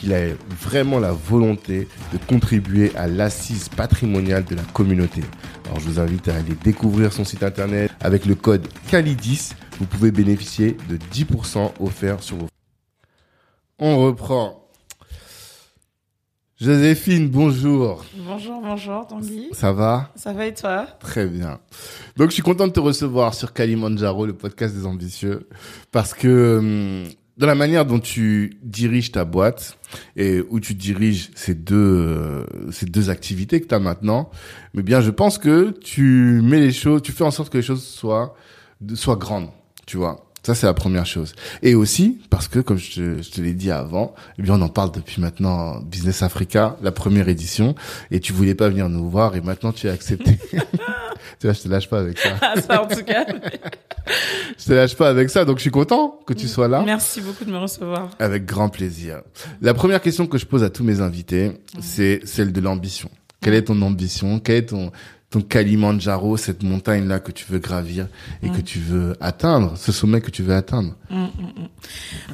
qu'il a vraiment la volonté de contribuer à l'assise patrimoniale de la communauté. Alors je vous invite à aller découvrir son site internet avec le code CALIDIS. Vous pouvez bénéficier de 10% offerts sur vos... On reprend. Joséphine, bonjour. Bonjour, bonjour, Tanguy. Ça va? Ça va et toi? Très bien. Donc, je suis content de te recevoir sur Kalimandjaro, le podcast des ambitieux, parce que hum, dans la manière dont tu diriges ta boîte et où tu diriges ces deux euh, ces deux activités que tu as maintenant, mais bien, je pense que tu mets les choses, tu fais en sorte que les choses soient soient grandes, tu vois. Ça, c'est la première chose. Et aussi, parce que, comme je te, je te l'ai dit avant, eh bien, on en parle depuis maintenant Business Africa, la première édition, et tu voulais pas venir nous voir, et maintenant tu as accepté. tu vois, je te lâche pas avec ça. Ah, ça, en tout cas. Je te lâche pas avec ça, donc je suis content que tu sois là. Merci beaucoup de me recevoir. Avec grand plaisir. La première question que je pose à tous mes invités, c'est celle de l'ambition. Quelle est ton ambition? Quel est ton ton Kalimandjaro, cette montagne là que tu veux gravir et que tu veux atteindre, ce sommet que tu veux atteindre.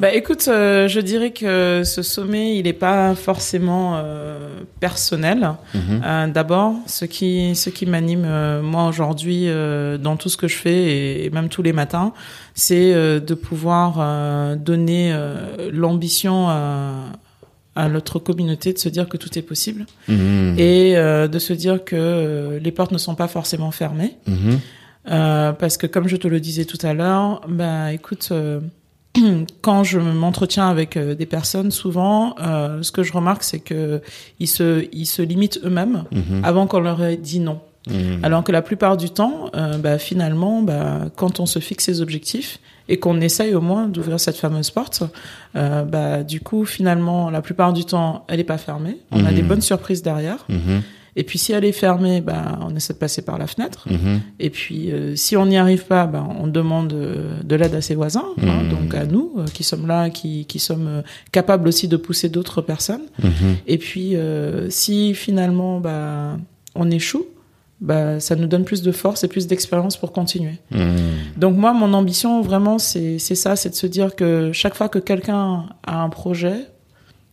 Bah écoute, euh, je dirais que ce sommet, il n'est pas forcément euh, personnel. Euh, D'abord, ce qui ce qui m'anime moi aujourd'hui dans tout ce que je fais et, et même tous les matins, c'est de pouvoir donner l'ambition à notre communauté de se dire que tout est possible Mhm. et euh, de se dire que euh, les portes ne sont pas forcément fermées. Mhm. Euh, parce que comme je te le disais tout à l'heure, bah écoute, quand je m'entretiens avec des personnes, souvent, ce que je remarque, c'est que ils se, ils se limitent eux-mêmes Mhm. avant qu'on leur ait dit non. Alors que la plupart du temps, bah, finalement, bah, quand on se fixe ses objectifs et qu'on essaye au moins d'ouvrir cette fameuse porte, euh, bah, du coup, finalement, la plupart du temps, elle n'est pas fermée. On a Mhm. des bonnes surprises derrière. Mhm. Et puis, si elle est fermée, bah, on essaie de passer par la fenêtre. Mhm. Et puis, euh, si on n'y arrive pas, ben, on demande euh, de l'aide à ses voisins, hein, Mhm. donc à nous euh, qui sommes là, qui, qui sommes capables aussi de pousser d'autres personnes. Mhm. Et puis, si finalement bah, on échoue, bah, ça nous donne plus de force et plus d'expérience pour continuer. Mhm. Donc moi, mon ambition, vraiment, c'est c'est ça, c'est de se dire que chaque fois que quelqu'un a un projet,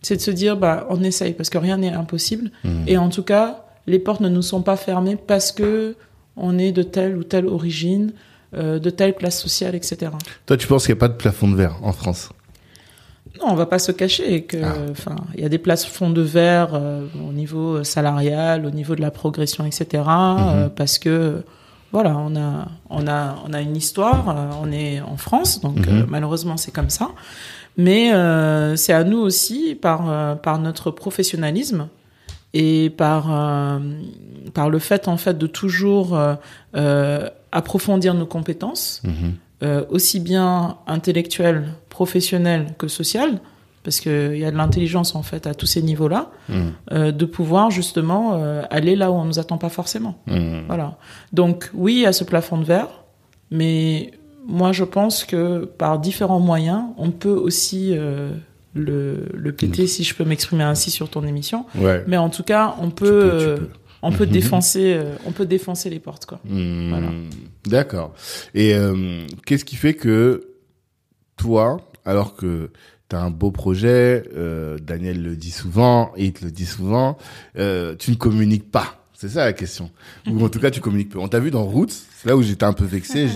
c'est de se dire, bah, on essaye, parce que rien n'est impossible. Mhm. Et en tout cas, les portes ne nous sont pas fermées parce que on est de telle ou telle origine, euh, de telle classe sociale, etc. Toi, tu penses qu'il n'y a pas de plafond de verre en France? Non, on va pas se cacher que, Ah. enfin, il y a des plafonds de verre euh, au niveau salarial, au niveau de la progression, etc. euh, parce que voilà, on a, on a, on a une histoire. euh, on est en France, donc Mhm. euh, malheureusement c'est comme ça. Mais euh, c'est à nous aussi, par euh, par notre professionnalisme et par euh, par le fait en fait de toujours euh, euh, approfondir nos compétences Mhm. Euh, aussi bien intellectuelle, professionnelle que sociale, parce qu'il y a de l'intelligence en fait à tous ces niveaux-là, Mhm. euh, de pouvoir justement euh, aller là où on nous attend pas forcément. Mhm. Voilà. Donc oui, il y a ce plafond de verre, mais moi je pense que par différents moyens, on peut aussi euh, le, le péter, si je peux m'exprimer ainsi sur ton émission. Ouais. Mais en tout cas, on peut, peux, tu peux. On peut Mhm. défoncer, euh, on peut défoncer les portes quoi. Hmm, Voilà. D'accord. Et euh, qu'est-ce qui fait que toi, alors que tu as un beau projet, euh, Daniel le dit souvent, et il te le dit souvent, euh, tu ne communiques pas? C'est ça la question. Ou en tout cas, tu communiques peu. On t'a vu dans Roots, c'est là où j'étais un peu vexé.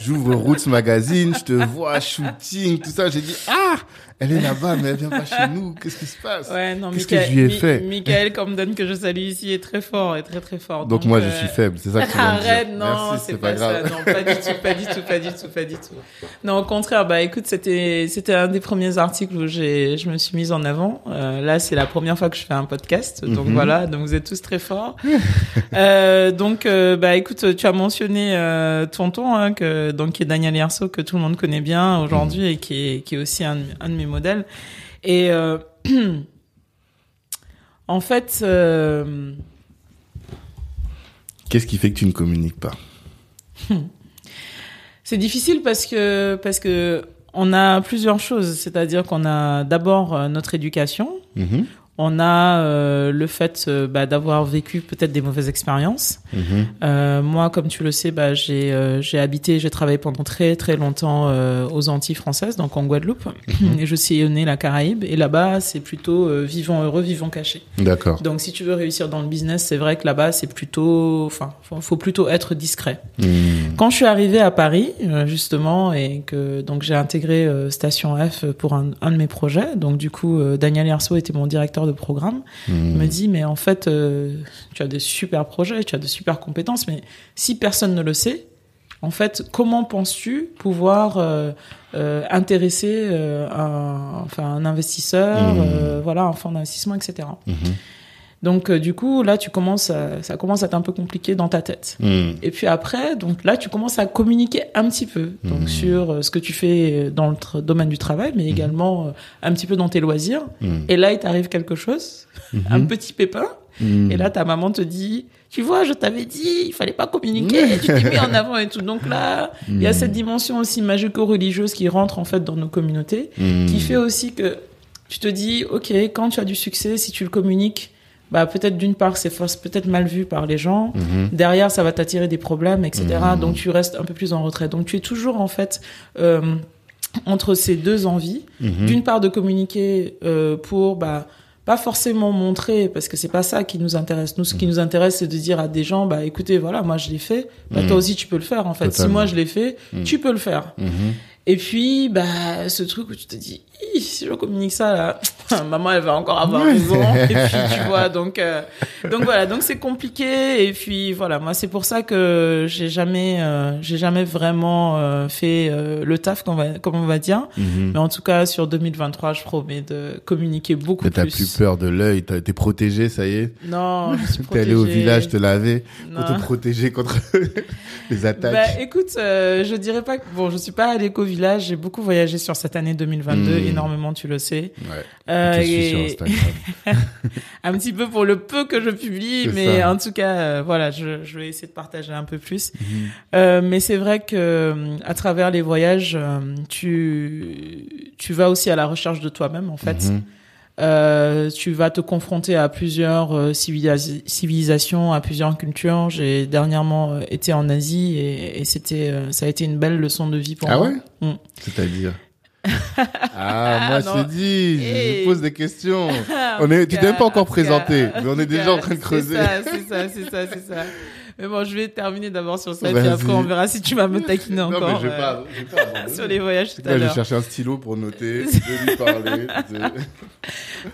J'ouvre Roots Magazine, je te vois shooting, tout ça. J'ai dit, ah, elle est là-bas, mais elle vient pas chez nous. Qu'est-ce qui se passe? Ouais, non, Qu'est-ce que je lui ai fait? Michael donne que je salue ici est très fort, est très très fort. Donc, moi, je suis faible, c'est ça que tu veux Arrête, dire. non, c'est pas, ça. Non, pas du tout, pas du tout, pas du tout, pas du tout. Non, au contraire, bah écoute, c'était c'était un des premiers articles où j'ai je me suis mise en avant. Euh, là, c'est la première fois que je fais un podcast, donc Mhm. voilà, donc vous êtes tous très forts. euh, donc euh, bah écoute, tu as mentionné euh, tonton hein, que donc qui est Daniel Yerso que tout le monde connaît bien aujourd'hui et qui est qui est aussi un, un de mes modèles. Et euh, en fait. Euh, Qu'est-ce qui fait que tu ne communiques pas? C'est difficile parce que parce que on a plusieurs choses, c'est-à-dire qu'on a d'abord notre éducation, Mhm, on a euh, le fait euh, bah, d'avoir vécu peut-être des mauvaises expériences. mhm, Euh, moi, comme tu le sais, bah, j'ai j'ai habité, j'ai travaillé pendant très très longtemps aux Antilles françaises, donc en Guadeloupe, et je sillonnais la Caraïbe. Et là-bas, c'est plutôt vivant heureux, vivant caché. D'accord. Donc, si tu veux réussir dans le business, c'est vrai que là-bas, c'est plutôt, enfin, faut, faut plutôt être discret. Mhm, Quand je suis arrivée à Paris, justement, et que donc j'ai intégré Station F pour un, un de mes projets, donc du coup Daniel Herso était mon directeur de programme, il me dit mais en fait euh, tu as des super projets, tu as de super compétences, mais si personne ne le sait, en fait comment penses-tu pouvoir euh, euh, intéresser un, enfin un investisseur, euh, voilà un fonds d'investissement, etc. Donc euh, du coup là tu commences, à- ça commence à être un peu compliqué dans ta tête. mhm. Et puis après, donc là, tu commences à communiquer un petit peu donc Mhm. sur euh, ce que tu fais dans le domaine du travail, mais également euh, un petit peu dans tes loisirs. Et là, il t'arrive quelque chose, un petit pépin, et là, ta maman te dit, tu vois, je t'avais dit, il fallait pas communiquer, tu t'es mis en avant et tout. Donc là, il y a cette dimension aussi magico-religieuse qui rentre en fait dans nos communautés, qui fait aussi que tu te dis, ok, quand tu as du succès, si tu le communiques, bah peut-être d'une part c'est peut-être mal vu par les gens. Mhm. derrière ça va t'attirer des problèmes etc Mhm. donc tu restes un peu plus en retrait. Donc tu es toujours en fait euh, entre ces deux envies. Mhm. d'une part de communiquer euh, pour bah pas forcément montrer parce que c'est pas ça qui nous intéresse. Nous ce qui nous intéresse c'est de dire à des gens bah écoutez voilà moi je l'ai fait. Bah toi aussi tu peux le faire en fait. Si moi je l'ai fait tu peux le faire. Et puis, bah, ce truc où tu te dis, si je communique ça, là, maman, elle va encore avoir raison. Et puis, tu vois, donc, euh, donc voilà, donc c'est compliqué. Et puis, voilà, moi, c'est pour ça que j'ai jamais, euh, j'ai jamais vraiment euh, fait le taf, comme on va, comme on va dire. Mhm. Mais en tout cas, sur 2023, je promets de communiquer beaucoup Mais t'as plus. plus peur de l'œil, t'as- t'es protégé, ça y est. Non, je suis T'es allé au protégée. village te laver pour te protéger contre les attaques. Bah, écoute, je dirais pas que bon, je suis pas allée qu'au village. J'ai beaucoup voyagé sur cette année 2022, Hmm. Énormément, tu le sais. ouais. Euh, je suis sur et- Instagram. un petit peu pour le peu que je publie, mais ça. en tout cas, euh, voilà, je, je vais essayer de partager un peu plus. Mhm. Euh, mais c'est vrai que à travers les voyages, tu tu vas aussi à la recherche de toi-même en fait. Mhm. Euh, tu vas te confronter à plusieurs euh, civilis- civilisations, à plusieurs cultures. J'ai dernièrement euh, été en Asie et, et c'était ça a été une belle leçon de vie pour Ah moi. ouais? Mm. C'est-à-dire? Ah, moi non. je te dis, Hey. je pose des questions. On est, tu t'es pas encore présenté, mais on est déjà en train de creuser. C'est ça, c'est ça, c'est ça. Mais bon, je vais terminer d'abord sur ça, puis après on verra si tu vas me taquiner non, encore mais je vais euh, pas, pas sur les voyages tout à je vais l'heure. chercher un stylo pour noter, de lui parler. de-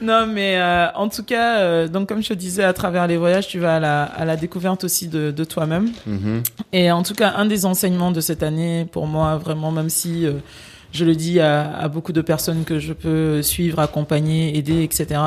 Non, mais euh, en tout cas, euh, donc comme je te disais, à travers les voyages, tu vas à la, à la découverte aussi de, de toi-même. Mhm. Et en tout cas, un des enseignements de cette année, pour moi, vraiment, même si euh, je le dis à, à beaucoup de personnes que je peux suivre, accompagner, aider, etc.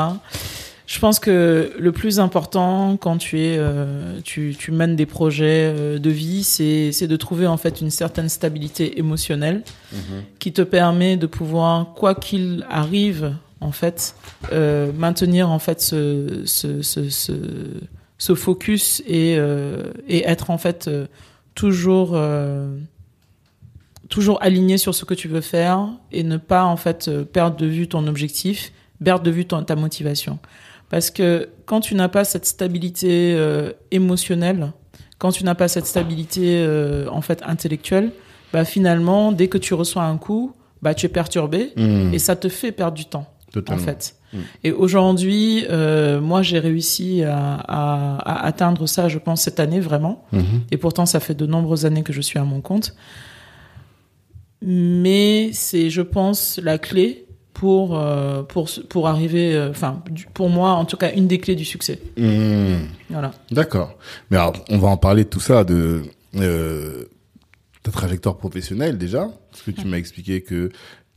Je pense que le plus important quand tu es, euh, tu, tu mènes des projets euh, de vie, c'est, de trouver en fait une certaine stabilité émotionnelle Mhm. qui te permet de pouvoir, quoi qu'il arrive, en fait, euh, maintenir en fait ce, ce, ce, ce, ce focus et, euh, et être en fait toujours toujours aligné sur ce que tu veux faire et ne pas en fait euh, perdre de vue ton objectif, perdre de vue ton, ta motivation. Parce que quand tu n'as pas cette stabilité euh, émotionnelle, quand tu n'as pas cette stabilité euh, en fait intellectuelle, bah finalement dès que tu reçois un coup, bah tu es perturbé Mhm. et ça te fait perdre du temps Totalement. en fait. Mm. Et aujourd'hui, euh, moi j'ai réussi à, à, à atteindre ça, je pense cette année vraiment. Mhm. Et pourtant, ça fait de nombreuses années que je suis à mon compte. Mais c'est, je pense, la clé pour euh, pour pour arriver euh, enfin pour moi en tout cas une des clés du succès Hmm. voilà D'accord. Mais alors, on va en parler de tout ça, de euh, ta trajectoire professionnelle déjà, parce que tu m'as expliqué que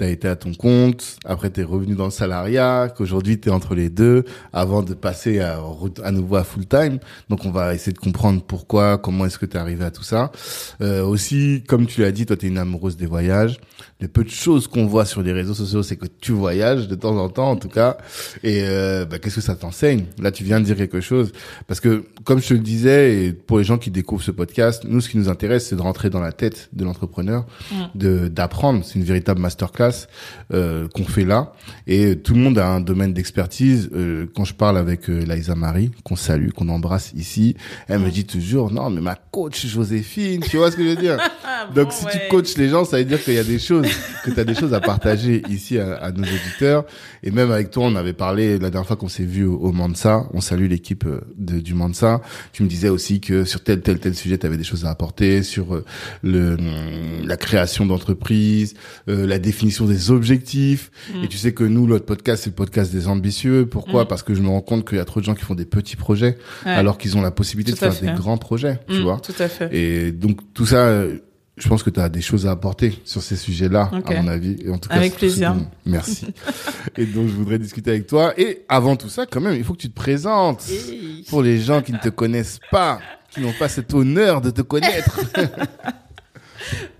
tu été à ton compte, après tu es revenu dans le salariat, qu'aujourd'hui tu es entre les deux, avant de passer à, à nouveau à full time. Donc on va essayer de comprendre pourquoi, comment est-ce que tu es arrivé à tout ça. Euh, aussi, comme tu l'as dit, toi tu es une amoureuse des voyages. Le peu de choses qu'on voit sur les réseaux sociaux, c'est que tu voyages de temps en temps en tout cas. Et euh, bah, qu'est-ce que ça t'enseigne? Là, tu viens de dire quelque chose. Parce que, comme je te le disais, et pour les gens qui découvrent ce podcast, nous, ce qui nous intéresse, c'est de rentrer dans la tête de l'entrepreneur, de d'apprendre. C'est une véritable masterclass euh, qu'on fait là. Et tout le monde a un domaine d'expertise. Euh, quand je parle avec euh, Laïsa Marie, qu'on salue, qu'on embrasse ici, elle me dit toujours, non, mais ma coach Joséphine, tu vois ce que je veux dire? Donc, bon, si ouais. tu coaches les gens, ça veut dire qu'il y a des choses, que tu as des choses à partager ici à, à nos auditeurs. Et même avec toi, on avait parlé la dernière fois qu'on s'est vu au, au Mansa. On salue l'équipe euh, du Mansa. Tu me disais aussi que sur tel, tel, tel sujet, tu avais des choses à apporter sur euh, le, hum, la création d'entreprise, euh, la définition des objectifs. Mm. Et tu sais que nous, notre podcast, c'est le podcast des ambitieux. Pourquoi Mm. Parce que je me rends compte qu'il y a trop de gens qui font des petits projets Ouais. alors qu'ils ont la possibilité Tout de faire des grands projets, tu Mm, vois. tout à fait Et donc tout ça, euh, je pense que tu as des choses à apporter sur ces sujets-là, à mon avis. Et en tout cas, Avec plaisir. Merci. et donc je voudrais discuter avec toi. Et avant tout ça, quand même, il faut que tu te présentes Hey. pour les gens qui ne te connaissent pas, qui n'ont pas cet honneur de te connaître.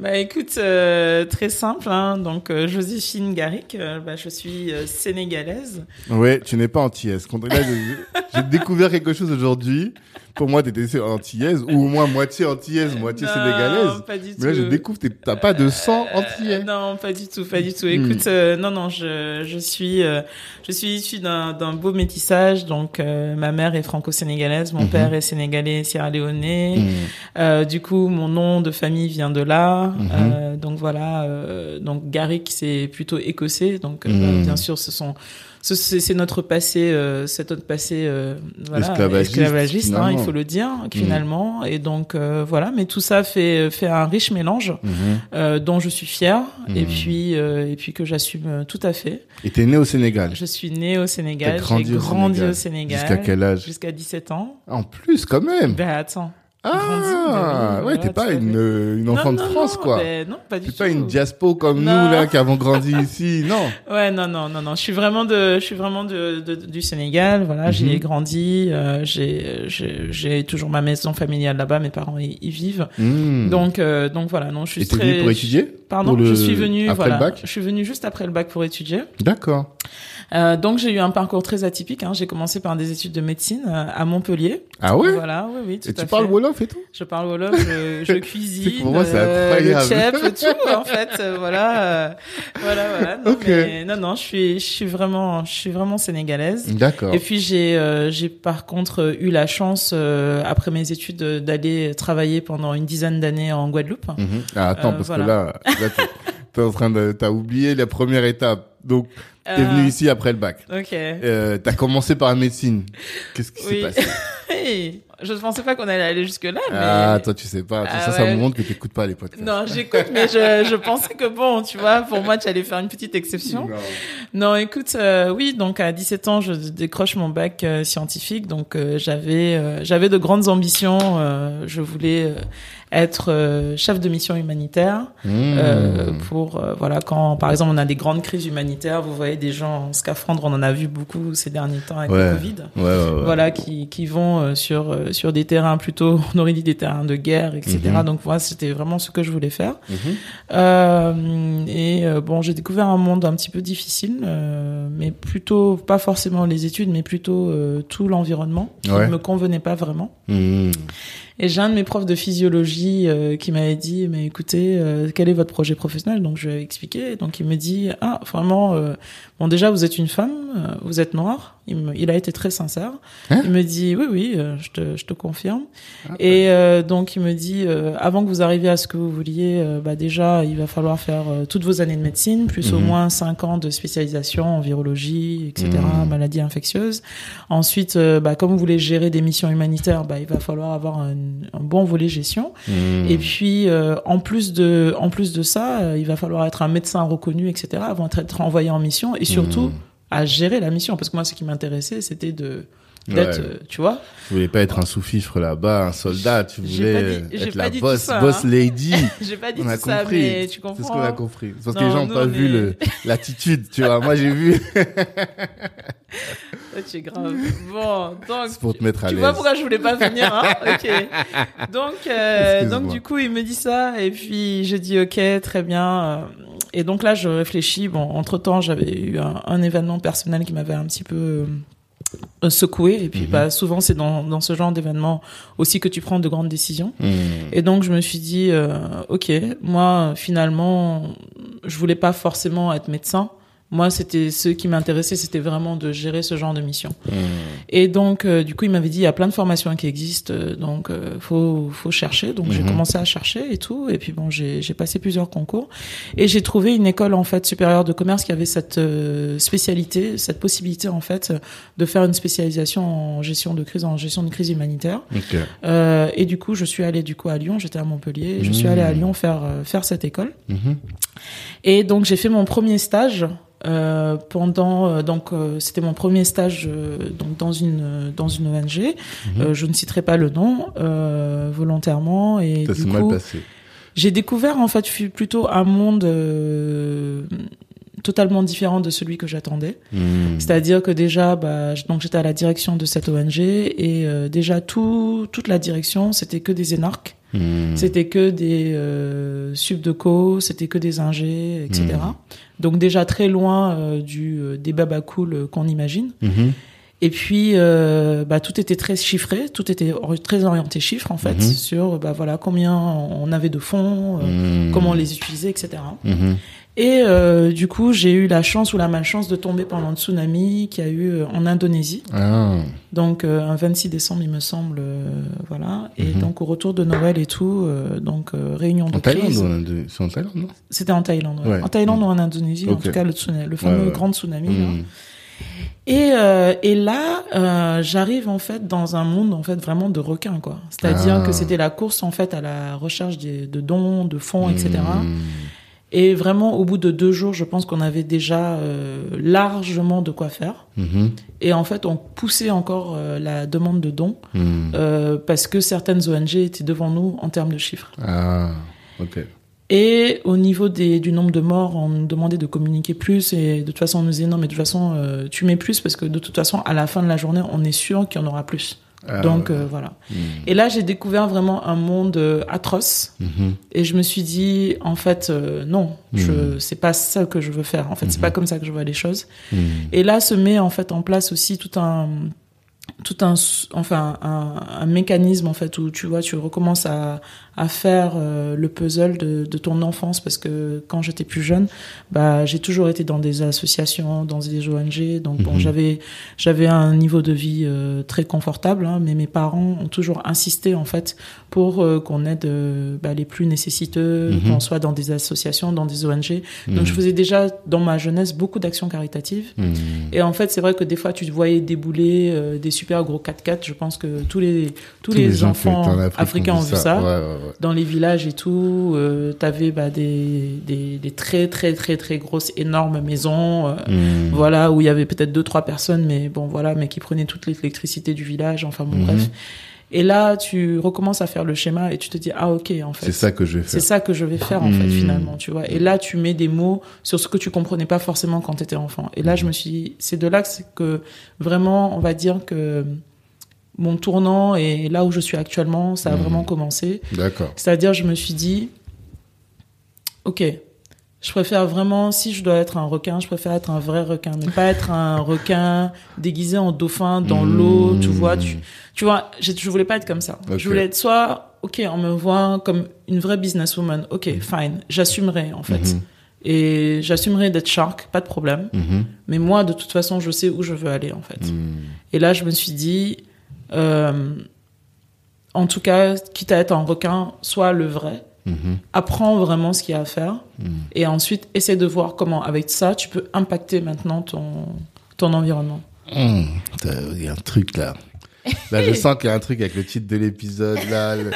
Bah écoute, euh, très simple. Hein. Donc euh, Joséphine Garrick, euh, bah, je suis sénégalaise. ouais, tu n'es pas antillaise. J'ai découvert quelque chose aujourd'hui. Pour moi, tu étais antillaise, ou au moins moitié antillaise, moitié Non, sénégalaise. Pas du tout. Mais là, je découvre t'as pas de sang antillais. Euh, non, pas du tout, pas du tout. Hmm. Écoute, euh, non, non, je, je suis, euh, je suis issue d'un, d'un beau métissage. Donc, euh, ma mère est franco-sénégalaise, mon Mhm. père est sénégalais, sierra-léonais. Hmm. Euh, du coup, mon nom de famille vient de là. Euh, donc voilà. euh, donc Garrick, c'est plutôt écossais. Donc Mhm. bah, bien sûr, ce sont, c'est, notre passé, euh, c'est notre passé, euh, voilà, Esclavagiste, esclavagiste, hein, il faut le dire finalement. Et donc euh, voilà. Mais tout ça fait fait un riche mélange Mhm. euh, dont je suis fière et Mhm. puis euh, et puis que j'assume tout à fait. Et t'es né au Sénégal. Je suis née au Sénégal, grandi j'ai au grandi Sénégal. au Sénégal Jusqu'à quel âge? Jusqu'à 17 ans. En plus, quand même. Ben attends. Ah, grandi, oui, ouais, t'es pas une, euh, une enfant Non, de non, France, non, quoi. ben non, pas du T'es tout. pas une diaspo comme nous, là, qui avons grandi ici, non. Ouais, non, non, non, non. Je suis vraiment de, je suis vraiment de, de- du Sénégal. Voilà, j'y Mhm. ai grandi. euh, j'ai, j'ai, toujours ma maison familiale là-bas. Mes parents y, y vivent. Hmm. Donc, euh, donc voilà. Non, je suis Et t'es très. venu pour étudier Pardon, Pour le- je suis venue. après voilà, le bac Je suis venue juste après le bac pour étudier. D'accord. Euh, donc j'ai eu un parcours très atypique. Hein. J'ai commencé par des études de médecine euh, à Montpellier. Ah ouais? Voilà, oui, oui, tout Et à tu fait. parles Wolof et tout? Je parle wolof, je, je cuisine, pour moi, c'est euh, le chef, tout en fait, euh, voilà, euh, voilà, voilà. Non, Ok. mais, non, non, je suis, je suis vraiment, je suis vraiment sénégalaise. D'accord. Et puis j'ai, euh, j'ai par contre eu la chance euh, après mes études d'aller travailler pendant une dizaine d'années en Guadeloupe. Mhm. Ah, attends, parce voilà. que là, là t'es en train de, t'as oublié la première étape. Donc, t'es Euh, venu ici après le bac. Ok. Euh, t'as commencé par la médecine. Qu'est-ce qui s'est passé Hey, je ne pensais pas qu'on allait aller jusque là, mais. Ah, toi, tu sais pas. Ah ça, ça me montre que t'écoutes pas les podcasts. Non, j'écoute, mais je, je pensais que bon, tu vois, pour moi, tu allais faire une petite exception. Non. Non, écoute, euh, oui, donc à 17 ans, je décroche mon bac euh, scientifique, donc euh, j'avais euh, j'avais de grandes ambitions. euh, je voulais euh, être euh, chef de mission humanitaire Mmh. euh, pour euh, voilà quand par exemple on a des grandes crises humanitaires, vous voyez des gens en scaphandre, on en a vu beaucoup ces derniers temps avec Ouais. le Covid. Ouais, ouais, ouais. Voilà, qui, qui vont sur sur des terrains plutôt, on aurait dit des terrains de guerre, etc. Mhm. Donc moi, c'était vraiment ce que je voulais faire. Euh, et bon, j'ai découvert un monde un petit peu difficile, euh, mais plutôt pas forcément les études, mais plutôt euh, tout l'environnement qui ne me convenait pas vraiment. Mmh. Et j'ai un de mes profs de physiologie euh, qui m'avait dit, mais écoutez, euh, quel est votre projet professionnel? Donc je lui ai expliqué. Donc il me dit, ah vraiment, euh, bon déjà vous êtes une femme, euh, vous êtes noire, Il, me- il a été très sincère. Hein il me dit oui, oui, euh, je te, je te confirme. Ah, Et euh, donc il me dit euh, avant que vous arriviez à ce que vous vouliez, euh, bah déjà il va falloir faire toutes vos années de médecine, plus au Mhm. moins cinq ans de spécialisation en virologie, etc., Mhm. maladies infectieuses. Ensuite, bah, comme vous voulez gérer des missions humanitaires, bah, il va falloir avoir un, un bon volet gestion. Hmm. Et puis, en plus de, en plus de ça, il va falloir être un médecin reconnu, etc., avant d'être envoyé en mission et surtout Mhm. à gérer la mission. Parce que moi, ce qui m'intéressait, c'était de d'être, Ouais. euh, tu vois. Tu voulais pas être un sous-fifre là-bas, un soldat, tu voulais euh, dit- être la boss, ça, boss hein. lady. J'ai pas dit On a tout ça, compris. mais tu comprends. C'est ce qu'on a hein. compris. Parce que les gens n'ont pas vu l'attitude, tu vois. Moi, j'ai vu. Tu es grave. Bon, donc. C'est pour te mettre à Tu vois pourquoi je voulais pas venir, hein Ok. Donc, euh, donc du coup, il me dit ça et puis je dis ok, très bien. Et donc là, je réfléchis. Bon, entre temps, j'avais eu un, un événement personnel qui m'avait un petit peu euh, secoué. Et puis, Mhm. bah, souvent, c'est dans, dans ce genre d'événement aussi que tu prends de grandes décisions. Hmm. Et donc, je me suis dit, euh, ok, moi, finalement, je voulais pas forcément être médecin. Moi, c'était ce qui m'intéressait, c'était vraiment de gérer ce genre de mission. Hmm. Et donc, euh, du coup, il m'avait dit, il y a plein de formations qui existent, euh, donc euh, faut faut chercher. Donc, j'ai Mhm. commencé à chercher et tout. Et puis bon, j'ai passé plusieurs concours et j'ai trouvé une école en fait supérieure de commerce qui avait cette euh, spécialité, cette possibilité en fait de faire une spécialisation en gestion de crise, en gestion de crise humanitaire. Et du coup, je suis allée du coup à Lyon. J'étais à Montpellier. Je suis allée à Lyon faire faire cette école. Mhm. Et donc j'ai fait mon premier stage euh, pendant euh, donc euh, c'était mon premier stage euh, donc dans une dans une ONG. Mhm. Euh, je ne citerai pas le nom euh, volontairement et Ça du coup passé. j'ai découvert en fait plutôt un monde euh, totalement différent de celui que j'attendais. Hmm. C'est-à-dire que déjà, bah, donc j'étais à la direction de cette ONG et euh, déjà tout, toute la direction, c'était que des énarques, Hmm. c'était que des euh, subdeco, c'était que des ingés, etc. Mhm. Donc déjà très loin euh, du euh, des babacools euh, qu'on imagine. Mhm. Et puis euh, bah, tout était très chiffré, tout était très orienté chiffres en fait Mhm. sur bah voilà combien on avait de fonds, euh, Hmm. comment on les utilisait, etc. Mhm. Et euh, du coup, j'ai eu la chance ou la malchance de tomber pendant le tsunami qu'il y a eu euh, en Indonésie. Ah. Donc euh, un 26 décembre, il me semble, euh, voilà. Et Mhm. donc au retour de Noël et tout, euh, donc euh, réunion de En Thaïlande ou en en Thaïlande, non? C'était en Thaïlande. ouais. Ouais. En Thaïlande ou en Indonésie, en tout cas le tsunami, le fameux Ouais, grand tsunami. là. Hmm. Et euh, et là, euh, j'arrive en fait dans un monde en fait vraiment de requins quoi. C'est-à-dire Ah. que c'était la course en fait à la recherche des, de dons, de fonds, etc. Et vraiment, au bout de deux jours, je pense qu'on avait déjà euh, largement de quoi faire. Mhm. Et en fait, on poussait encore euh, la demande de dons Hmm. euh, parce que certaines ONG étaient devant nous en termes de chiffres. Ah. Ok. Et au niveau des, du nombre de morts, on nous demandait de communiquer plus. Et de toute façon, on nous disait non, mais de toute façon, tu mets plus parce que de toute façon, à la fin de la journée, on est sûr qu'il y en aura plus. Ah, Donc ouais. euh, voilà. Hmm. Et là, j'ai découvert vraiment un monde euh, atroce. Mhm. Et je me suis dit, en fait, euh, non, je, Mhm. c'est pas ça que je veux faire. En fait, c'est pas comme ça que je vois les choses. Hmm. Et là se met en fait en place aussi tout un tout un enfin un, un mécanisme en fait où tu vois tu recommences à à faire euh, le puzzle de, de ton enfance parce que quand j'étais plus jeune bah j'ai toujours été dans des associations dans des ONG donc bon Mhm. j'avais j'avais un niveau de vie euh, très confortable hein, mais mes parents ont toujours insisté en fait pour euh, qu'on aide euh, bah, les plus nécessiteux Mhm. qu'on soit dans des associations dans des ONG donc Hmm. je faisais déjà dans ma jeunesse beaucoup d'actions caritatives Hmm. et en fait, c'est vrai que des fois, tu te voyais débouler euh, des super gros 4x4. Je pense que tous les tous, les, enfants étaient en Afrique africains ont vu ça. Ouais, ouais, ouais. Dans les villages et tout, euh, t'avais bah, des, des des très très très très grosses énormes maisons. euh. Voilà, où il y avait peut-être deux trois personnes, mais bon voilà, mais qui prenaient toute l'électricité du village. Enfin bon, Mhm. bref. Et là, tu recommences à faire le schéma et tu te dis ah ok en fait C'est ça que je vais c'est faire. ça que je vais faire en fait Hmm. finalement, tu vois. Et là, tu mets des mots sur ce que tu comprenais pas forcément quand tu étais enfant. Et là, je me suis dit, c'est de là que c'est que vraiment, on va dire que mon tournant et là où je suis actuellement, ça a Hmm. vraiment commencé. D'accord. C'est-à-dire, je me suis dit, ok, je préfère vraiment, si je dois être un requin, je préfère être un vrai requin, mais pas être un requin déguisé en dauphin dans Hmm. l'eau, tu vois. Tu, tu vois, je, je voulais pas être comme ça. Je voulais être soit, ok, on me voit comme une vraie businesswoman, ok, fine, j'assumerai en fait. Mhm. Et j'assumerai d'être shark, pas de problème. Mais moi, de toute façon, je sais où je veux aller, en fait. Et là, je me suis dit, euh, en tout cas, quitte à être un requin, soit le vrai. Mhm. Apprends vraiment ce qu'il y a à faire. Mhm. Et ensuite, essaie de voir comment, avec ça, tu peux impacter maintenant ton, ton environnement. Mmh, t'as- Il y a un truc là. Là, je sens qu'il y a un truc avec le titre de l'épisode, là, le,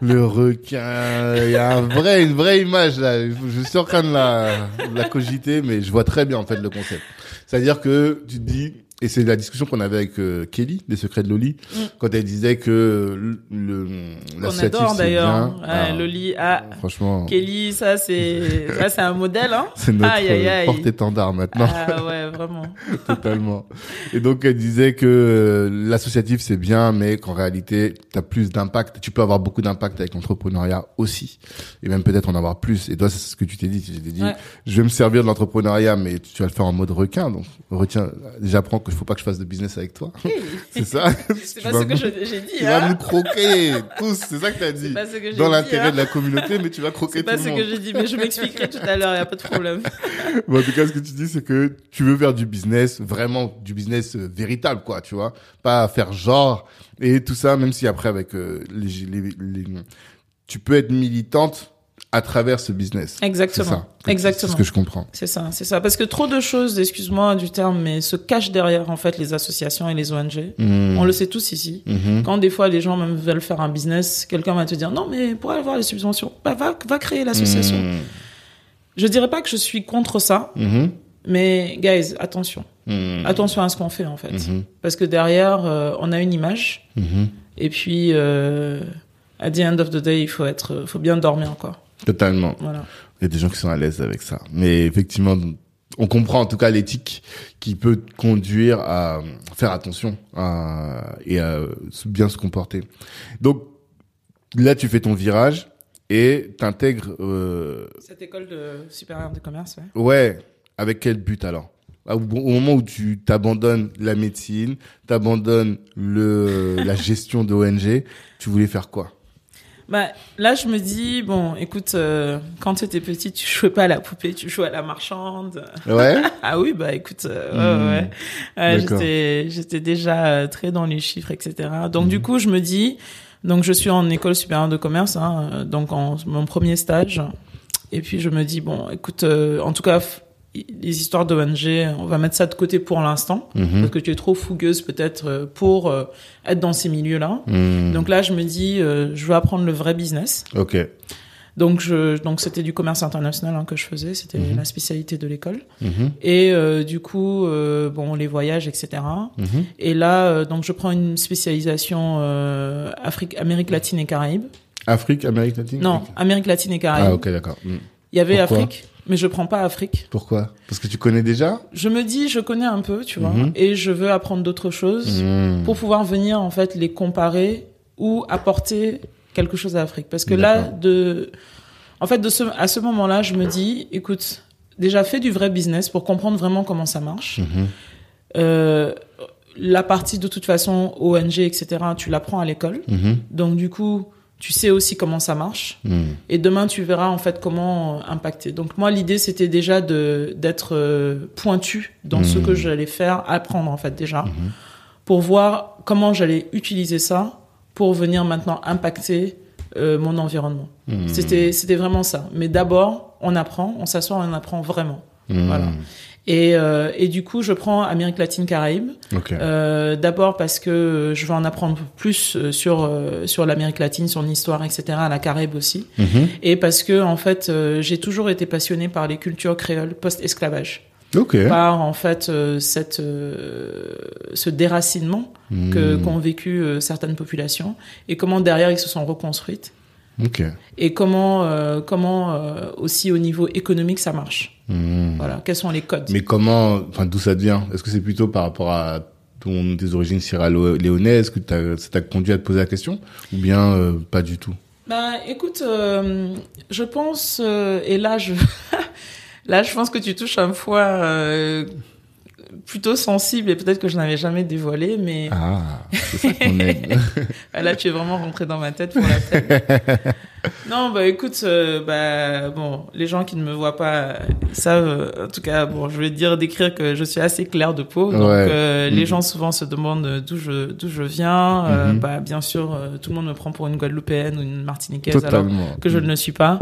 le requin. Il y a un vrai, une vraie image là. Je, je suis en train de la, de la cogiter, mais je vois très bien en fait le concept. C'est-à-dire que tu te dis, et c'est la discussion qu'on avait avec euh, Kelly des Secrets de Loli, Mm. quand elle disait que le, le l'associatif, adore d'ailleurs. Ouais, Ah, Loli, ah, Franchement, Kelly, ça c'est, ça c'est un modèle, hein. c'est notre Aïe, aïe, aïe. porte-étendard maintenant. Ah ouais, vraiment. Totalement. Et donc, elle disait que euh, l'associatif, c'est bien, mais qu'en réalité, tu as plus d'impact. Tu peux avoir beaucoup d'impact avec l'entrepreneuriat aussi. Et même peut-être en avoir plus. Et toi, c'est ce que tu t'es dit. Tu t'es dit, Ouais. je vais me servir de l'entrepreneuriat, mais tu vas le faire en mode requin. Donc, retiens, j'apprends qu'il faut pas que je fasse de business avec toi. c'est ça. C'est pas vas ce que j'ai dit, Tu vas hein. nous croquer tous. C'est ça que tu as C'est dit. pas ce que Dans l'intérêt hein. de la communauté, mais tu vas croquer C'est tout pas le ce monde. que j'ai dit, mais je m'expliquerai tout à l'heure, y a pas de problème. En tout cas, ce que tu dis, c'est que tu veux faire du business, vraiment du business euh, véritable, quoi, tu vois. Pas faire genre et tout ça, même si après, avec euh, les, les, les- tu peux être militante à travers ce business. Exactement. C'est ça. C'est Exactement. ce que je comprends. C'est ça, c'est ça. Parce que trop de choses, excuse-moi du terme, mais se cachent derrière, en fait, les associations et les ONG. Mmh. On le sait tous ici. Mhm. Quand des fois les gens même veulent faire un business, quelqu'un va te dire non mais pour avoir les subventions, bah, va, va créer l'association. Mmh. Je dirais pas que je suis contre ça, Mhm. mais guys, attention. Attention à ce qu'on fait en fait. Parce que derrière, euh, on a une image, et puis euh, at the end of the day, il faut être, faut bien dormir quoi. Totalement. Voilà. Il y a des gens qui sont à l'aise avec ça. Mais effectivement, on comprend en tout cas l'éthique qui peut conduire à faire attention à, et à bien se comporter. Donc là, tu fais ton virage et t'intègres. Euh, Cette école de supérieure de commerce, ouais. ouais, avec quel but alors? Au, au moment où tu t'abandonnes la médecine, t'abandonnes le la gestion de ONG, tu voulais faire quoi? Bah, là, je me dis, bon, écoute, euh, quand tu étais petit, tu jouais pas à la poupée, tu jouais à la marchande. Ouais. Ah oui, bah écoute, euh, Hmm. ouais, ouais. Euh, j'étais, j'étais déjà euh, très dans les chiffres, etc. Donc Hmm. du coup, je me dis, donc je suis en école supérieure de commerce, hein, donc en mon premier stage, et puis je me dis, bon, écoute, en tout cas, les histoires d'ONG, on va mettre ça de côté pour l'instant, Mhm. parce que tu es trop fougueuse peut-être euh, pour euh, être dans ces milieux-là. Mhm. Donc là, je me dis, euh, je veux apprendre le vrai business. ok. Donc, je, donc c'était du commerce international hein, que je faisais, c'était Mhm. la spécialité de l'école. Et euh, du coup, bon, les voyages, etc. Et là, donc, je prends une spécialisation Afrique, Amérique latine et Caraïbes. Afrique, Amérique latine? Non. Amérique latine et Caraïbes. Ah ok d'accord. Mhm. Il y avait Pourquoi? Afrique, mais je prends pas Afrique. Pourquoi? Parce que tu connais déjà? Je me dis, je connais un peu, tu vois, Mhm. et je veux apprendre d'autres choses Mhm. pour pouvoir venir en fait les comparer ou apporter quelque chose à l'Afrique. Parce que là, de, en fait, de ce, à ce moment-là, je me dis, écoute, déjà fais du vrai business pour comprendre vraiment comment ça marche. Mhm. Euh, la partie de toute façon ONG, etc. Tu l'apprends à l'école, donc du coup, tu sais aussi comment ça marche. Mhm. Et demain, tu verras en fait comment euh, impacter. Donc moi, l'idée, c'était déjà de d'être euh, pointu dans ce que j'allais faire, apprendre en fait déjà, Mhm. pour voir comment j'allais utiliser ça pour venir maintenant impacter euh, mon environnement. C'était c'était vraiment ça. Mais d'abord, on apprend, on s'assoit, on apprend vraiment. Voilà. Et euh, et du coup, je prends Amérique latine Caraïbes. Euh, D'abord parce que je veux en apprendre plus euh, sur sur l'Amérique latine, son histoire, etc. À la Caraïbe aussi. Mhm. Et parce que en fait, j'ai toujours été passionnée par les cultures créoles post-esclavage, par en fait cette ce déracinement que Mhm. qu'ont vécu certaines populations et comment derrière ils se sont reconstruites et comment comment aussi au niveau économique ça marche. Mhm. Voilà, quels sont les codes? Mais comment, enfin, d'où ça devient? Est-ce que c'est plutôt par rapport à ton, tes origines sierra-léonaises que ça t'a conduit à te poser la question? Ou bien euh, pas du tout? Bah, écoute, euh, je pense, euh, et là, je, là, je pense que tu touches un foie plutôt sensible et peut-être que je n'avais jamais dévoilé, mais Ah, c'est ça qu'on aime. là, tu es vraiment rentré dans ma tête pour la peine. Non, bah écoute, euh, bah bon, les gens qui ne me voient pas savent, euh, en tout cas, bon, je vais dire décrire que je suis assez claire de peau. Donc Ouais. euh, les Mhm. gens souvent se demandent d'où je d'où je viens. Euh, Mhm. bah bien sûr, euh, tout le monde me prend pour une Guadeloupéenne ou une Martiniquaise alors Totalement. que je ne le suis pas.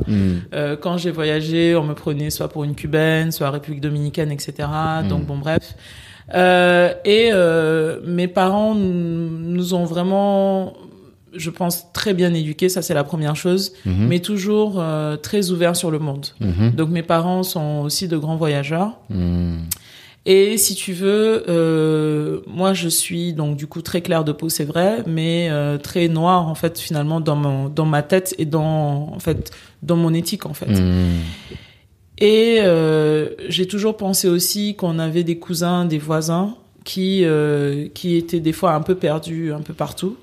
Euh, quand j'ai voyagé, on me prenait soit pour une cubaine, soit République dominicaine, etc. Donc bon, bref. Euh, et euh, mes parents nous ont vraiment, je pense, très bien éduqués. Ça, c'est la première chose. Mhm. Mais toujours euh, très ouverts sur le monde. Mhm. Donc mes parents sont aussi de grands voyageurs. Mm. Et si tu veux, euh, moi je suis donc du coup très claire de peau, c'est vrai, mais euh, très noire en fait finalement dans mon dans ma tête et dans en fait dans mon éthique en fait. Et j'ai toujours pensé aussi qu'on avait des cousins, des voisins qui euh, qui étaient des fois un peu perdus un peu partout.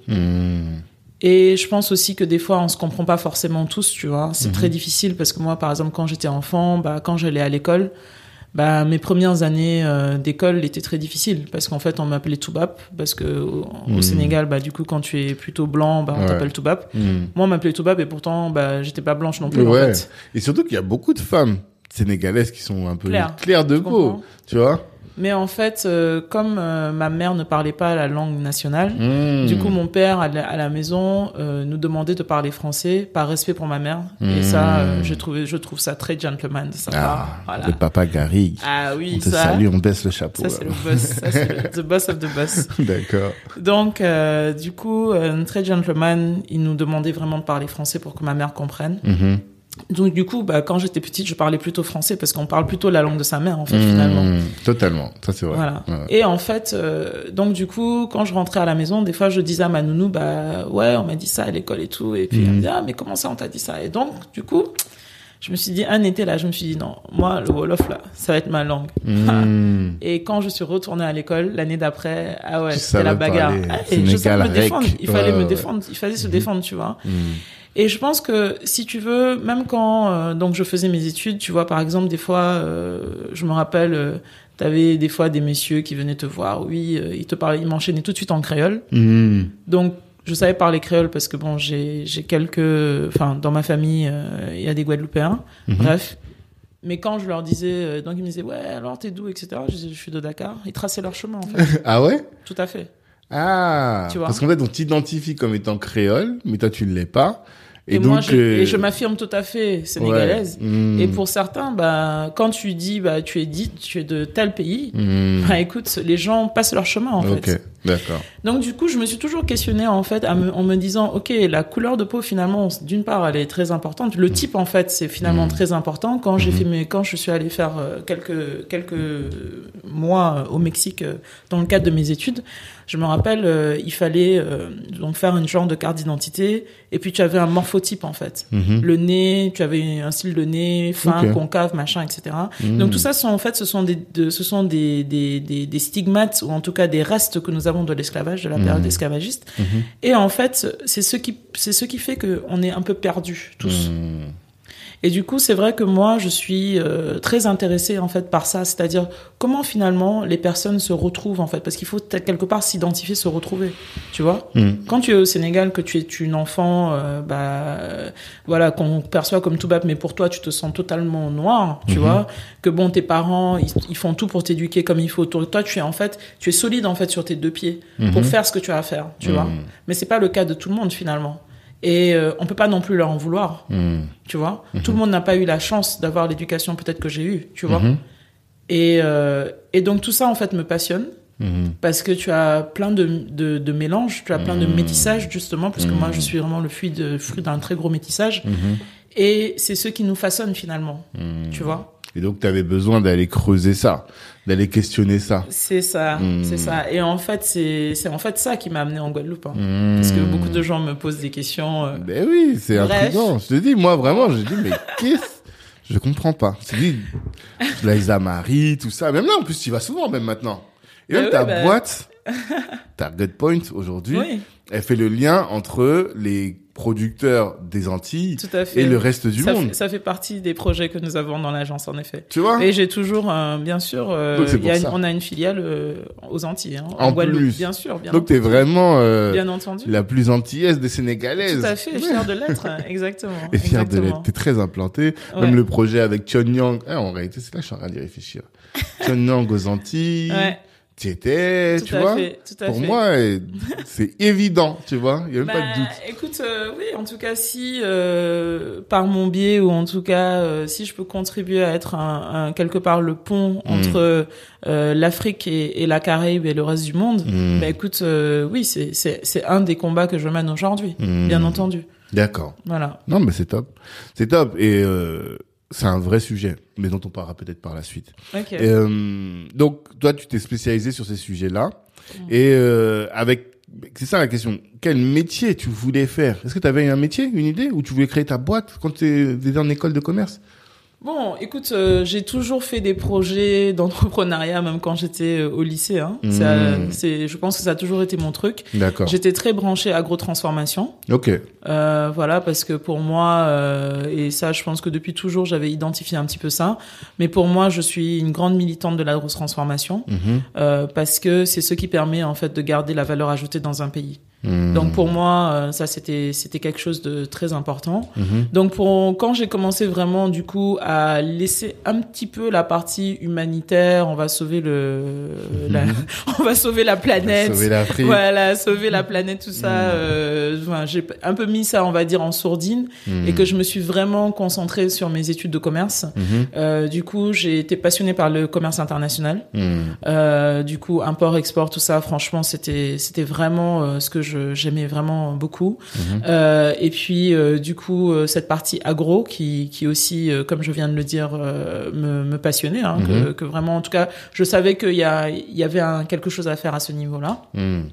Et je pense aussi que des fois, on se comprend pas forcément tous, tu vois. C'est Mhm. très difficile parce que moi, par exemple, quand j'étais enfant, bah, quand j'allais à l'école, bah, mes premières années euh, d'école étaient très difficiles parce qu'en fait, on m'appelait Toubap parce que au, au Mhm. Sénégal, bah, du coup, quand tu es plutôt blanc, bah, on Ouais. t'appelle Toubap. Mm. Moi, on m'appelait Toubap et pourtant, bah, j'étais pas blanche non plus, Ouais. en fait. Et surtout qu'il y a beaucoup de femmes sénégalaises qui sont un peu Claires. claires de peau, tu vois? Mais en fait, euh, comme euh, ma mère ne parlait pas la langue nationale, Mm. Du coup, mon père à la, à la maison euh, nous demandait de parler français par respect pour ma mère. Et Mmh. ça, je trouve, je trouve ça très gentleman de sa Ah, part. Voilà. le papa Garrigue. Ah oui, on te ça. salue, on baisse le chapeau. Ça c'est le boss, ça c'est the boss of the boss. D'accord. Donc du coup, très gentleman, il nous demandait vraiment de parler français pour que ma mère comprenne. Mhm. Donc du coup, bah, quand j'étais petite, je parlais plutôt français parce qu'on parle plutôt la langue de sa mère en fait finalement. Totalement, ça c'est vrai. Voilà. Ouais. Et en fait, euh, donc du coup, quand je rentrais à la maison, des fois, je disais à ma nounou, bah ouais, on m'a dit ça à l'école et tout. Et puis elle me Mhm. dit, ah mais comment ça, on t'a dit ça? Et donc, du coup, je me suis dit, un été là, je me suis dit, non, moi, le Wolof là, ça va être ma langue. Mm. Et quand je suis retournée à l'école, l'année d'après, ah ouais, c'était la bagarre. Ah, et je savais me défendre. Il fallait Ouais, me ouais. défendre. Il fallait se défendre, tu vois. Et je pense que si tu veux, même quand euh, donc je faisais mes études, tu vois, par exemple, des fois, euh, je me rappelle, euh, t'avais des fois des messieurs qui venaient te voir, oui, euh, ils te parlaient, ils m'enchaînaient tout de suite en créole. Mm. Donc je savais parler créole parce que bon, j'ai j'ai quelques, enfin, dans ma famille, il y a des Guadeloupéens, Mhm. bref. Mais quand je leur disais, donc ils me disaient, ouais, alors t'es d'où, etc. Je disais, je suis de Dakar. Ils traçaient leur chemin, en fait. Ah ouais? Tout à fait. Ah Tu vois. Parce qu'en fait, on t'identifie comme étant créole, mais toi tu ne l'es pas. Et, Et, moi, je, euh, et je m'affirme tout à fait sénégalaise. ouais. Mm. Et pour certains, bah, quand tu dis, bah, tu es dit, tu es de tel pays, Mm. bah, écoute, les gens passent leur chemin, en Ok, fait. D'accord. Donc, du coup, je me suis toujours questionnée, en fait, me- en me disant, OK, la couleur de peau, finalement, d'une part, elle est très importante. Le type, en fait, c'est finalement Mm. très important. Quand j'ai Mhm. fait mes, quand je suis allée faire euh, quelques, quelques mois euh, au Mexique, euh, dans le cadre de mes études, je me rappelle, euh, il fallait, euh, donc faire une genre de carte d'identité. Et puis, tu avais un morphotype, en fait. Mhm. Le nez, tu avais un style de nez fin, concave, machin, etc. Donc tout ça, sont, en fait, ce sont des, de- ce sont des, des, des, des stigmates ou en tout cas des restes que nous avons de l'esclavage, de la période Mhm. esclavagiste. Mhm. Et en fait, c'est ce qui, c'est ce qui fait que on est un peu perdus tous. Mm. Et du coup, c'est vrai que moi, je suis euh, très intéressée en fait par ça, c'est-à-dire comment finalement les personnes se retrouvent en fait, parce qu'il faut quelque part s'identifier, se retrouver, tu vois? Mm. Quand tu es au Sénégal, que tu es une enfant, euh, bah euh, voilà, qu'on perçoit comme tout bas, mais pour toi, tu te sens totalement noir, tu Mhm. vois? Que bon, tes parents, ils, ils font tout pour t'éduquer comme il faut. Toi, tu es en fait, tu es solide en fait sur tes deux pieds pour Mhm. faire ce que tu as à faire, tu vois? Mm. Mais c'est pas le cas de tout le monde finalement. Et euh, on peut pas non plus leur en vouloir, Mm. tu vois? Tout le monde n'a pas eu la chance d'avoir l'éducation peut-être que j'ai eue, tu vois? Mhm. Et, euh, et donc tout ça en fait me passionne parce que tu as plein de, de, de mélanges, tu as plein de métissages justement, parce que moi je suis vraiment le fruit de- fruit d'un très gros métissage. Et c'est ce qui nous façonne finalement, Mm. tu vois? Et donc, tu avais besoin d'aller creuser ça, d'aller questionner ça. C'est ça, Mhm. c'est ça. Et en fait, c'est c'est en fait ça qui m'a amené en Guadeloupe. hein. Mm. Parce que beaucoup de gens me posent des questions. euh, Ben oui, c'est intriguant. Je te dis, moi, vraiment, je dis, mais qu'est-ce Je comprends pas. Je te dis, la Marie, tout ça. Même là, en plus, tu y vas souvent, même maintenant. Et Ben même oui, ta ben- boîte, Target Point aujourd'hui, Oui, elle fait le lien entre les producteurs des Antilles tout à fait. et le reste du ça, monde. fait, ça fait partie des projets que nous avons dans l'agence, en effet. Tu vois Et j'ai toujours, euh, bien sûr, euh, Donc y a une- on a une filiale euh, aux Antilles, hein, En en, Guadeloupe, plus. bien sûr, bien, Donc t'es vraiment euh, bien entendu. la plus antillaise des Sénégalaises. Tout à fait, fier de l'être, exactement. Et fier de l'être. T'es très implanté. Ouais. Même le projet avec Chon Yang. Eh, en réalité, c'est là que je suis en train d'y réfléchir. Chon Yang aux Antilles. Ouais, Tu étais, tout tu à vois. fait, tout à Pour fait. moi, c'est évident, tu vois. Il y a même pas de Bah, doute. Écoute, euh, oui, en tout cas, si euh, par mon biais ou en tout cas, euh, si je peux contribuer à être un, un- quelque part le pont Mm. entre euh, l'Afrique et, et la Caraïbe et le reste du monde, Hmm. bah écoute, euh, oui, c'est c'est c'est un des combats que je mène aujourd'hui, Hmm. bien entendu. D'accord. Voilà. Non, mais c'est top. C'est top. Et euh, c'est un vrai sujet, mais dont on parlera peut-être par la suite. Ok. Et, euh, donc, toi, tu t'es spécialisé sur ces sujets-là. Mm. Et euh, avec, c'est ça la question. Quel métier tu voulais faire? Est-ce que tu avais un métier, une idée, ou tu voulais créer ta boîte quand tu étais en école de commerce? Bon, écoute, euh, j'ai toujours fait des projets d'entrepreneuriat, même quand j'étais euh, au lycée. Hein. Mmh. Ça, c'est, je pense que ça a toujours été mon truc. D'accord. J'étais très branchée agro-transformation. Ok. Euh, voilà, parce que pour moi, euh, et ça, je pense que depuis toujours, j'avais identifié un petit peu ça. Mais pour moi, je suis une grande militante de l'agro-transformation Mhm. euh, parce que c'est ce qui permet en fait de garder la valeur ajoutée dans un pays. Mhm. Donc pour moi, euh, ça c'était c'était quelque chose de très important. Mhm. Donc pour quand j'ai commencé vraiment du coup à laisser un petit peu la partie humanitaire, on va sauver le, la- on va sauver la planète. Sauver l'Afrique. Voilà, sauver la planète, tout ça. Mm. euh, enfin, j'ai un peu mis ça, on va dire, en sourdine, et que je me suis vraiment concentrée sur mes études de commerce. Mhm. Euh, du coup, j'ai été passionnée par le commerce international. Euh, du coup, import, export, tout ça, franchement, c'était c'était vraiment ce que j'aimais vraiment beaucoup. Mhm. Euh, et puis, euh, du coup, euh, cette partie agro qui qui aussi, comme je viens de le dire, me, me passionnait, hein, Mhm. que, que vraiment, en tout cas, je savais qu'il y a il y avait un, quelque chose à faire à ce niveau-là. Mhm.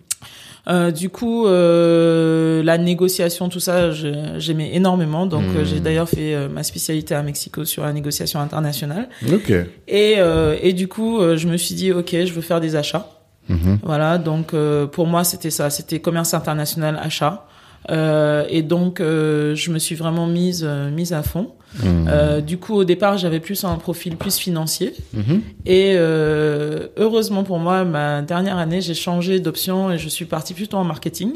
Euh, du coup, euh, la négociation, tout ça, j'aimais énormément. Donc, euh, j'ai d'ailleurs fait ma spécialité à Mexico sur la négociation internationale. Ok. Et, et du coup, je me suis dit, ok, je veux faire des achats. Mhm. Voilà, donc euh, pour moi, c'était ça, c'était commerce international, achat. Euh, et donc, euh, je me suis vraiment mise, mise à fond. Mhm. Du coup, au départ, j'avais plus un profil plus financier. Mhm. Et heureusement pour moi, ma dernière année, j'ai changé d'option et je suis partie plutôt en marketing.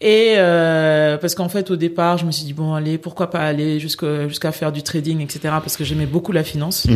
Et euh, parce qu'en fait, au départ, je me suis dit bon, allez, pourquoi pas aller jusqu'à jusqu'à faire du trading, etc. Parce que j'aimais beaucoup la finance.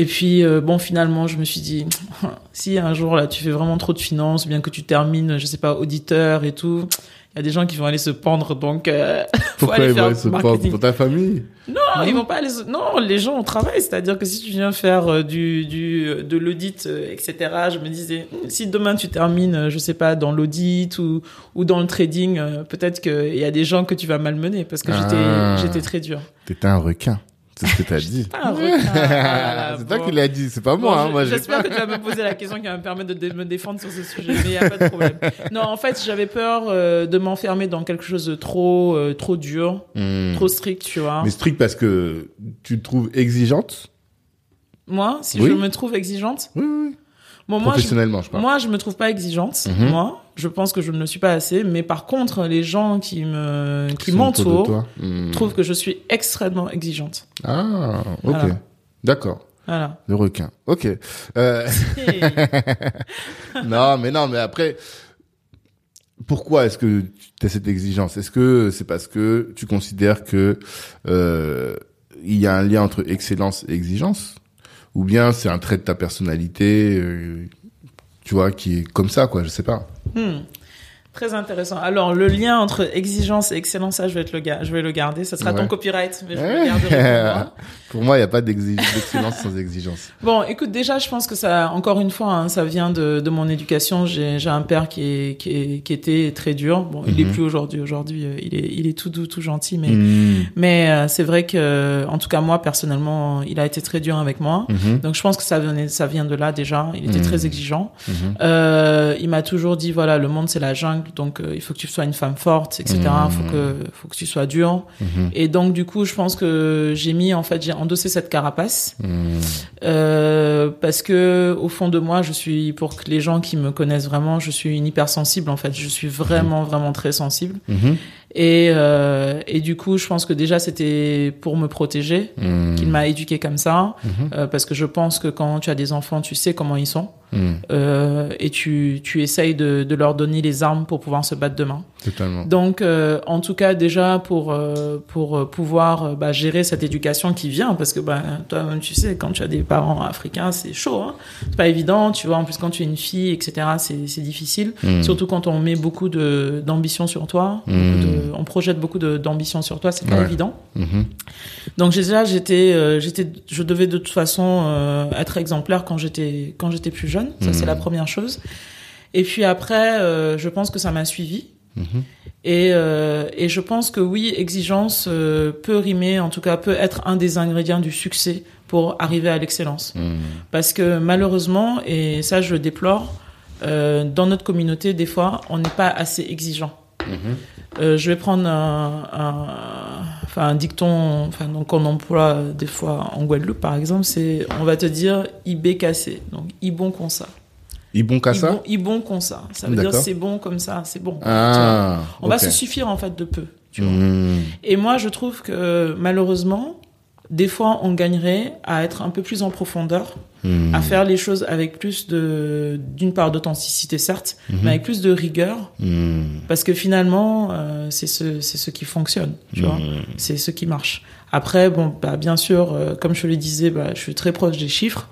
Et puis euh, bon, finalement, je me suis dit si un jour là, tu fais vraiment trop de finance, bien que tu termines, je sais pas, auditeur et tout, il y a des gens qui vont aller se pendre, donc euh, Pourquoi aller ils vont aller se marketing. pour ta famille? Non, ils vont pas aller. se- Non, les gens au travail, c'est-à-dire que si tu viens faire euh, du du de l'audit, euh, etc. Je me disais, hmm, si demain tu termines, euh, je sais pas, dans l'audit ou ou dans le trading, euh, peut-être qu'il y a des gens que tu vas malmener parce que j'étais Ah. j'étais très dur. T'étais un requin. C'est ce que t'as dit. Ah c'est toi qui l'as dit, c'est pas Bon, moi. hein. je- Moi, J'espère que tu vas me poser la question qui va me permettre de dé- me défendre sur ce sujet, mais il n'y a pas de problème. Non, en fait, j'avais peur euh, de m'enfermer dans quelque chose de trop, euh, trop dur, Mhm. trop strict, tu vois. Mais strict parce que tu te trouves exigeante? Moi, si Oui. je me trouve exigeante, Oui, oui, oui. bon, moi, je, Professionnellement, je parle. moi, je me trouve pas exigeante. Mhm. Moi, je pense que je ne le suis pas assez. Mais par contre, les gens qui me, qui m'entourent. Mhm. trouvent que je suis extrêmement exigeante. Ah, ok. Voilà. D'accord. Voilà. Le requin. Ok. Euh, non, mais non, mais après, pourquoi est-ce que tu as cette exigence? Est-ce que c'est parce que tu considères que euh, il y a un lien entre excellence et exigence, ou bien c'est un trait de ta personnalité, euh, tu vois, qui est comme ça, quoi Je sais pas. Hmm. Très intéressant. Alors, le lien entre exigence et excellence, ça, je vais, te le, je vais le garder. Ça sera Ouais. ton copyright, mais je le garderai pour moi. Pour moi, il n'y a pas d'excellence sans exigence. Bon, écoute, déjà, je pense que ça, encore une fois, hein, ça vient de, de mon éducation. J'ai un père qui, est, qui, est, qui était très dur. Bon, il est Mhm. plus aujourd'hui. Aujourd'hui, euh, il est, il est tout doux, tout gentil. Mais, Mhm. mais euh, c'est vrai que, en tout cas, moi, personnellement, il a été très dur avec moi. Mhm. Donc, je pense que ça, venait, ça vient de là déjà. Il était très exigeant. Euh, il m'a toujours dit, voilà, le monde, c'est la jungle. Simple. Donc, euh, il faut que tu sois une femme forte, etc. Il faut que, faut que tu sois dur. Et donc, du coup, je pense que j'ai mis, en fait, j'ai endossé cette carapace. Euh, parce que, au fond de moi, je suis, pour que les gens qui me connaissent vraiment, je suis une hypersensible, en fait. Je suis vraiment, vraiment très sensible. Et, euh, et du coup, je pense que déjà, c'était pour me protéger qu'il m'a éduqué comme ça. Parce que je pense que quand tu as des enfants, tu sais comment ils sont. Euh, et tu, tu essayes de, de leur donner les armes pour pouvoir se battre demain. Totalement. Donc, euh, en tout cas, déjà pour euh, pour pouvoir bah, gérer cette éducation qui vient, parce que bah, toi, tu sais, quand tu as des parents africains, c'est chaud, hein c'est pas évident, tu vois. En plus, quand tu es une fille, etc., c'est c'est difficile. Mm. Surtout quand on met beaucoup de d'ambition sur toi, Mm. de- on projette beaucoup d'ambition sur toi, c'est pas Ouais. évident. Mhm. Donc déjà, j'étais, j'étais, je devais de toute façon être exemplaire quand j'étais quand j'étais plus jeune. Ça, c'est la première chose. Et puis après, euh, je pense que ça m'a suivi. Mhm. Et, euh, et je pense que oui, exigence euh, peut rimer, en tout cas peut être un des ingrédients du succès pour arriver à l'excellence. Mhm. Parce que malheureusement, et ça je le déplore, dans notre communauté, des fois, on n'est pas assez exigeant. Euh, je vais prendre un, un, enfin, un dicton enfin, donc qu'on emploie euh, des fois en Guadeloupe, par exemple, c'est on va te dire IB cassé, donc ibon comme ça. Ils bon qu'à ça Ibon, ibon comme ça. Ça veut dire c'est bon comme ça, c'est bon. Ah. On va se suffire en fait de peu. Tu vois. Mhm. Et moi, je trouve que malheureusement, des fois, on gagnerait à être un peu plus en profondeur, Mhm. à faire les choses avec plus de, d'une part d'authenticité certes, mais avec plus de rigueur, Mhm. parce que finalement, euh, c'est ce, c'est ce qui fonctionne, tu vois, c'est ce qui marche. Après, bon, bah, bien sûr, euh, comme je le disais, bah, je suis très proche des chiffres,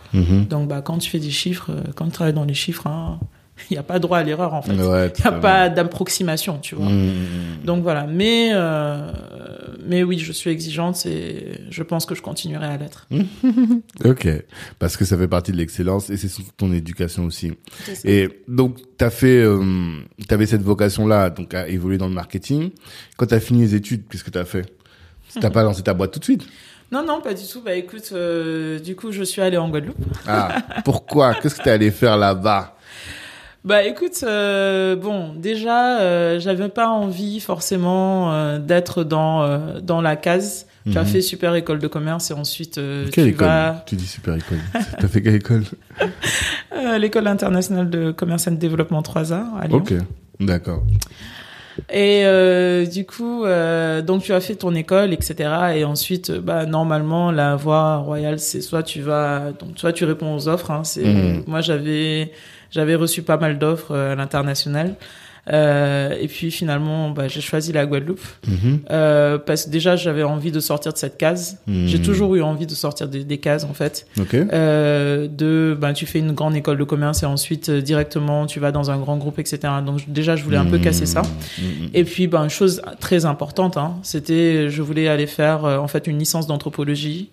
donc bah, quand tu fais des chiffres, euh, quand tu travailles dans les chiffres, hein, il n'y a pas droit à l'erreur en fait. Il Ouais, n'y a pas d'approximation, tu vois. Mhm. Donc voilà, mais euh, mais oui, je suis exigeante et je pense que je continuerai à l'être. Ok, parce que ça fait partie de l'excellence et c'est ton éducation aussi. Et donc, t'as fait, euh, t'avais cette vocation-là, donc à évoluer dans le marketing. Quand t'as fini les études, qu'est-ce que t'as fait? T'as pas lancé ta boîte tout de suite? Non non, pas du tout. Bah écoute, euh, du coup, je suis allée en Guadeloupe. Ah, pourquoi? Qu'est-ce que t'es allé faire là-bas? Bah écoute, euh, bon, déjà, euh, j'avais pas envie forcément euh, d'être dans euh, dans la case. Tu as Mhm. fait super école de commerce et ensuite euh, Quelle tu école vas Tu dis super école. T'as fait quelle école euh, l'école internationale de commerce et de développement 3A à Lyon. Ok, d'accord. Et euh, du coup, euh, donc tu as fait ton école, etc. Et ensuite, bah normalement, la voie royale, c'est soit tu vas, donc soit tu réponds aux offres. Hein, c'est Mhm. moi j'avais j'avais reçu pas mal d'offres euh, à l'international. Euh, et puis finalement, bah, j'ai choisi la Guadeloupe Mhm. euh, parce que déjà j'avais envie de sortir de cette case. Mhm. J'ai toujours eu envie de sortir des, des cases en fait. Euh, de ben tu fais une grande école de commerce et ensuite directement tu vas dans un grand groupe etc. Donc déjà je voulais un peu casser ça. Mhm. Et puis, ben, chose très importante, hein, c'était, je voulais aller faire en fait une licence d'anthropologie.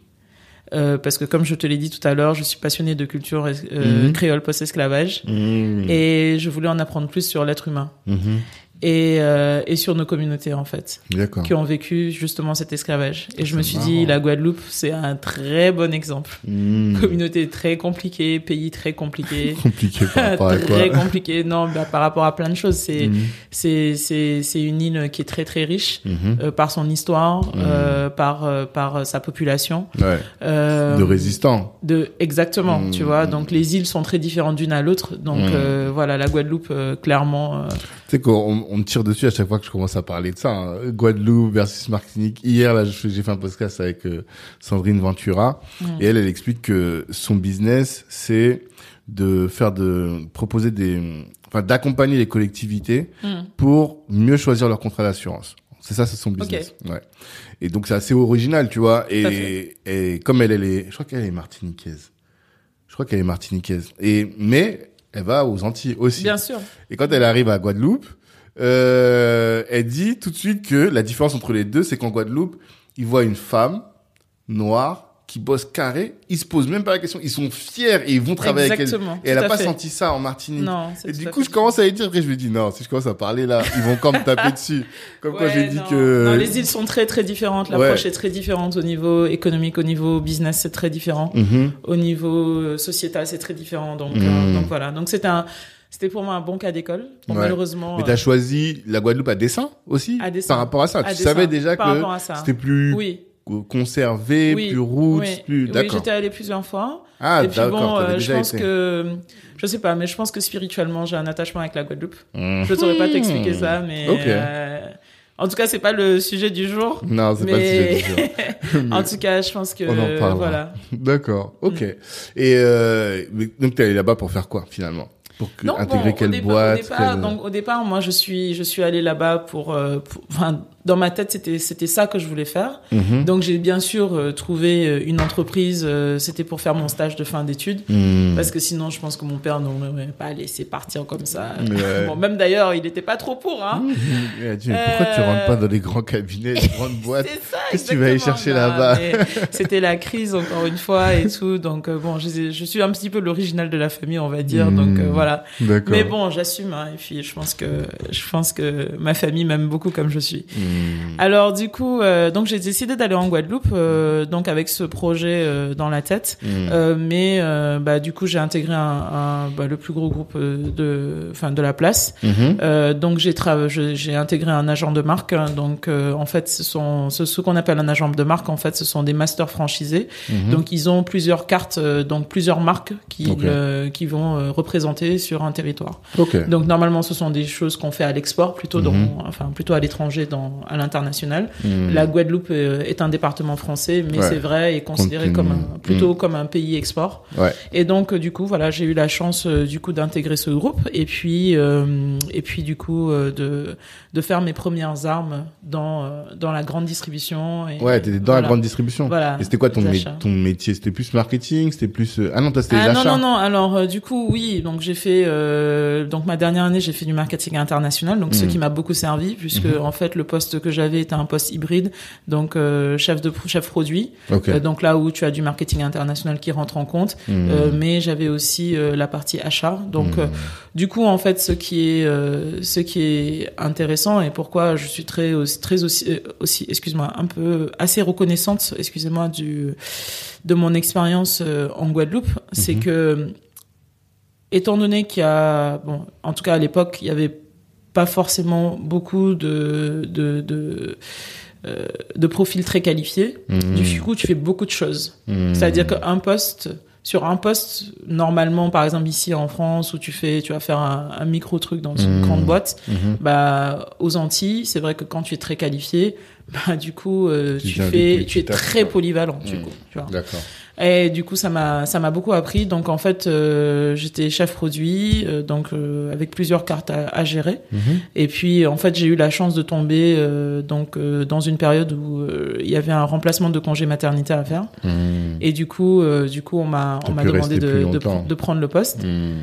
Euh, parce que comme je te l'ai dit tout à l'heure, je suis passionnée de culture euh, Mhm. créole post-esclavage Mhm. et je voulais en apprendre plus sur l'être humain Mhm. Et, euh, et sur nos communautés en fait qui ont vécu justement cet esclavage. Et je me C'est suis marrant. dit, la Guadeloupe, c'est un très bon exemple. Mhm. Communauté très compliquée, pays très compliqué. Compliqué par rapport à quoi très compliqué. Non, bah, par rapport à plein de choses. C'est, Mhm. c'est, c'est, c'est une île qui est très très riche Mhm. euh, par son histoire, Mhm. euh, par euh, par sa population. Ouais. Euh, De résistants. de exactement, tu vois. Donc les îles sont très différentes d'une à l'autre. Donc euh, voilà, la Guadeloupe euh, clairement. Tu sais qu'on on me tire dessus à chaque fois que je commence à parler de ça. hein. Guadeloupe versus Martinique. Hier, là, j'ai fait un podcast avec euh, Sandrine Ventura et elle, elle explique que son business, c'est de faire de proposer des, enfin, d'accompagner les collectivités mhm. pour mieux choisir leur contrat d'assurance. C'est ça, c'est son business. Ouais. Et donc c'est assez original, tu vois. Et, et comme elle, elle est, je crois qu'elle est martiniquaise. Je crois qu'elle est martiniquaise. Et mais elle va aux Antilles aussi. Bien sûr. Et quand elle arrive à Guadeloupe, euh, elle dit tout de suite que la différence entre les deux, c'est qu'en Guadeloupe, ils voient une femme noire qui bosse carré, ils se posent même pas la question, ils sont fiers et ils vont travailler Exactement. avec elle. Et elle a pas fait. senti ça en Martinique. Non. Et du coup, je commence à lui dire, après je lui dis non, si je commence à parler là, ils vont quand même taper dessus. Comme quand Ouais, j'ai dit que... Non, les îles sont très très différentes. L'approche Ouais. est très différente au niveau économique, au niveau business, c'est très différent. Mhm. Au niveau euh, sociétal, c'est très différent. Donc, Mhm. euh, donc voilà. Donc c'est un, C'était pour moi un bon cas d'école. Bon, Ouais. Malheureusement. Mais euh, t'as choisi la Guadeloupe à dessin aussi À dessin. Par rapport à ça, À tu dessin. savais déjà Par que c'était plus oui. conservé, oui, plus roots, oui, plus oui, j'étais allée plusieurs fois. ah et puis bon, euh, je pense été. que, je sais pas, mais je pense que spirituellement, j'ai un attachement avec la Guadeloupe. Mhm. Je saurais pas t'expliquer ça, mais Ok. euh, en tout cas, c'est pas le sujet du jour. Non, c'est pas le Mais- sujet du jour. En tout cas, je pense que On en parlera. voilà. D'accord, ok. Mm. Et euh, mais donc t'es allé là-bas pour faire quoi finalement? Pour que- Non, intégrer bon, quelle au départ, boîte au départ, quelle- donc au départ, moi, je suis, je suis allée là-bas pour, euh, pour- enfin, dans ma tête, c'était, c'était ça que je voulais faire. Mhm. Donc, j'ai bien sûr euh, trouvé euh, une entreprise. euh, c'était pour faire mon stage de fin d'études. Mhm. Parce que sinon, je pense que mon père n'aurait pas laissé partir comme ça. Ouais. Bon, même d'ailleurs, il n'était pas trop pour, hein. Pourquoi tu rentres pas dans les grands cabinets, les grandes boîtes? Qu'est-ce que tu vas aller chercher là-bas? C'était la crise encore une fois et tout. Donc bon, je, je suis un petit peu l'original de la famille, on va dire. Hmm. Donc voilà. Mais bon, j'assume. Hein, et puis je pense que je pense que ma famille m'aime beaucoup comme je suis. Mhm. Alors du coup, euh, donc j'ai décidé d'aller en Guadeloupe, euh, donc avec ce projet euh, dans la tête. Euh, mais euh, bah du coup j'ai intégré un, un- bah, le plus gros groupe euh, de enfin de la place euh, donc j'ai j'ai intégré un agent de marque hein. donc euh, en fait ce sont ce, ce qu'on appelle un agent de marque en fait ce sont des masters franchisés Mhm. donc ils ont plusieurs cartes euh, donc plusieurs marques qui Ok. euh, qui vont représenter sur un territoire Ok. donc normalement ce sont des choses qu'on fait à l'export plutôt dans Mhm. enfin plutôt à l'étranger dans à l'international Mhm. la Guadeloupe euh, est un département français, mais Ouais. c'est vrai, est considéré comme un, plutôt Mm. comme un pays export. Ouais. Et donc euh, du coup voilà, j'ai eu la chance euh, du coup d'intégrer ce groupe et puis euh, et puis du coup de de faire mes premières armes dans dans la grande distribution. Et, Ouais, t'étais dans la grande distribution. Voilà. Et c'était quoi ton, mé- ton métier? C'était plus marketing? C'était plus... Ah non, toi, c'était Ah non non non alors euh, du coup oui donc j'ai fait euh, donc ma dernière année j'ai fait du marketing international donc ce Mhm. qui m'a beaucoup servi puisque Mhm. en fait le poste que j'avais était un poste hybride donc euh, chef de chef produit. Euh, donc là où tu as du marketing international qui rentre en compte, Mhm. Euh, mais j'avais aussi la partie achat. Donc euh, du coup en fait ce qui est ce qui est intéressant et pourquoi je suis très aussi très aussi aussi excuse-moi un peu assez reconnaissante excusez-moi du de mon expérience en Guadeloupe, c'est Mhm. que étant donné qu'il y a bon en tout cas à l'époque il y avait pas forcément beaucoup de de de, euh, de profils très qualifiés. Mhm. Du coup, tu fais beaucoup de choses. Mhm. C'est-à-dire qu'un poste, sur un poste, normalement, par exemple ici en France, où tu fais, tu vas faire un, un micro truc dans une Mhm. grande boîte, Mhm. bah aux Antilles, c'est vrai que quand tu es très qualifié, bah du coup, euh, Tu tu fais, tu es très polyvalent, du coup, tu vois. D'accord. Et du coup, ça m'a ça m'a beaucoup appris. Donc en fait, euh, j'étais chef produit, euh, donc euh, avec plusieurs cartes à, à gérer. Mhm. Et puis en fait, j'ai eu la chance de tomber euh, donc euh, dans une période où euh, il y avait un remplacement de congé maternité à faire. Mhm. Et du coup, euh, du coup, on m'a on m'a demandé de, de, prendre le poste. Mhm.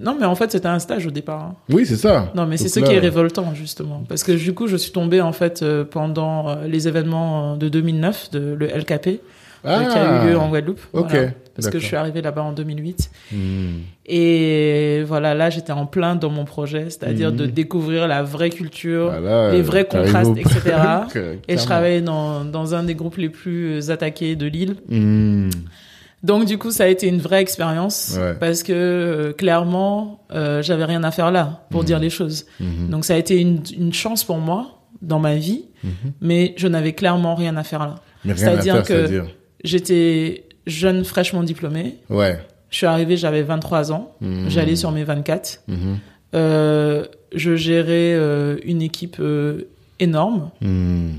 Non, mais en fait, c'était un stage au départ. hein. Oui, c'est ça. Non, mais c'est ce là- qui est révoltant justement, parce que du coup, je suis tombée en fait euh, pendant les événements de 2009, de le LKP, Ah. qui a eu lieu en Guadeloupe. Ok. Voilà. parce que je suis arrivée là-bas en 2008. Mhm. Et voilà, là, j'étais en plein dans mon projet, c'est-à-dire de découvrir la vraie culture, Voilà, les euh, vrais contrastes, etc. Et je travaillais dans, dans un des groupes les plus attaqués de l'île. Mhm. Donc du coup, ça a été une vraie expérience Ouais. parce que euh, clairement, euh, j'avais rien à faire là pour dire les choses. Donc ça a été une, une chance pour moi dans ma vie, mais je n'avais clairement rien à faire là. C'est-à-dire que-. J'étais jeune, fraîchement diplômée. Ouais. Je suis arrivée, j'avais 23 ans. Mhm. J'allais sur mes 24. Mhm. Euh, je gérais euh, une équipe euh, énorme Mhm.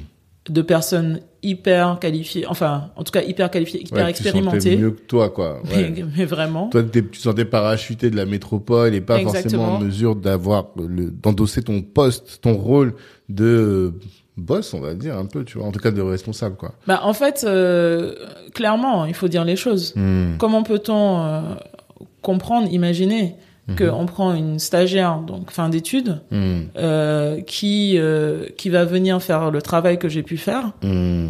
de personnes hyper qualifiées, enfin, en tout cas hyper qualifiées, hyper Ouais, tu expérimentées. mieux que toi, quoi. Ouais. Mais, mais vraiment. Toi, tu sentais parachuté de la métropole et pas Exactement. forcément en mesure d'avoir d'endosser ton poste, ton rôle de boss, on va dire un peu, tu vois, en tout cas de responsable, quoi. Bah, en fait, euh, clairement, il faut dire les choses. Hmm. Comment peut-on euh, comprendre, imaginer Mhm. qu'on prend une stagiaire, donc fin d'études, Hmm. euh, qui qui va venir faire le travail que j'ai pu faire Hmm.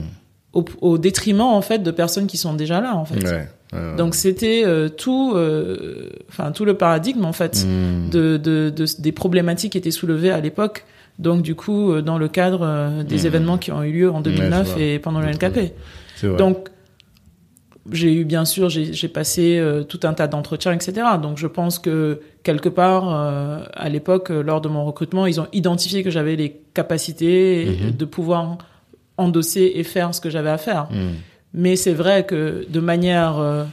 au, au détriment en fait de personnes qui sont déjà là en fait. Ouais. Donc c'était euh, tout, euh, enfin tout le paradigme en fait de, de, de des problématiques qui étaient soulevées à l'époque. Donc du coup euh, dans le cadre euh, des Mhm. événements qui ont eu lieu en 2009 vois. et pendant le LKP. C'est vrai. Donc j'ai eu bien sûr, j'ai passé euh, tout un tas d'entretiens, etc. Donc je pense que quelque part, euh, à l'époque, lors de mon recrutement, ils ont identifié que j'avais les capacités Mhm. de pouvoir endosser et faire ce que j'avais à faire. Mais c'est vrai que de manière, euh,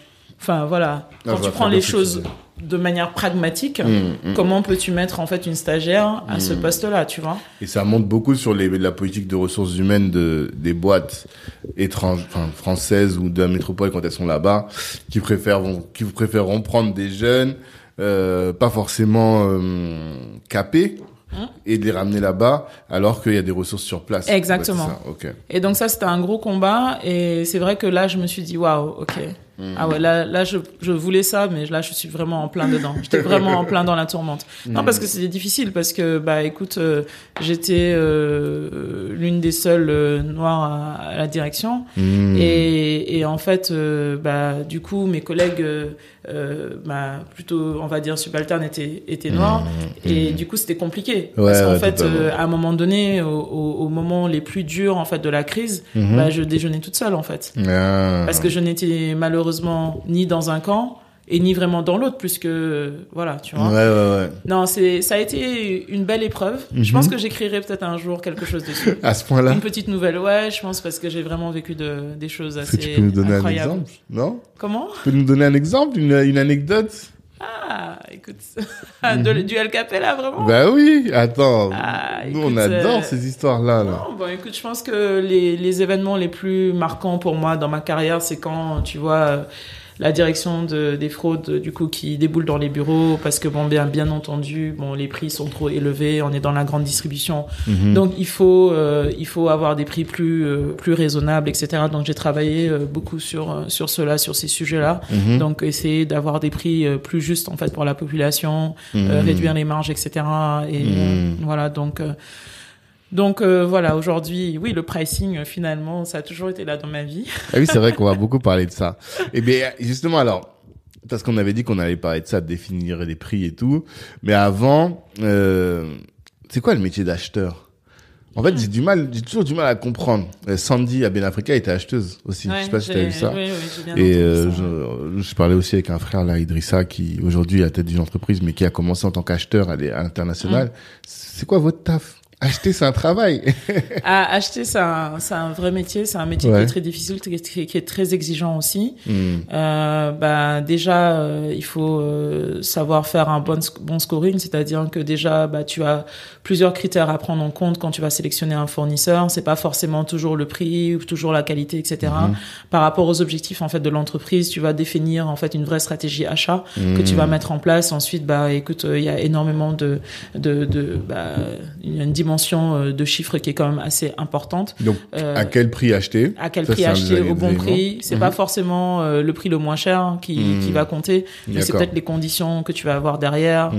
enfin voilà, Ah, quand tu prends les choses. De manière pragmatique, Hmm, hmm. comment peux-tu mettre en fait une stagiaire à ce poste-là, tu vois? Et ça montre beaucoup sur les, la politique de ressources humaines de, des boîtes étrangères, enfin, françaises ou de la métropole quand elles sont là-bas, qui préfèrent, qui préféreront prendre des jeunes, euh, pas forcément euh, capés, et de les ramener là-bas, alors qu'il y a des ressources sur place. Exactement. Ouais, c'est ça, ok. Et donc ça, c'était un gros combat. Et c'est vrai que là, je me suis dit, waouh, ok. Ah ouais, là, là je, je voulais ça, mais là, je suis vraiment en plein dedans. J'étais vraiment en plein dans la tourmente. Non, parce que c'était difficile, parce que, bah, écoute, euh, j'étais euh, l'une des seules euh, noires à, à la direction. Hmm. Et, et en fait, euh, bah, du coup, mes collègues, euh, bah, plutôt, on va dire, subalternes étaient, étaient noirs. Et du coup, c'était compliqué. Ouais, parce qu'en ouais, fait, euh, à un moment donné, au, moment les plus durs, en fait, de la crise, bah, je déjeunais toute seule, en fait. Ah. Parce que je n'étais malheureusement ni dans un camp et ni vraiment dans l'autre, puisque, voilà, tu vois. Ouais, ouais, ouais. Non, c'est, ça a été une belle épreuve. Je Mhm. pense que j'écrirai peut-être un jour quelque chose dessus. À ce point-là, Une petite nouvelle, ouais, je pense parce que j'ai vraiment vécu de, des choses que assez tu peux nous donner un exemple Non? Comment? Tu peux nous donner un exemple, une, une anecdote? Ah, écoute, de, du El Capella, vraiment? Bah oui, attends. Ah, Nous, écoute, on adore euh, ces histoires-là. Là. Non, bon, écoute, je pense que les, les événements les plus marquants pour moi dans ma carrière, c'est quand, tu vois, la direction de, des fraudes, du coup, qui déboule dans les bureaux parce que, bon, bien, bien entendu, bon, les prix sont trop élevés, on est dans la grande distribution. Mhm. Donc, il faut, euh, il faut avoir des prix plus, euh, plus raisonnables, etc. Donc, j'ai travaillé euh, beaucoup sur, euh, sur cela, sur ces sujets-là. Mhm. Donc, essayer d'avoir des prix euh, plus justes, en fait, pour la population, euh, Mhm. réduire les marges, etc. Et Mhm. voilà, donc... donc euh, voilà, aujourd'hui, oui, le pricing, euh, finalement, ça a toujours été là dans ma vie. Ah oui, c'est vrai qu'on va beaucoup parler de ça. Et bien, justement, alors, parce qu'on avait dit qu'on allait parler de ça, de définir les prix et tout. Mais avant, euh, c'est quoi le métier d'acheteur? En fait, j'ai du mal, j'ai toujours du mal à comprendre. Sandy à Ben Africa était acheteuse aussi. je sais pas si tu as j'ai- vu ça. Oui, oui, j'ai bien Et ça. je, je parlais aussi avec un frère là, Idrissa, qui aujourd'hui est à la tête d'une entreprise, mais qui a commencé en tant qu'acheteur à l'international. C'est quoi votre taf? Acheter, c'est un travail. À acheter, c'est un, un vrai métier, c'est un métier Ouais. qui est très difficile, qui est, qui est très exigeant aussi. Euh, bah déjà euh, il faut euh, savoir faire un bon bon scoring c'est-à-dire que déjà bah tu as plusieurs critères à prendre en compte quand tu vas sélectionner un fournisseur. C'est pas forcément toujours le prix ou toujours la qualité etc par rapport aux objectifs en fait de l'entreprise tu vas définir en fait une vraie stratégie achat que tu vas mettre en place. Ensuite bah écoute euh, il y a énormément de de, de bah, une dimension euh, de chiffres qui est quand même assez importante. Donc, Euh, à quel prix acheter? à quel Ça, prix acheter au bon prix. C'est pas forcément euh, le prix le moins cher qui, qui va compter, mais c'est peut-être les conditions que tu vas avoir derrière,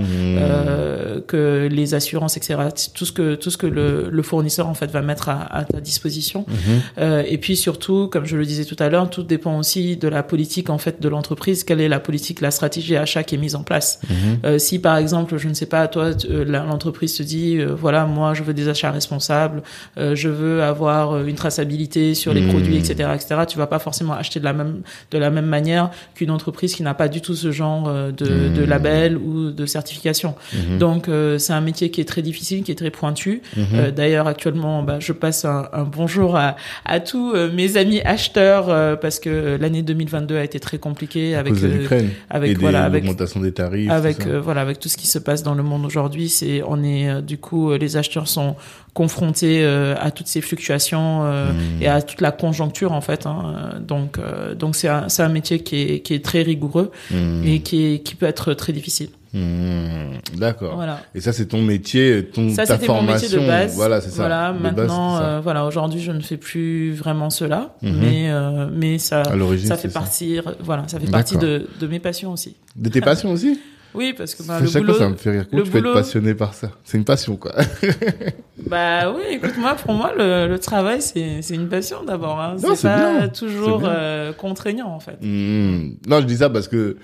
que les assurances, etc. Tout ce que tout ce que le, le fournisseur en fait va mettre à, à ta disposition. Mhm. Euh, et puis surtout, comme je le disais tout à l'heure, tout dépend aussi de la politique en fait de l'entreprise. Quelle est la politique, la stratégie achat qui est mise en place. Mhm. Euh, si par exemple, je ne sais pas, toi, euh, l'entreprise te dit, euh, voilà, moi, je veux des achats responsables, euh, je veux avoir euh, une traçabilité sur les Mhm. produits, etc., etc. Tu vas pas forcément acheter de la même de la même manière qu'une entreprise qui n'a pas du tout ce genre euh, de, de label ou de certification. Donc, euh, c'est un métier qui est très difficile, qui est très pointu. Mhm. Euh, D'ailleurs, actuellement, bah, je passe un, un bonjour à, à tous euh, mes amis acheteurs euh, parce que l'année 2022 a été très compliquée à avec euh, avec et des- voilà avec l'augmentation des tarifs. avec euh, voilà avec tout ce qui se passe dans le monde aujourd'hui c'est on est euh, du coup euh, les acheteurs sont confrontés euh, à toutes ces fluctuations euh, Mhm. et à toute la conjoncture en fait hein. Euh, donc euh, donc c'est un, métier qui est qui est très rigoureux Mhm. et qui est qui peut être très difficile Mhm. D'accord. voilà Et ça, c'est ton métier, ton, ça ta c'était mon métier formation. de base Voilà, c'est ça. voilà De maintenant ça. euh, voilà aujourd'hui je ne fais plus vraiment cela Mhm. mais euh, mais ça ça fait ça. partie voilà ça fait partie de de mes passions aussi De tes passions aussi oui parce que bah, le chaque boulot fois, ça me fait rire. Comment tu peux être boulot- passionné par ça? C'est une passion, quoi. Bah oui, écoute, moi, pour moi, le, le travail, c'est, une passion d'abord. Hein. C'est pas bien, toujours euh, contraignant, en fait. Mhm. Non, je dis ça parce que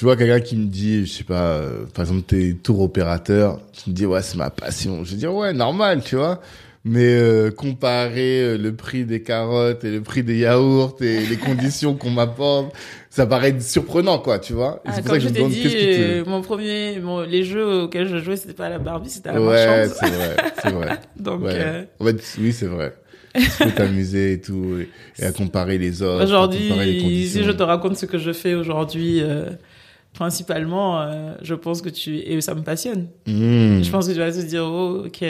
tu vois quelqu'un qui me dit, je sais pas, euh, par exemple, t'es tour opérateur, tu me dis ouais, c'est ma passion. Je dis ouais, normal, tu vois. Mais euh, comparer euh, le prix des carottes et le prix des yaourts et les conditions qu'on m'apporte, ça paraît surprenant, quoi, tu vois. Ah, c'est pour ça que je me demande dit, qu'est-ce qui te... euh, mon premier, mon- les jeux auxquels je jouais, c'était pas à la Barbie, c'était à la Ouais, c'est vrai, c'est vrai. Donc, Ouais. euh, En fait, oui, c'est vrai. Tu peux t'amuser et tout, et, et à comparer les les aujourd'hui, si je te raconte ce que je fais aujourd'hui, euh, principalement, euh, je pense que tu, et ça me passionne. Hmm, Je pense que tu vas te dire, oh, ok.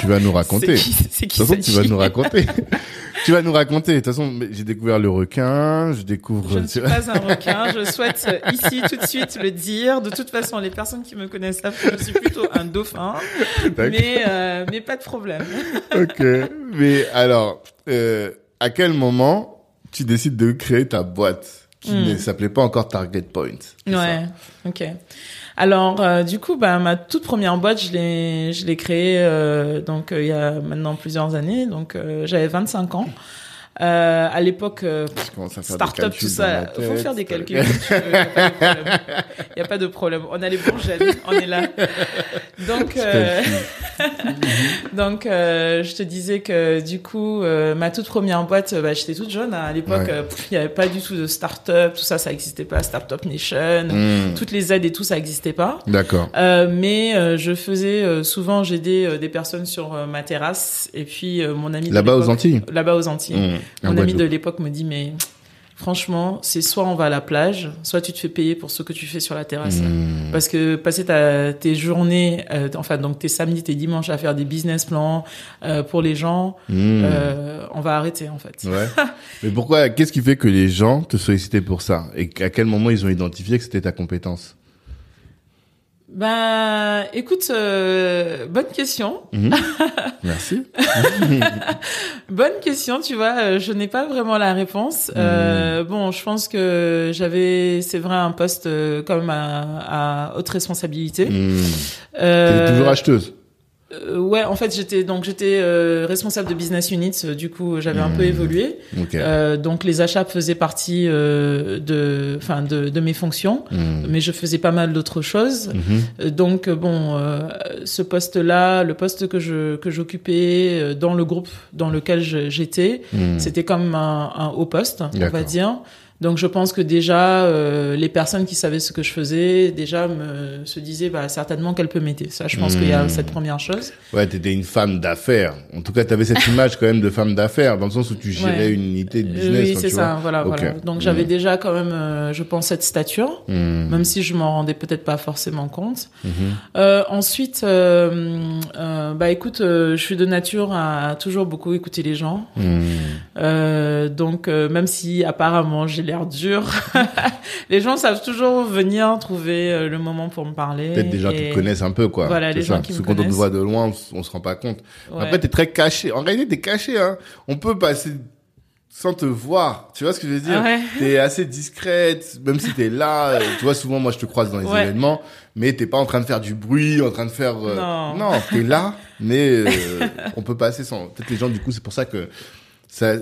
tu vas nous raconter. C'est qui, c'est De qui toute façon, tu vas nous raconter. tu vas nous raconter. De toute façon, j'ai découvert le requin, je découvre. Je ne suis pas un requin. Je souhaite euh, ici tout de suite le dire. De toute façon, les personnes qui me connaissent savent que je suis plutôt un dauphin, mais euh, mais pas de problème. ok. Mais alors, euh, à quel moment tu décides de créer ta boîte? Qui Hmm. ne s'appelait pas encore Target Point c'est ça Ouais. Ok. Alors euh, du coup, bah ma toute première boîte, je l'ai je l'ai créée euh, donc euh, il y a maintenant plusieurs années. Donc euh, j'avais 25 ans. Euh, à l'époque, euh, Start-up, tout ça, il faut tête. faire des calculs. Il n'y a pas de problème. On a les bons on est là. Donc, euh, donc euh, je te disais que du coup, euh, ma toute première boîte, bah, j'étais toute jeune. hein. À l'époque, Ouais. euh, il n'y avait pas du tout de start-up, tout ça, ça n'existait pas. Start-up Nation, Hmm, toutes les aides et tout, ça n'existait pas. D'accord. Euh, mais euh, je faisais euh, souvent, j'aidais euh, des personnes sur euh, ma terrasse. Et puis, euh, mon ami... Là-bas aux Antilles Là-bas aux Antilles. Hmm, Mon ami de l'époque me dit, mais franchement, c'est soit on va à la plage, soit tu te fais payer pour ce que tu fais sur la terrasse. Hmm, Parce que passer ta, tes journées, euh, enfin donc tes samedis, tes dimanches à faire des business plans euh, pour les gens, hmm. euh, on va arrêter en fait. Ouais. Mais pourquoi Qu'est-ce qui fait que les gens te sollicitaient pour ça? Et à quel moment ils ont identifié que c'était ta compétence? Ben, écoute, euh, bonne question. Mhm. Merci. Bonne question, tu vois, euh, je n'ai pas vraiment la réponse. Euh, bon, je pense que j'avais, c'est vrai, un poste euh, quand même à, à haute responsabilité. Hmm. Euh, T'es toujours acheteuse. Euh, ouais, en fait, j'étais donc j'étais euh, responsable de business unit. euh, Du coup, j'avais un peu Hmm. évolué. Ok. Euh, donc les achats faisaient partie euh, de, enfin de, de mes fonctions, Hmm. mais je faisais pas mal d'autres choses. Euh, Donc bon, euh, ce poste-là, le poste que je que j'occupais dans le groupe dans lequel j'étais, Hmm. c'était comme un, un haut poste, on va dire. Donc je pense que déjà euh, les personnes qui savaient ce que je faisais déjà me se disaient bah certainement qu'elle peut m'aider. Ça, je pense qu'il y a Hmm. cette première chose. Ouais, t'étais une femme d'affaires. En tout cas, t'avais cette image quand même de femme d'affaires, dans le sens où tu gérais Ouais. une unité de Euh, business. oui, hein, c'est ça. vois. Voilà. Donc j'avais Hmm. déjà quand même, euh, je pense, cette stature, Hmm. même si je m'en rendais peut-être pas forcément compte. Euh, ensuite, bah écoute, je suis de nature à toujours beaucoup écouter les gens. Donc même si apparemment j'ai l'air dur, les gens savent toujours venir trouver euh, le moment pour me parler. Peut-être des gens qui te connaissent un peu, quoi. Voilà, les ça. gens qui Parce me quand on te connaissent. voit de loin, on, on se rend pas compte. Ouais. Après, t'es très caché. En réalité, t'es caché, hein. On peut passer sans te voir. Tu vois ce que je veux dire? Ouais. T'es assez discrète, même si t'es là. euh, Tu vois, souvent, moi, je te croise dans les Ouais. événements, mais t'es pas en train de faire du bruit, en train de faire, euh, Non. non, t'es là, mais euh, on peut passer sans. Peut-être les gens, du coup, c'est pour ça que ça.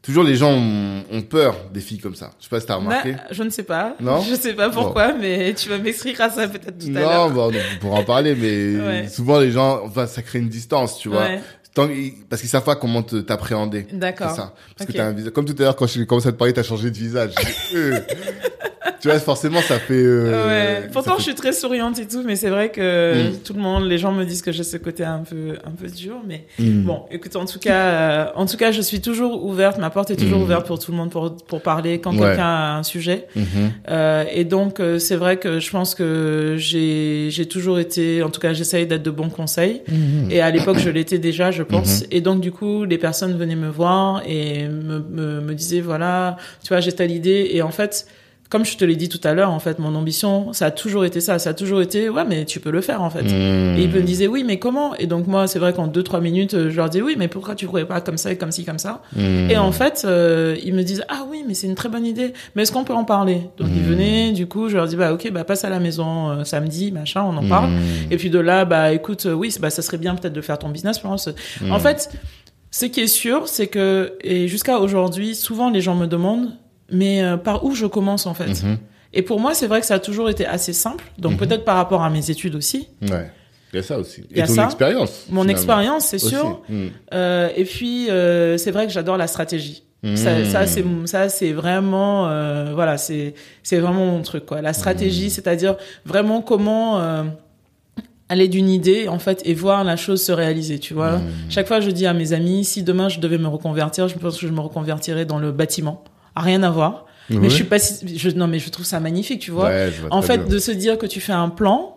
Toujours, les gens ont, ont peur des filles comme ça. Je sais pas si t'as remarqué. Bah, je ne sais pas. Non Je sais pas pourquoi, mais tu vas m'expliquer ça peut-être tout à Non, l'heure. bon, on pourra en parler, mais Ouais. souvent les gens, enfin, ça crée une distance, tu vois. Ouais. Tant- parce qu'ils savent pas comment t'appréhender. D'accord. ça. Parce Ok. que t'as un visage. Comme tout à l'heure, quand je commence à te parler, t'as changé de visage. Euh. tu vois, forcément, ça fait. euh, ouais. ça Pourtant, fait- je suis très souriante et tout, mais c'est vrai que Mm. tout le monde, les gens me disent que j'ai ce côté un peu, un peu dur, mais Mm. bon, écoute, en tout cas, euh, en tout cas, je suis toujours ouverte. Ma porte est toujours Mm. ouverte pour tout le monde pour pour parler quand Ouais. quelqu'un a un sujet. Mhm. Euh, et donc, c'est vrai que je pense que j'ai j'ai toujours été, en tout cas, j'essaye d'être de bons conseils. Mhm. Et à l'époque, je l'étais déjà, je pense. Et donc, du coup, les personnes venaient me voir et me, me, me disaient, voilà, tu vois, j'ai telle idée. Et en fait, comme je te l'ai dit tout à l'heure, en fait, mon ambition, ça a toujours été ça. Ça a toujours été, ouais, mais tu peux le faire, en fait. Et ils me disaient, oui, mais comment? Et donc, moi, c'est vrai qu'en deux, trois minutes, euh, je leur dis, oui, mais pourquoi tu pourrais pas comme ça et comme ci, comme ça? Mm. et en fait, euh, ils me disent ah oui, mais c'est une très bonne idée. Mais est-ce qu'on peut en parler? Donc ils Hmm. venaient, du coup, je leur dis bah ok, bah passe à la maison euh, samedi, machin, on en parle. Et puis de là, bah écoute, euh, oui, bah ça serait bien peut-être de faire ton business. En fait, ce qui est sûr, c'est que et jusqu'à aujourd'hui, souvent les gens me demandent mais euh, par où je commence en fait. Mhm. Et pour moi, c'est vrai que ça a toujours été assez simple. Donc Mhm. peut-être par rapport à mes études aussi. Ouais. Il y a ça aussi. Il y Et a ton ça. expérience. Mon finalement. expérience, c'est sûr. Mm. Euh, et puis, euh, c'est vrai que j'adore la stratégie. Ça, ça c'est ça c'est vraiment euh, voilà c'est c'est vraiment mon truc quoi la stratégie c'est-à-dire vraiment comment euh, aller d'une idée en fait et voir la chose se réaliser tu vois chaque fois je dis à mes amis si demain je devais me reconvertir je pense que je me reconvertirais dans le bâtiment rien à voir mais je suis pas si, je, non mais je trouve ça magnifique tu vois Ouais, je vois en fait bien. de se dire que tu fais un plan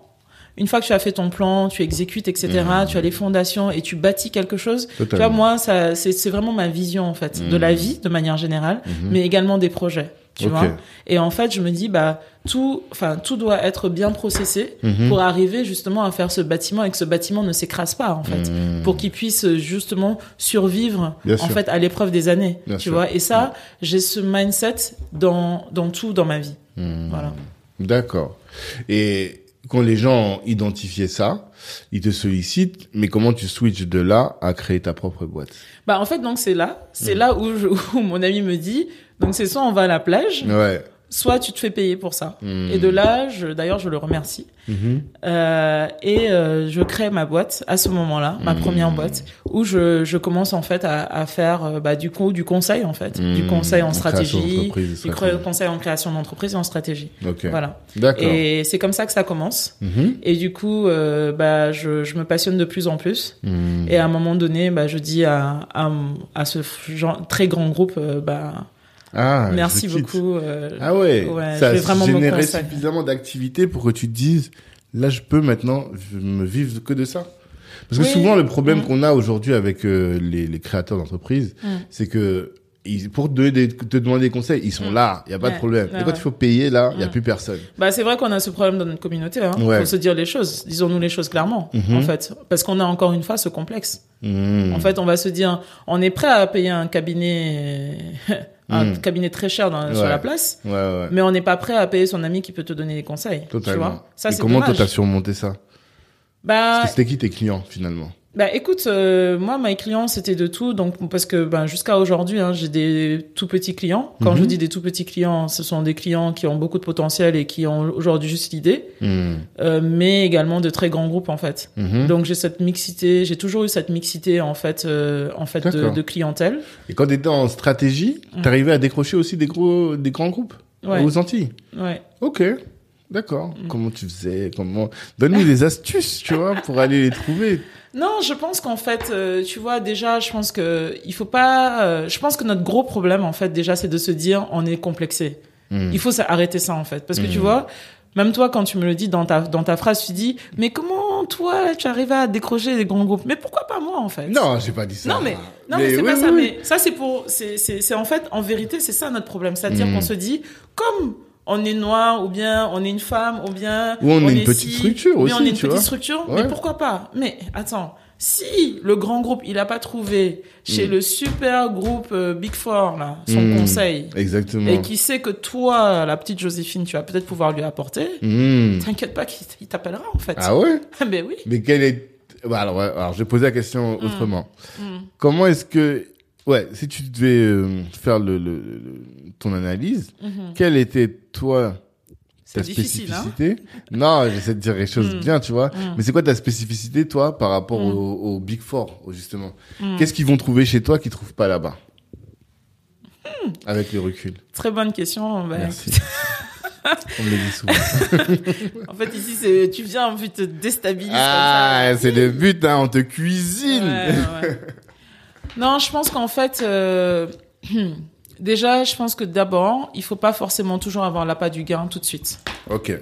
une fois que tu as fait ton plan, tu exécutes, etc., tu as les fondations et tu bâtis quelque chose. Tu vois, Mmh. Totalement. moi, ça, c'est, c'est vraiment ma vision, en fait, de la vie, de manière générale, mais également des projets. Tu. Ok. vois. Et en fait, je me dis, bah, tout, enfin, tout doit être bien processé Mhm. pour arriver justement à faire ce bâtiment et que ce bâtiment ne s'écrase pas, en fait. Mhm. Pour qu'il puisse justement survivre, Bien en sûr. fait, à l'épreuve des années. Bien tu sûr. vois. Et ça, j'ai ce mindset dans, dans tout dans ma vie. Mhm. Voilà. D'accord. Et quand les gens ont identifié ça, ils te sollicitent, mais comment tu switches de là à créer ta propre boîte? Bah en fait donc c'est là, c'est là où, je- où mon ami me dit donc c'est soit on va à la plage, Ouais. Soit tu te fais payer pour ça. Mm. Et de là, je, d'ailleurs je le remercie. Mhm. Euh, et euh, je crée ma boîte à ce moment-là, ma Mm. première boîte, où je, je commence en fait à, à faire euh, bah, du coup du conseil en fait, du Mm. conseil en En création stratégie, d'entreprise, du conseil en création d'entreprise et en stratégie. Ok. Voilà. D'accord. Et c'est comme ça que ça commence. Mhm. Et du coup, euh, bah, je, je me passionne de plus en plus. Et à un moment donné, bah, je dis à, à, à ce genre, très grand groupe, bah, Ah, merci beaucoup. euh, Ah ouais, Ouais, ça a généré suffisamment d'activités pour que tu te dises, là, je peux maintenant me vivre que de ça. Parce que Oui. souvent, le problème Mm. qu'on a aujourd'hui avec euh, les, les créateurs d'entreprises, Mm. c'est que ils, pour te, demander des conseils, ils sont Mm. là, il y a pas de problème. Ouais, Et quand il faut payer, là, il y a plus personne. Bah, c'est vrai qu'on a ce problème dans notre communauté. Hein. Ouais. Faut se dire les choses. Disons-nous les choses clairement, Mhm. en fait. Parce qu'on a encore une fois ce complexe. En fait, on va se dire, on est prêt à payer un cabinet, un Mm. cabinet très cher dans, sur la place, Ouais, ouais. mais on n'est pas prêt à payer son ami qui peut te donner des conseils. Tu Totalement. vois? Ça, Et comment toi dommage. t'as surmonté ça? Bah, Parce que c'était qui tes clients finalement? Bah écoute, euh, moi mes clients c'était de tout, donc parce que ben jusqu'à aujourd'hui hein, j'ai des tout petits clients. Quand Mhm. je dis des tout petits clients, ce sont des clients qui ont beaucoup de potentiel et qui ont aujourd'hui juste l'idée, Mm. euh, mais également de très grands groupes en fait. Mhm. Donc j'ai cette mixité, j'ai toujours eu cette mixité en fait, euh, en fait de, clientèle. Et quand t'étais en stratégie, Mm. t'arrivais à décrocher aussi des gros, des grands groupes Ouais, aux Antilles ouais. Ok, d'accord. Mm. Comment tu faisais? Comment? Donne-nous des astuces, tu vois, pour aller les trouver. Non, je pense qu'en fait, euh, tu vois, déjà, je pense que il faut pas. euh, je pense que notre gros problème, en fait, déjà, c'est de se dire, on est complexé. Mm. Il faut arrêter ça en fait, parce que tu Mhm. vois, même toi quand tu me le dis dans ta dans ta phrase, tu dis, mais comment toi tu arrives à décrocher des grands groupes? Mais pourquoi pas moi en fait? Non, j'ai pas dit ça. Non mais non mais, c'est oui, pas oui, ça. oui. Mais ça c'est pour c'est c'est c'est en fait en vérité c'est ça notre problème, c'est-à-dire Mhm. qu'on se dit comme on est noir ou bien on est une femme ou bien Ou on est une petite structure aussi, on est une tu petite vois. structure, Ouais. mais pourquoi pas? Mais attends, si le grand groupe il a pas trouvé chez Mhm. le super groupe euh, Big Four là son Mhm. conseil Exactement. et qui sait que toi, la petite Joséphine, tu vas peut-être pouvoir lui apporter, Mm. t'inquiète pas qu'il il t'appellera en fait. Ah ouais? Ben oui. Mais quel est... Bah, alors, alors, je vais poser la question Mm. autrement. Mm. Comment est-ce que... Ouais, si tu devais euh, faire le, le, le- ton analyse, Mhm. quelle était, toi, ta hein. spécificité? Non, j'essaie de dire les choses Mm. bien, tu vois. Mm. Mais c'est quoi ta spécificité, toi, par rapport Mm. au, au Big Four, justement? Mm. Qu'est-ce qu'ils vont trouver chez toi qu'ils trouvent pas là-bas? Mm. Avec le recul. Très bonne question. Ben, Merci. On me le dit souvent. en fait, ici, c'est tu viens, en fait, te déstabiliser. Ah, c'est le but, hein, on te cuisine. Ouais, ouais. non, je pense qu'en fait, euh, déjà, je pense que d'abord, il faut pas forcément toujours avoir l'appât du gain tout de suite. Ok.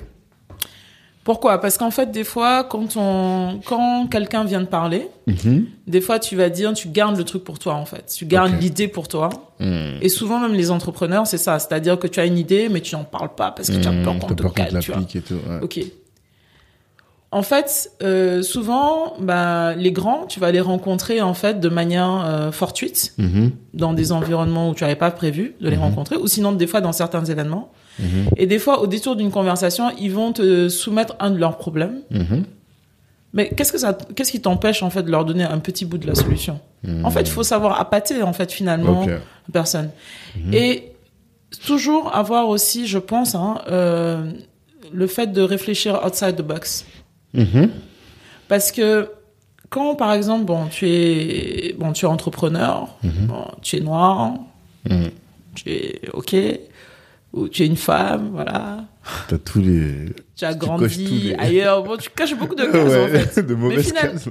Pourquoi? Parce qu'en fait, des fois, quand on, quand quelqu'un vient de parler, Mhm. des fois, tu vas dire, tu gardes le truc pour toi, en fait. Tu gardes l'idée pour toi. Mm. Et souvent, même les entrepreneurs, c'est ça. C'est-à-dire que tu as une idée, mais tu n'en parles pas parce que tu as Mm, peur qu'on te te cale, tu vois. et tout. ouais. Ok. En fait, euh, souvent, bah, les grands, tu vas les rencontrer en fait de manière euh, fortuite Mhm. dans des environnements où tu n'avais pas prévu de les Mhm. rencontrer, ou sinon des fois dans certains événements. Mhm. Et des fois, au détour d'une conversation, ils vont te soumettre un de leurs problèmes. Mais qu'est-ce que ça, qu'est-ce qui t'empêche en fait de leur donner un petit bout de la solution? En fait, il faut savoir appâter en fait finalement la personne. Et toujours avoir aussi, je pense, hein, euh, le fait de réfléchir outside the box. Mhm. Parce que quand, par exemple, bon, tu es, bon, tu es entrepreneur, Mhm. bon, tu es noir, Mhm. tu es OK, ou tu es une femme, voilà. T'as tous les. Tu as Tu grandi les- ailleurs. Bon, tu caches beaucoup de cases, en fait. de mauvaises final- cases.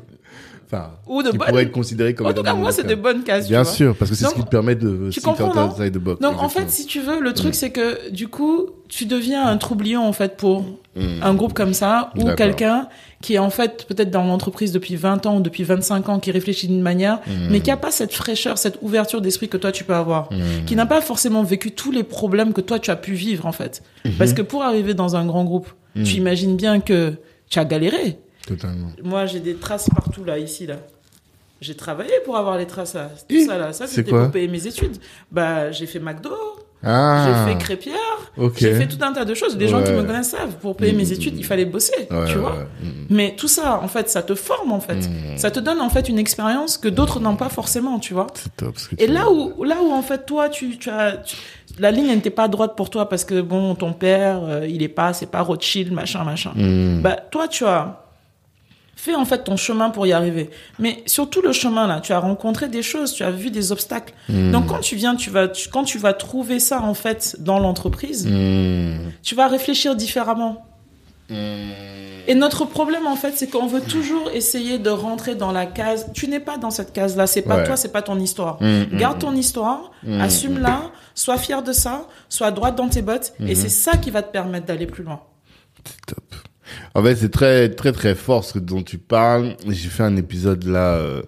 Enfin, Ou de qui bonnes. pourraient être considérées comme En tout cas, moi, c'est des bonnes cases, Bien tu vois. sûr, parce que c'est ce qui te permet de tu comprends, non outside the box. Donc, en fait, si tu veux, le Mm. truc, c'est que, du coup, tu deviens un troublion, en fait, pour Mm. un groupe comme ça, ou quelqu'un qui est, en fait, peut-être dans l'entreprise depuis 20 ans ou depuis 25 ans, qui réfléchit d'une manière, Mm. mais qui a pas cette fraîcheur, cette ouverture d'esprit que toi, tu peux avoir. Mm. Qui n'a pas forcément vécu tous les problèmes que toi, tu as pu vivre, en fait. Mhm. Parce que pour arriver dans un grand groupe, Mm. tu imagines bien que tu as galéré. Totalement. Moi, j'ai des traces partout, là, ici, là. J'ai travaillé pour avoir les traces là. Tout ça là, ça c'était pour payer mes études. Bah, j'ai fait McDo, Ah. j'ai fait Crêpière, Ok. j'ai fait tout un tas de choses. Les gens qui me connaissent savent. Pour payer mes études, il fallait bosser, Ouais, tu vois. ouais. Mm. Mais tout ça, en fait, ça te forme, en fait. Mm. Ça te donne, en fait, une expérience que d'autres n'ont pas forcément, tu vois. Top. Et là où, là où, en fait, toi, tu, tu as, tu- la ligne n'était pas droite pour toi parce que, bon, ton père, euh, il est pas, c'est pas Rothschild, machin, machin. Mm. Bah, toi, tu as fait en fait ton chemin pour y arriver. Mais sur tout le chemin là, tu as rencontré des choses, tu as vu des obstacles. Mm. Donc quand tu viens, tu vas, tu- quand tu vas trouver ça en fait dans l'entreprise, Mm. tu vas réfléchir différemment. Mm. Et notre problème en fait, c'est qu'on veut toujours essayer de rentrer dans la case. Tu n'es pas dans cette case là, c'est pas Ouais. toi, c'est pas ton histoire. Garde ton histoire, assume-la, sois fier de ça, sois droite dans tes bottes, et c'est ça qui va te permettre d'aller plus loin. C'est top. En fait, c'est très, très, très fort ce dont tu parles. J'ai fait un épisode là, euh,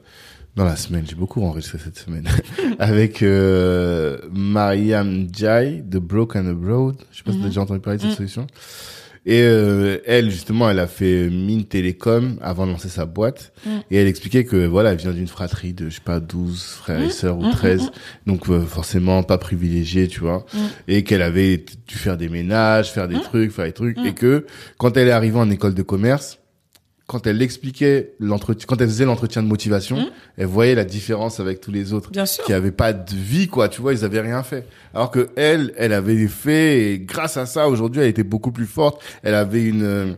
dans la semaine. J'ai beaucoup enregistré cette semaine. Avec, euh, Mariam Jai de Broken Abroad. Je sais pas si tu as déjà entendu parler de cette Mm. solution. Et euh, elle, justement, elle a fait mine télécom avant de lancer sa boîte. Mm. Et elle expliquait que, voilà, elle vient d'une fratrie de, je sais pas, 12 frères et sœurs ou Mm, 13. Donc, euh, forcément, pas privilégiée, tu vois. Mm. Et qu'elle avait dû faire des ménages, faire des trucs, faire des trucs. Et que, quand elle est arrivée en école de commerce, quand elle expliquait l'entretien, quand elle faisait l'entretien de motivation, Mm. elle voyait la différence avec tous les autres Bien sûr. qui avaient pas de vie, quoi. Tu vois, ils avaient rien fait. Alors que elle, elle avait fait, et grâce à ça, aujourd'hui, elle était beaucoup plus forte. Elle avait une, euh,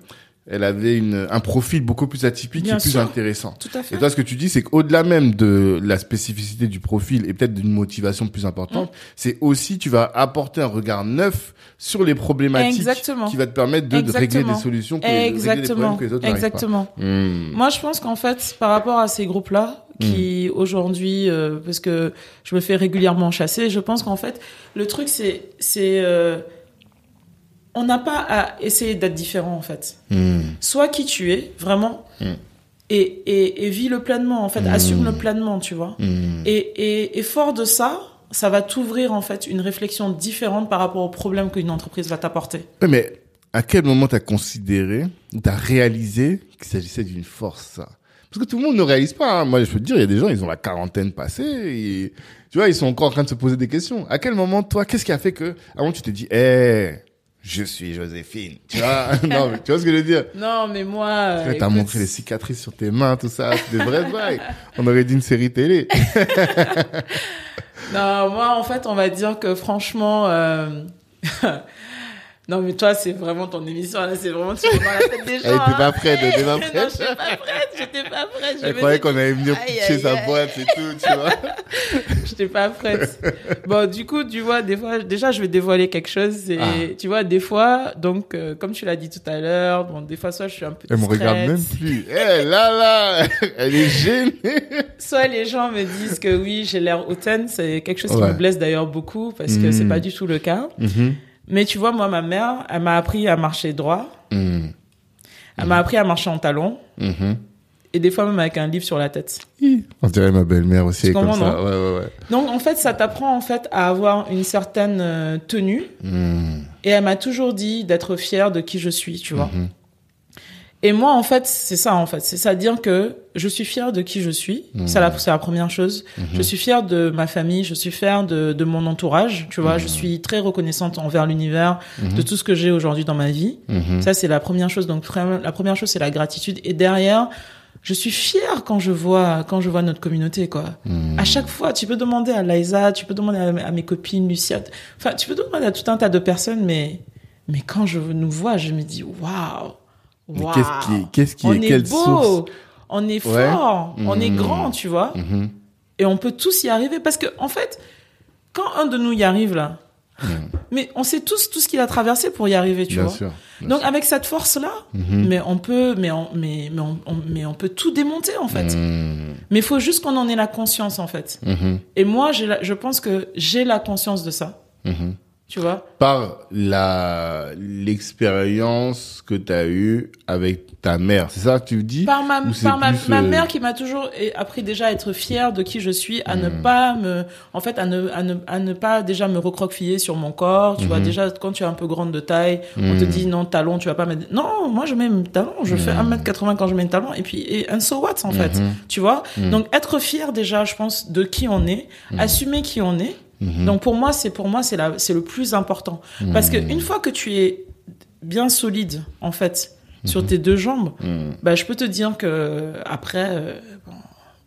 elle avait une, un profil beaucoup plus atypique Bien et plus intéressant. Tout à fait. Et toi, ce que tu dis, c'est qu'au-delà même de la spécificité du profil et peut-être d'une motivation plus importante, Mm. c'est aussi, tu vas apporter un regard neuf sur les problématiques Exactement. qui va te permettre de, de régler Exactement. des solutions, que, régler des Exactement. problèmes que les autres n'arrivent pas. Exactement. Hmm. Moi, je pense qu'en fait, par rapport à ces groupes-là, qui aujourd'hui, euh, parce que je me fais régulièrement chasser, je pense qu'en fait, le truc, c'est, c'est, euh, on n'a pas à essayer d'être différent, en fait. Hmm. Sois qui tu es, vraiment, Mm. et, et, et vis-le pleinement, en fait, Mm. assume-le pleinement, tu vois. Hmm. Et, et, et fort de ça, ça va t'ouvrir, en fait, une réflexion différente par rapport aux problèmes qu'une entreprise va t'apporter. Mais à quel moment t'as considéré, ou t'as réalisé qu'il s'agissait d'une force, ça? Parce que tout le monde ne réalise pas. hein. Moi, je peux te dire, il y a des gens, ils ont la quarantaine passée, et tu vois, ils sont encore en train de se poser des questions. À quel moment, toi, qu'est-ce qui a fait que, avant, tu t'es dit, eh, je suis Joséphine, tu vois Non, mais tu vois ce que je veux dire Non, mais moi. Tu euh, T'as écoute, montré les cicatrices sur tes mains, tout ça, c'est des vraies vagues. On aurait dit une série télé. Non, moi, en fait, on va dire que franchement. euh, non, mais toi, c'est vraiment ton émission. Là, c'est vraiment tu dans la tête des gens. Elle était pas prête, elle était pas Non, prête. j'étais pas prête. J'étais pas prête. Je Elle croyait qu'on allait venir aïe, sa boîte et tout, tu vois. J'étais pas prête. Bon, du coup, tu vois, des fois, déjà, je vais dévoiler quelque chose. C'est, Ah. tu vois, des fois, donc, euh, comme tu l'as dit tout à l'heure, bon, des fois, soit je suis un peu Elle me regarde même plus. Eh, là, là, elle est gênée. Soit les gens me disent que oui, j'ai l'air hautaine. C'est quelque chose qui me blesse d'ailleurs beaucoup parce que Mm. c'est pas du tout le cas. Mhm. Mais tu vois, moi, ma mère, elle m'a appris à marcher droit. Mhm. Elle m'a appris à marcher en talons. Mhm. Et des fois, même avec un livre sur la tête. On dirait ma belle-mère aussi, est comme ça. Ouais, ouais, ouais. Donc, en fait, ça t'apprend, en fait, à avoir une certaine euh, tenue. Mhm. Et elle m'a toujours dit d'être fière de qui je suis, tu vois. Et moi, en fait, c'est ça, en fait. C'est-à-dire que je suis fière de qui je suis. Mhm. C'est la, c'est la première chose. Je suis fière de ma famille. Je suis fière de, de mon entourage. Tu vois, je suis très reconnaissante envers l'univers de tout ce que j'ai aujourd'hui dans ma vie. Ça, c'est la première chose. Donc, la première chose, c'est la gratitude. Et derrière, je suis fière quand je vois, quand je vois notre communauté, quoi. À chaque fois, tu peux demander à Liza, tu peux demander à, à mes copines, Lucia. Enfin, tu peux demander à tout un tas de personnes, mais, mais quand je nous vois, je me dis, waouh, Mais qu'est-ce qui est, qu'est-ce qui on est, est quelle beau, source on est Ouais. fort, on est Mhm. grand, tu vois. Mhm. Et on peut tous y arriver parce que en fait, quand un de nous y arrive là, mais on sait tous tout ce qu'il a traversé pour y arriver, tu Bien vois. sûr. Donc sûr. avec cette force là, mais on peut, mais on, mais mais on, on- mais on peut tout démonter en fait. Mais il faut juste qu'on en ait la conscience en fait. Et moi, la- je pense que j'ai la conscience de ça. Tu vois. Par la l'expérience que tu as eue avec ta mère, c'est ça que tu dis Par ma, par ma, ma euh, mère qui m'a toujours appris déjà à être fière de qui je suis, à ne Hmm. pas me, en fait, à ne, à ne, à ne pas déjà me recroqueviller sur mon corps. Tu vois, Mhm. déjà, quand tu es un peu grande de taille, on te Mhm. dit non, talon, tu vas pas mettre. Non, moi, je mets mes talons. Je fais 1m80 quand je mets mes talons. Et puis, et, and so what, en fait. Tu vois? Donc, être fier déjà, je pense, de qui on est, assumer qui on est. Mhm. Donc, pour moi, c'est, pour moi, c'est la, c'est le plus important. Parce que une fois que tu es bien solide, en fait, sur tes deux jambes, Mhm. bah, je peux te dire que après, euh, bon,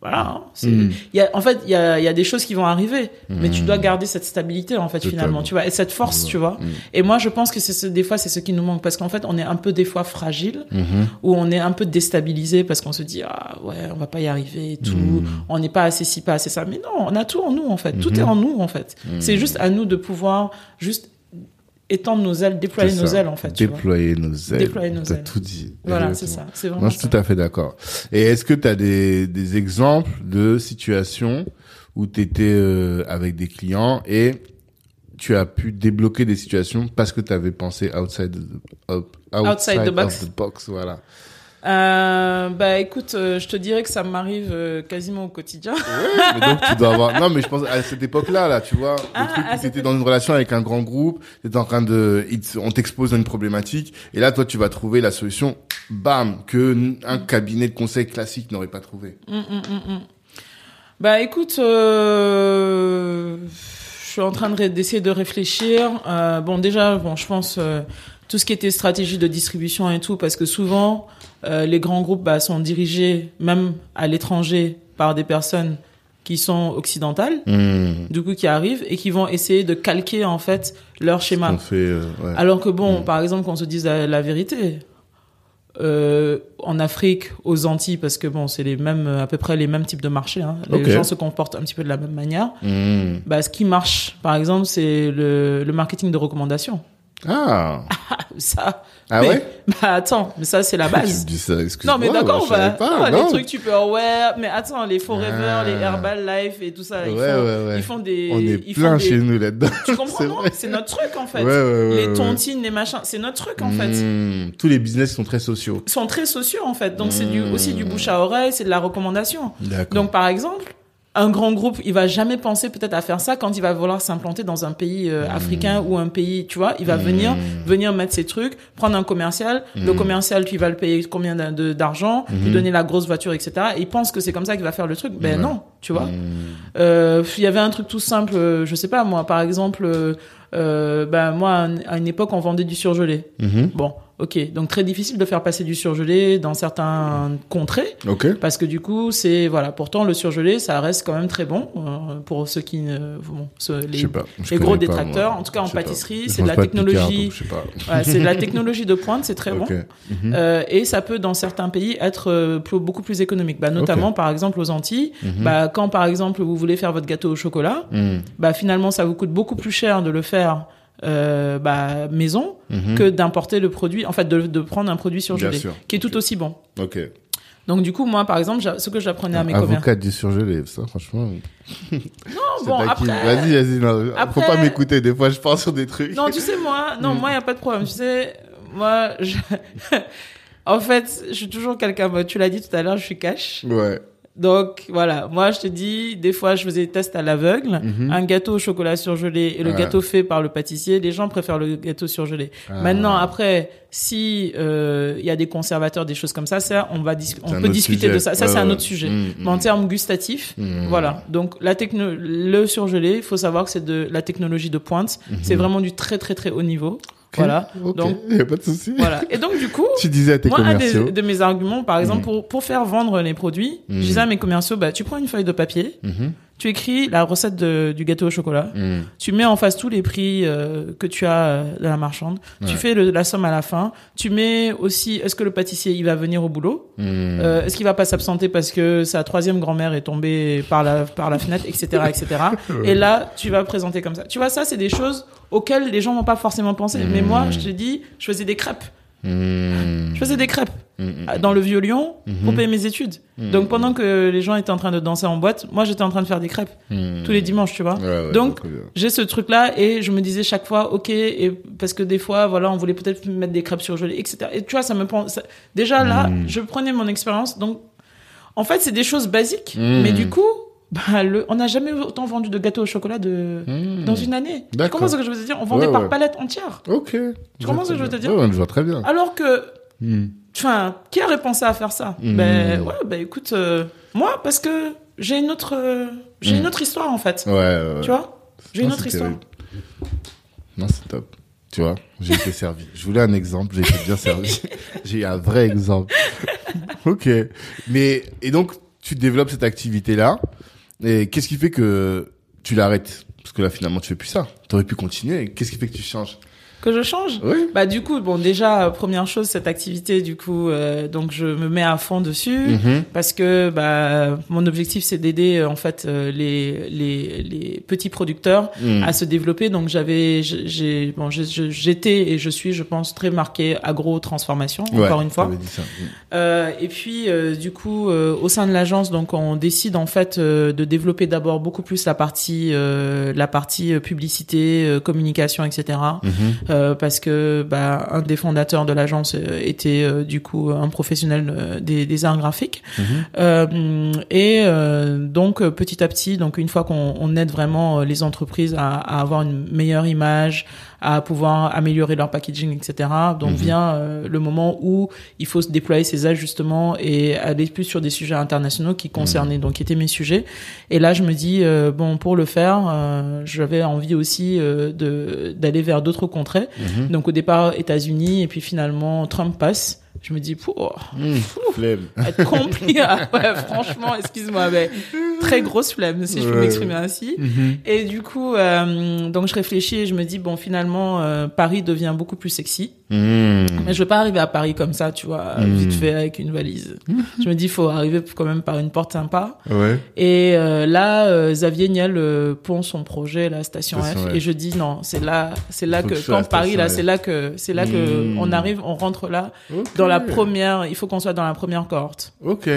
voilà. hein, c'est- Mm. il y a, en fait, il y a, y a des choses qui vont arriver, mais tu Mm. dois garder cette stabilité en fait Totalement. finalement, tu vois, et cette force, tu vois. Et moi, je pense que c'est ce, des fois c'est ce qui nous manque parce qu'en fait, on est un peu des fois fragile Mhm. ou on est un peu déstabilisé parce qu'on se dit ah ouais, on va pas y arriver et tout, on n'est pas assez ci, pas assez ça. Mais non, on a tout en nous en fait, tout Mhm. est en nous en fait. C'est juste à nous de pouvoir juste étendre nos ailes, déployer nos ailes en fait. tu vois. Déployer nos ailes. Déployer nos ailes. tout dit. Voilà, c'est ça. C'est vraiment Moi, je suis ça. tout à fait d'accord. Et est-ce que tu as des, des exemples de situations où tu étais avec des clients et tu as pu débloquer des situations parce que tu avais pensé outside the, Outside the of box. the box, voilà. Euh, bah écoute, euh, je te dirais que ça m'arrive euh, quasiment au quotidien. mais donc tu dois avoir non mais je pense à cette époque-là là tu vois le Ah, truc t'étais dans une relation avec un grand groupe t'étais en train de on t'expose à une problématique et là toi tu vas trouver la solution bam que un cabinet de conseil classique n'aurait pas trouvé Hum, hum, hum. Bah écoute, je suis en train de d'essayer de réfléchir. Euh, bon déjà, bon je pense tout ce qui était stratégie de distribution et tout, parce que souvent euh, les grands groupes bah, sont dirigés même à l'étranger par des personnes qui sont occidentales, Mmh. du coup qui arrivent et qui vont essayer de calquer en fait leur schéma. on fait euh, ouais. Alors que bon, Mm. par exemple, qu'on se dise la, la vérité, euh, en Afrique, aux Antilles, parce que bon, c'est les mêmes, à peu près les mêmes types de marchés. Hein. Les gens se comportent un petit peu de la même manière. Mmh. Bah, ce qui marche, par exemple, c'est le, le marketing de recommandation. ah Ça. ah mais- ouais? Bah attends, mais ça c'est la tu base. me dis ça excuse-moi Non mais d'accord, je bah, savais pas, non, les trucs Tupperware, mais attends, les Forever, Ah. les Herbalife et tout ça, ils, Ouais, font, ouais, ouais. ils font des, on est ils plein des- chez nous là-dedans Tu comprends C'est notre truc en fait. Ouais, ouais, ouais, les ouais. tontines, les machins, c'est notre truc en fait. Mmh. tous les business sont très sociaux sont très sociaux en fait. Donc c'est du, Mmh. aussi du bouche à oreille, c'est de la recommandation. d'accord Donc par exemple, un grand groupe, il va jamais penser peut-être à faire ça quand il va vouloir s'implanter dans un pays euh, africain ou un pays, tu vois, il va Mmh. venir venir mettre ses trucs, prendre un commercial, le Mmh. commercial tu vas le payer combien d'argent, lui donner la grosse voiture, etc. Et il pense que c'est comme ça qu'il va faire le truc. Ben non, tu vois. Euh, Il y avait un truc tout simple, euh, je sais pas moi, par exemple, euh, ben moi à une- époque on vendait du surgelé. Bon, ok, donc très difficile de faire passer du surgelé dans certains contrées. ok Parce que du coup, c'est voilà. Pourtant, le surgelé, ça reste quand même très bon euh, pour ceux qui, ne- bon, ceux- les, pas les gros pas, détracteurs. En tout cas, en pâtisserie, c'est de la technologie. c'est de la technologie de pointe, c'est très bon. Mhm. Euh, et ça peut, dans certains pays, être euh, plus- beaucoup plus économique. Bah, notamment, par exemple, aux Antilles. Mhm. Bah, quand, par exemple, vous voulez faire votre gâteau au chocolat, Mhm. bah, finalement, ça vous coûte beaucoup plus cher de le faire euh, bah, maison Mhm. que d'importer le produit, en fait, de, de prendre un produit surgelé, qui est tout aussi bon. Ok. Donc, du coup, moi, par exemple, ce que j'apprenais à mes commerçants. Avocat du surgelé, ça, franchement. Non, bon, après. Vas-y, vas-y, non. Après- Faut pas m'écouter, des fois, je pars sur des trucs. Non, tu sais, moi, non, Mm. moi, il n'y a pas de problème. Tu sais, moi, je... en fait, je suis toujours quelqu'un, tu l'as dit tout à l'heure, je suis cash. Ouais. Donc, voilà. Moi, je te dis, des fois, je faisais des tests à l'aveugle. Mhm. Un gâteau au chocolat surgelé et le gâteau fait par le pâtissier. Les gens préfèrent le gâteau surgelé. Ah. Maintenant, après, si euh, il y a des conservateurs, des choses comme ça, ça, on va on peut discuter sujet. de ça. Ça, Ouais, c'est un autre sujet. Mm, Mais en mm. termes gustatifs, Mm. voilà. Donc la techno, le surgelé, il faut savoir que c'est de la technologie de pointe. C'est vraiment du très très très haut niveau. Voilà. Ok. Donc y a pas de souci. voilà. Et donc du coup, Tu disais à tes moi un des, de mes arguments, par exemple, Mhm. pour pour faire vendre les produits, je disais à mes commerciaux, bah tu prends une feuille de papier, Mhm. Tu écris la recette de, du gâteau au chocolat, Mm. tu mets en face tous les prix euh, que tu as euh, de la marchande, tu fais le- la somme à la fin, tu mets aussi est-ce que le pâtissier il va venir au boulot, Mm. Euh, est-ce qu'il va pas s'absenter parce que sa troisième grand-mère est tombée par la par la fenêtre, etc., etc. Et là, tu vas présenter comme ça. Tu vois, ça c'est des choses auxquelles les gens vont pas forcément penser. Mais Mm. moi, je te dis, je faisais des crêpes. Mm. Je faisais des crêpes Mm, mm. dans le Vieux-Lyon pour Mhm. payer mes études. Mhm. Donc pendant que les gens étaient en train de danser en boîte, moi j'étais en train de faire des crêpes Mm. tous les dimanches, tu vois. Ouais, ouais, Donc, bien. J'ai ce truc là et je me disais chaque fois ok et parce que des fois voilà on voulait peut-être mettre des crêpes surgelées etc et tu vois ça me prend ça- déjà là Mm. je prenais mon expérience donc en fait c'est des choses basiques Mm. mais du coup bah, le, on n'a jamais autant vendu de gâteaux au chocolat de Mm. dans une année tu comprends ce que je veux te dire? On vendait Ouais, par ouais. palette entière Ok. Tu comprends ce que je veux te dire? Ouais, je vois très bien. alors que Mm. enfin qui aurait pensé à faire ça? Mm. ben ouais ben écoute euh, moi parce que j'ai une autre euh, j'ai une autre histoire en fait Ouais, tu vois? J'ai une autre histoire. Non, c'est top. Tu vois, j'ai été servi. Je voulais un exemple, j'ai été bien servi. j'ai eu un vrai exemple. ok. Mais, et donc, tu développes cette activité-là. Et qu'est-ce qui fait que tu l'arrêtes? Parce que là, finalement, tu fais plus ça. Tu aurais pu continuer. Qu'est-ce qui fait que tu changes? Que je change Oui. Bah du coup, bon déjà euh, première chose cette activité du coup euh, donc je me mets à fond dessus Mhm. parce que bah mon objectif c'est d'aider euh, en fait les les les petits producteurs Mm. à se développer donc j'avais j'ai- bon j'étais et je suis je pense très marqué agro transformation Ouais, encore une fois. t'avais dit ça. Euh, et puis euh, du coup au sein de l'agence donc on décide en fait de développer d'abord beaucoup plus la partie la partie publicité communication etc Mhm. Parce que bah, un des fondateurs de l'agence euh, était euh, du coup un professionnel euh, des, des arts graphiques Mhm. Euh, et euh, donc euh, petit à petit donc une fois qu'on on aide vraiment euh, les entreprises à, à avoir une meilleure image à pouvoir améliorer leur packaging etc donc Mhm. vient euh, le moment où il faut se déployer ses ajustements et aller plus sur des sujets internationaux qui concernaient donc qui étaient mes sujets. Et là je me dis euh, bon pour le faire euh, j'avais envie aussi euh, de d'aller vers d'autres contrées. Mhm. donc au départ États-Unis et puis finalement Trump passe je me dis Pouh, Mm. Flemme. être Ah ouais franchement excuse-moi mais très grosse flemme si je peux m'exprimer ainsi Mhm. et du coup euh, donc je réfléchis et je me dis bon finalement euh, Paris devient beaucoup plus sexy Mm. mais je veux pas arriver à Paris comme ça tu vois Mm. vite fait avec une valise je me dis faut arriver quand même par une porte sympa Ouais. et euh, là Xavier Niel pond son projet la station, Station F, F. et je dis non c'est là c'est là Faut que quand Paris là c'est là que c'est là que on arrive on rentre là dans la première il faut qu'on soit dans la première cohorte. Ok.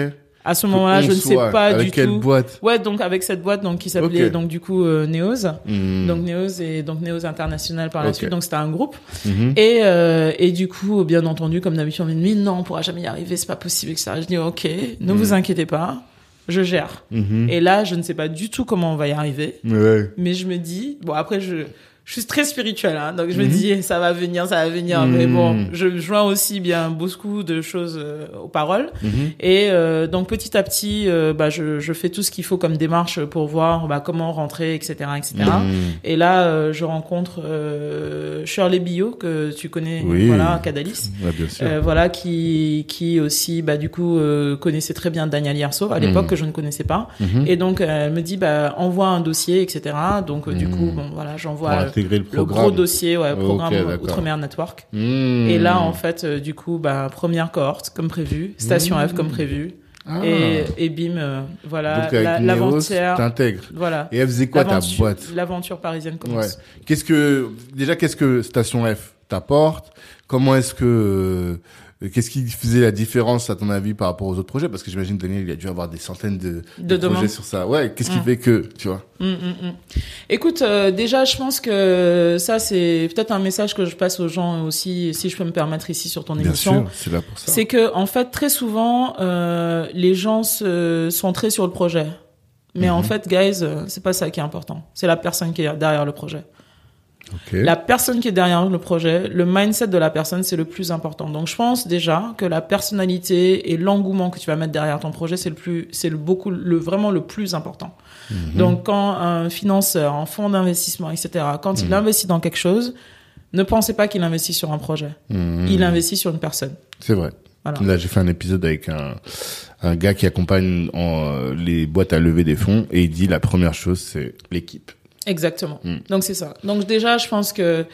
à ce moment-là je ne sais pas Avec du quelle tout. boîte? Ouais donc avec cette boîte donc qui s'appelait donc du coup euh, Neos. Mm. donc Neos et donc Neos International par la suite. Donc c'était un groupe. Mhm. et euh, et du coup bien entendu comme d'habitude on me dit non on pourra jamais y arriver c'est pas possible etc je dis ok ne vous inquiétez pas je gère. Et là je ne sais pas du tout comment on va y arriver. Ouais. mais je me dis bon après je je suis très spirituelle hein, donc je me Mhm. dis ça va venir ça va venir Mhm. mais bon je joins aussi bien beaucoup de choses euh, aux paroles Mhm. et euh, donc petit à petit euh, bah je, je fais tout ce qu'il faut comme démarche pour voir bah, comment rentrer etc etc Mhm. et là euh, je rencontre euh, Shirley Bio que tu connais Oui. voilà Cadalis Ouais, bien sûr. voilà qui qui aussi bah du coup connaissait très bien Daniel Yerso à l'époque Mhm. que je ne connaissais pas Mhm. et donc elle me dit bah envoie un dossier etc donc du Mhm. coup bon voilà j'envoie le le programme. gros dossier ouais programme d'accord. Outre-mer Network Mhm. et là en fait euh, du coup bah première cohorte comme prévu station. F comme prévu Ah. et et bim euh, voilà avec la- l'aventure t'intègres. voilà Et elle faisait quoi ta L'aventure- boîte? l'aventure parisienne commence Ouais. Qu'est-ce que déjà qu'est-ce que Station F t'apporte? Comment est-ce que euh, qu'est-ce qui faisait la différence à ton avis par rapport aux autres projets? Parce que j'imagine Daniel il a dû avoir des centaines de, De projets sur ça. Ouais. Qu'est-ce qui Mm. fait que tu vois? Mm, mm. Écoute, euh, déjà, je pense que ça, c'est peut-être un message que je passe aux gens aussi, si je peux me permettre ici sur ton Bien émission. sûr, c'est là pour ça. C'est que, en fait, très souvent, euh, les gens se, sont très sur le projet. Mais en Mhm. fait, guys, euh, c'est pas ça qui est important. C'est la personne qui est derrière le projet. La personne qui est derrière le projet, le mindset de la personne, c'est le plus important. Donc, je pense déjà que la personnalité et l'engouement que tu vas mettre derrière ton projet, c'est le plus, c'est le beaucoup, le vraiment le plus important. Mhm. Donc, quand un financeur, un fonds d'investissement, etc., quand il investit dans quelque chose, ne pensez pas qu'il investit sur un projet. Mhm. Il investit sur une personne. C'est vrai. Voilà. Là, j'ai fait un épisode avec un un gars qui accompagne en, les boîtes à lever des fonds et il dit la première chose c'est l'équipe. Exactement. Donc c'est ça. Donc déjà, je pense que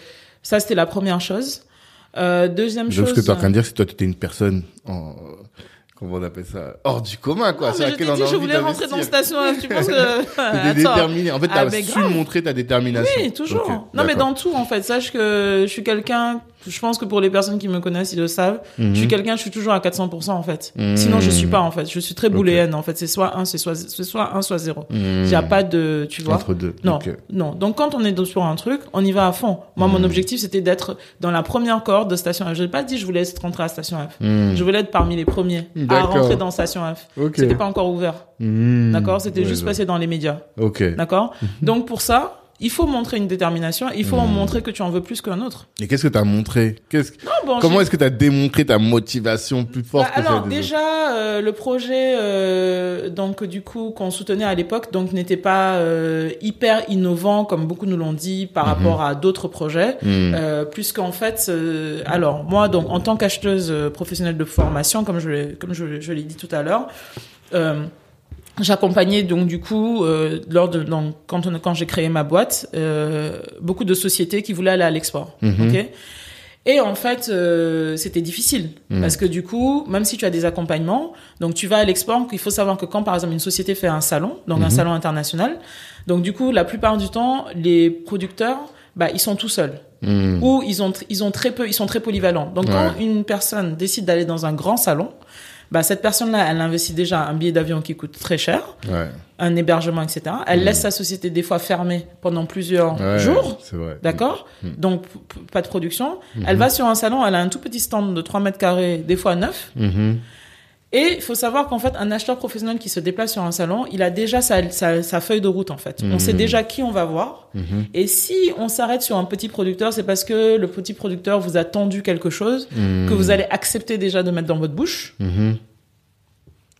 ça c'était la première chose. Euh, deuxième Donc chose. ce que tu es en train de dire c'est que toi tu étais une personne en comment on appelle ça hors du commun quoi. Non, sur mais je t'ai dit, je voulais rentrer dans. Station F. Tu penses que. Déterminé. En fait, Ah, t'as mais su grave. montrer ta détermination. Oui, toujours. Non, mais dans tout, en fait. Sache que je suis quelqu'un, je pense que pour les personnes qui me connaissent, ils le savent. Mhm. Je suis quelqu'un, je suis toujours à 400%, en fait. Sinon, je suis pas, en fait. Je suis très booléenne, en fait. C'est soit 1, c'est soit, c'est soit 1, soit 0. Mhm. Il n'y a pas de, tu vois. Entre deux. Non, Ok. non. Donc quand on est sur un truc, on y va à fond. Moi, Mhm. mon objectif, c'était d'être dans la première cohorte de Station F. Je n'ai pas dit je voulais être rentrer à Station F. Mhm. Je voulais être parmi les premiers à rentrer dans Station F. Ok. C'était pas encore ouvert. Mhm. D'accord? C'était Ouais, juste je- passé dans les médias. D'accord? Donc pour ça, il faut montrer une détermination. Il faut Mhm. montrer que tu en veux plus qu'un autre. Et qu'est-ce que t'as montré? Qu'est-ce que- bon, Comment est-ce que t'as démontré ta motivation plus Bah, forte que alors déjà euh, le projet euh, donc du coup qu'on soutenait à l'époque donc n'était pas euh, hyper innovant comme beaucoup nous l'ont dit par Mhm. rapport à d'autres projets euh, puisqu'en fait euh, alors moi donc en tant qu'acheteuse euh, professionnelle de formation comme je l'ai comme je, je l'ai dit tout à l'heure euh, J'accompagnais donc du coup euh, lors de donc, quand on, quand j'ai créé ma boîte euh, beaucoup de sociétés qui voulaient aller à l'export. Mhm. Ok? Et en fait, euh, c'était difficile Mhm. parce que du coup, même si tu as des accompagnements, donc tu vas à l'export, il faut savoir que quand par exemple une société fait un salon, donc un Mhm. salon international, donc du coup la plupart du temps les producteurs, bah ils sont tout seuls Mhm. ou ils ont ils ont très peu, ils sont très polyvalents. Donc quand une personne décide d'aller dans un grand salon, bah cette personne-là, elle investit déjà un billet d'avion qui coûte très cher, Ouais. un hébergement, etc. Elle laisse sa société des fois fermée pendant plusieurs. Ouais, jours. C'est vrai. D'accord Mm. Donc, pas de production. Elle va sur un salon, elle a un tout petit stand de 3 mètres carrés, des fois 9. Mhm. Et il faut savoir qu'en fait, un acheteur professionnel qui se déplace sur un salon, il a déjà sa, sa, sa feuille de route, en fait. On Mhm. sait déjà qui on va voir. Mhm. Et si on s'arrête sur un petit producteur, c'est parce que le petit producteur vous a tendu quelque chose Mhm. que vous allez accepter déjà de mettre dans votre bouche. Mhm.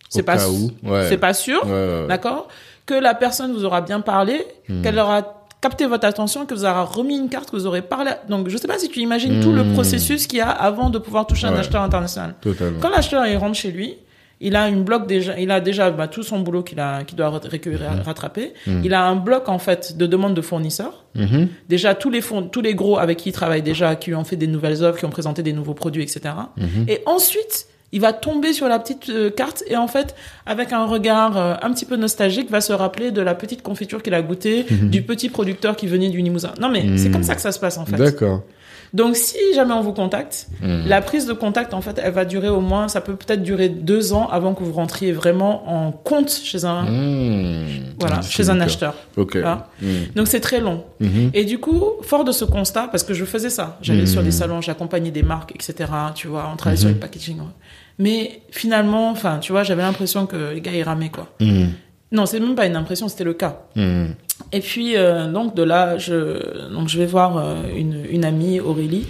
C'est pas. Ouais. c'est pas sûr. Ouais, ouais, ouais. D'accord? Que la personne vous aura bien parlé, Mhm. qu'elle aura capté votre attention, que vous aura remis une carte, que vous aurez parlé. Donc, je sais pas si tu imagines tout le Mhm. processus qu'il y a avant de pouvoir toucher un acheteur international. Totalement. Quand l'acheteur il rentre chez lui, il a une bloc déjà, il a déjà bah, tout son boulot qu'il a, qu'il doit récupérer, rattraper. Mhm. Il a un bloc en fait de demande de fournisseurs. Déjà tous les fonds, tous les gros avec qui il travaille déjà, qui lui ont fait des nouvelles offres, qui ont présenté des nouveaux produits, etc. Et ensuite, il va tomber sur la petite euh, carte et en fait, avec un regard euh, un petit peu nostalgique, va se rappeler de la petite confiture qu'il a goûtée, du petit producteur qui venait du Limousin. Non mais c'est Mhm. comme ça que ça se passe en fait. D'accord. Donc si jamais on vous contacte, Mhm. la prise de contact en fait, elle va durer au moins, ça peut peut-être durer deux ans avant que vous rentriez vraiment en compte chez un, Mhm. voilà, Un chez un acheteur. Ok. Ah. Mhm. Donc c'est très long. Mhm. Et du coup, fort de ce constat, parce que je faisais ça, j'allais sur des salons, j'accompagnais des marques, etc. Tu vois, on travaillait sur Mhm. le packaging. ouais. Mais finalement, enfin, tu vois, j'avais l'impression que les gars ils ramaient quoi. Non, c'est même pas une impression, c'était le cas. Mhm. Et puis euh, donc de là, je donc je vais voir euh, une, une amie Aurélie.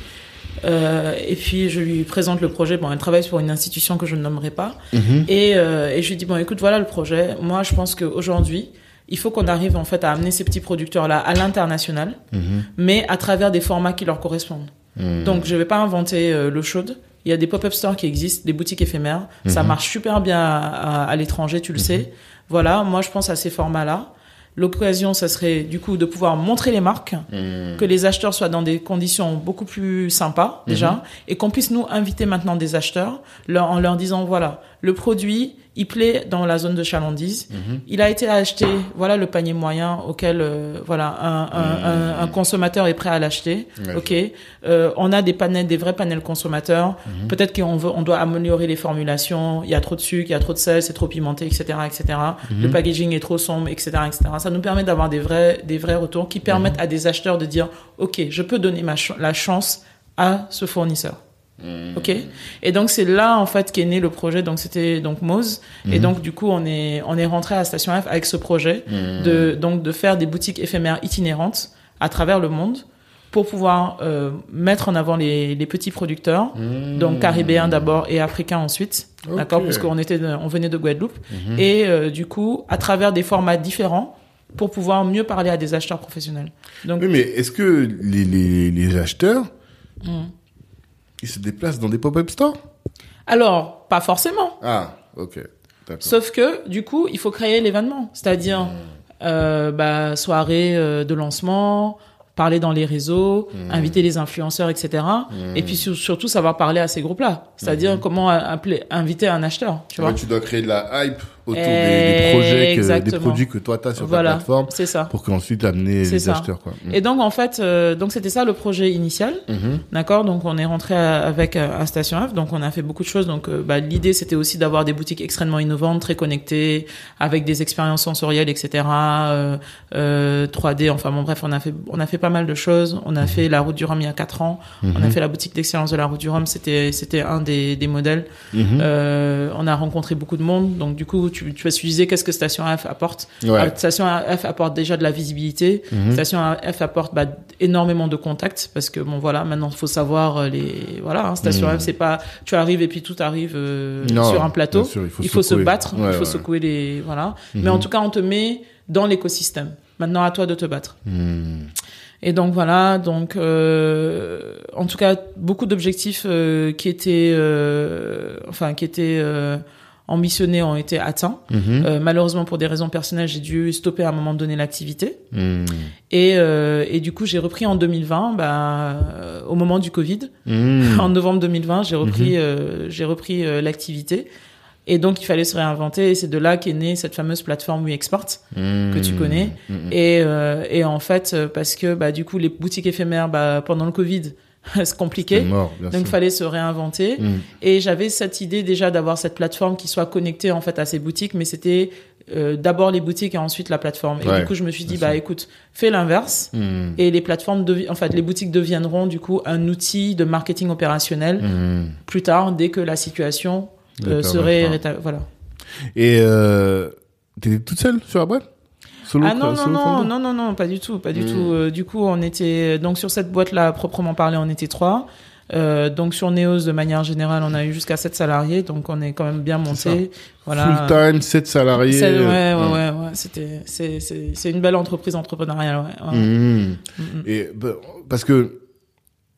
Euh, et puis je lui présente le projet. Bon, elle travaille pour une institution que je ne nommerai pas. Mhm. Et, et je lui dis bon, écoute, voilà le projet. Moi, je pense qu'aujourd'hui, il faut qu'on arrive en fait à amener ces petits producteurs là à l'international, Mhm. mais à travers des formats qui leur correspondent. Donc, je vais pas inventer l'eau chaude. Il y a des pop-up stores qui existent, des boutiques éphémères. Ça marche super bien à, à- à l'étranger, tu le sais. Voilà, moi, je pense à ces formats-là. L'occasion, ça serait du coup de pouvoir montrer les marques, Mhm. que les acheteurs soient dans des conditions beaucoup plus sympas déjà, et qu'on puisse nous inviter maintenant des acheteurs leur- en leur disant voilà, le produit, il plaît dans la zone de chalandise, Mhm. il a été acheté, voilà le panier moyen auquel euh, voilà un, un, un, un consommateur est prêt à l'acheter. Ok, Euh, on a des panels, des vrais panels consommateurs. Mhm. Peut-être qu'on veut, on doit améliorer les formulations. Il y a trop de sucre, il y a trop de sel, c'est trop pimenté, etc., etc. Mhm. Le packaging est trop sombre, etc., etc. Ça nous permet d'avoir des vrais, des vrais retours qui permettent Mhm. à des acheteurs de dire, ok, je peux donner ma ch- la chance à ce fournisseur. Mhm. Ok. Et donc c'est là en fait qu'est né le projet. Donc c'était donc Mose. Et Mhm. donc du coup on est on est rentré à Station F avec ce projet Mhm. de donc de faire des boutiques éphémères itinérantes à travers le monde pour pouvoir euh, mettre en avant les, les petits producteurs, donc caribéens d'abord et africains ensuite, d'accord, parce qu'on était de- on venait de Guadeloupe Mhm. et euh, du coup à travers des formats différents pour pouvoir mieux parler à des acheteurs professionnels. Donc Oui, mais est-ce que les, les, les acheteurs, Mm. Ils se déplacent dans des pop-up stores alors pas forcément. Ah, ok. Sauf que, du coup, il faut créer l'événement. C'est-à-dire, Mmh. euh, bah, soirée euh, de lancement, parler dans les réseaux, Mmh. inviter les influenceurs, etc. Et puis sur- surtout savoir parler à ces groupes-là. C'est-à-dire comment a- appeler, inviter un acheteur, tu vois. Ouais, tu dois créer de la hype autour des, des projets, que, des produits que toi, tu as sur Voilà, ta plateforme c'est ça. pour qu'ensuite amener les ça. acheteurs. Quoi. Mm. Et donc en fait, euh, donc c'était ça le projet initial, Mhm. d'accord. Donc on est rentré à- avec euh, un Station F, donc on a fait beaucoup de choses. Donc euh, bah, l'idée c'était aussi d'avoir des boutiques extrêmement innovantes, très connectées, avec des expériences sensorielles, etc. Euh, euh, 3D, enfin bon bref, on a fait on a fait pas mal de choses. On a fait la route du Rhum il y a quatre ans. On a fait la boutique d'excellence de la route du Rhum, c'était c'était un des, des modèles. Euh, on a rencontré beaucoup de monde, donc du coup tu tu vas se disais qu'est-ce que Station F apporte. Ouais. Station F apporte déjà de la visibilité. Mhm. Station F apporte bah, énormément de contacts parce que bon voilà maintenant il faut savoir euh, les voilà hein, Station Mhm. F c'est pas tu arrives et puis tout arrive euh, Non, sur un plateau. sûr, il faut se battre, Ouais, il faut ouais. secouer les voilà. Mais Mhm. en tout cas on te met dans l'écosystème. Maintenant à toi de te battre. Mm. Et donc voilà, donc euh, en tout cas beaucoup d'objectifs euh, qui étaient, euh, enfin qui étaient ambitionnés ont été atteints. Mhm. Euh, malheureusement pour des raisons personnelles, j'ai dû stopper à un moment donné l'activité. Mm. Et, euh, et du coup j'ai repris en 2020, bah, euh, au moment du Covid, Mm. en novembre 2020, j'ai repris, euh, j'ai repris euh, l'activité. Et donc il fallait se réinventer. Et c'est de là qu'est née cette fameuse plateforme WeExport que tu connais. Et, et en fait, parce que bah, du coup, les boutiques éphémères, bah, pendant le Covid, c'est compliqué. C'est mort, bien Donc, il fallait se réinventer. Mm. Et j'avais cette idée déjà d'avoir cette plateforme qui soit connectée en fait à ces boutiques, mais c'était euh, d'abord les boutiques et ensuite la plateforme. Et du coup, je me suis dit, bah sûr. écoute, fais l'inverse. Mm. Et les plateformes, en fait, les boutiques deviendront du coup un outil de marketing opérationnel Mm. plus tard, dès que la situation euh, serait réta- voilà. Et euh, t'étais toute seule sur la boîte? Solo, Ah non, non, non, non, non, non, pas du tout, pas du Mm. tout. Euh, du coup, on était, donc sur cette boîte-là, proprement parlé, on était trois. Euh, donc sur Neos, de manière générale, on a eu jusqu'à sept salariés, donc on est quand même bien monté. Voilà. Full time, 7 salariés. Ouais, ouais, Mm. ouais, ouais. C'était, c'est, c'est, c'est une belle entreprise entrepreneuriale, ouais. ouais. Mm. Mm, mm. Et bah, parce que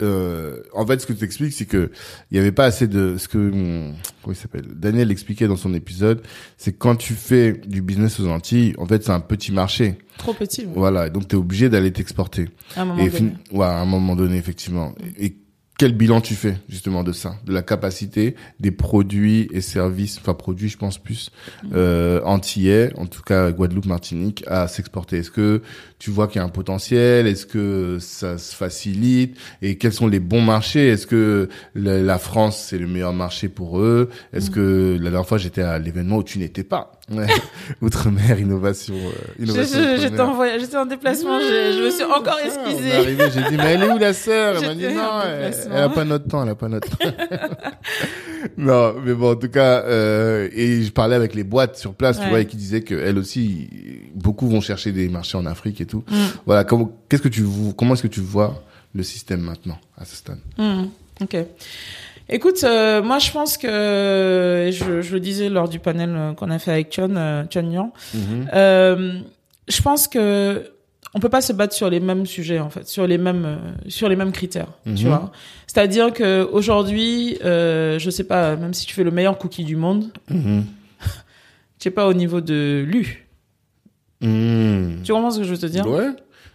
euh, en fait, ce que tu expliques, c'est que il y avait pas assez de ce que hum, comment il s'appelle? Daniel expliquait dans son épisode, c'est que quand tu fais du business aux Antilles, en fait, c'est un petit marché. Trop petit, ouais. Voilà, et donc tu es obligé d'aller t'exporter. à un moment Et donné. ouais, à un moment donné, effectivement. Et quel bilan tu fais justement de ça, de la capacité des produits et services, enfin produits, je pense plus euh, antillais, en tout cas Guadeloupe, Martinique, à s'exporter. Est-ce que tu vois qu'il y a un potentiel Est-ce que ça se facilite Et quels sont les bons marchés? Est-ce que la, la France c'est le meilleur marché pour eux? Est-ce que la dernière fois j'étais à l'événement où tu n'étais pas? Ouais. Outre-mer, innovation, euh, innovation. j'étais en voyage, j'étais en déplacement, je, je me suis encore excusée. j'ai dit, mais elle est où la sœur? Elle m'a dit, non, elle, elle a pas notre temps, elle a pas notre temps. non, mais bon, en tout cas, euh, et je parlais avec les boîtes sur place, tu vois, et qui disaient que elles aussi, beaucoup vont chercher des marchés en Afrique et tout. Mm. Voilà, comment, qu'est-ce que tu, comment est-ce que tu vois le système maintenant, à ce stade? Hmm, ok. Écoute, euh, moi je pense que je, je le disais lors du panel euh, qu'on a fait avec Chun, euh, Chun Yang, euh, je pense que on peut pas se battre sur les mêmes sujets en fait, sur les mêmes sur les mêmes critères, tu Mhm. vois. C'est-à-dire que aujourd'hui, euh, je sais pas, même si tu fais le meilleur cookie du monde, Mhm. tu es pas au niveau de lu. Mhm. Tu comprends ce que je veux te dire? Ouais.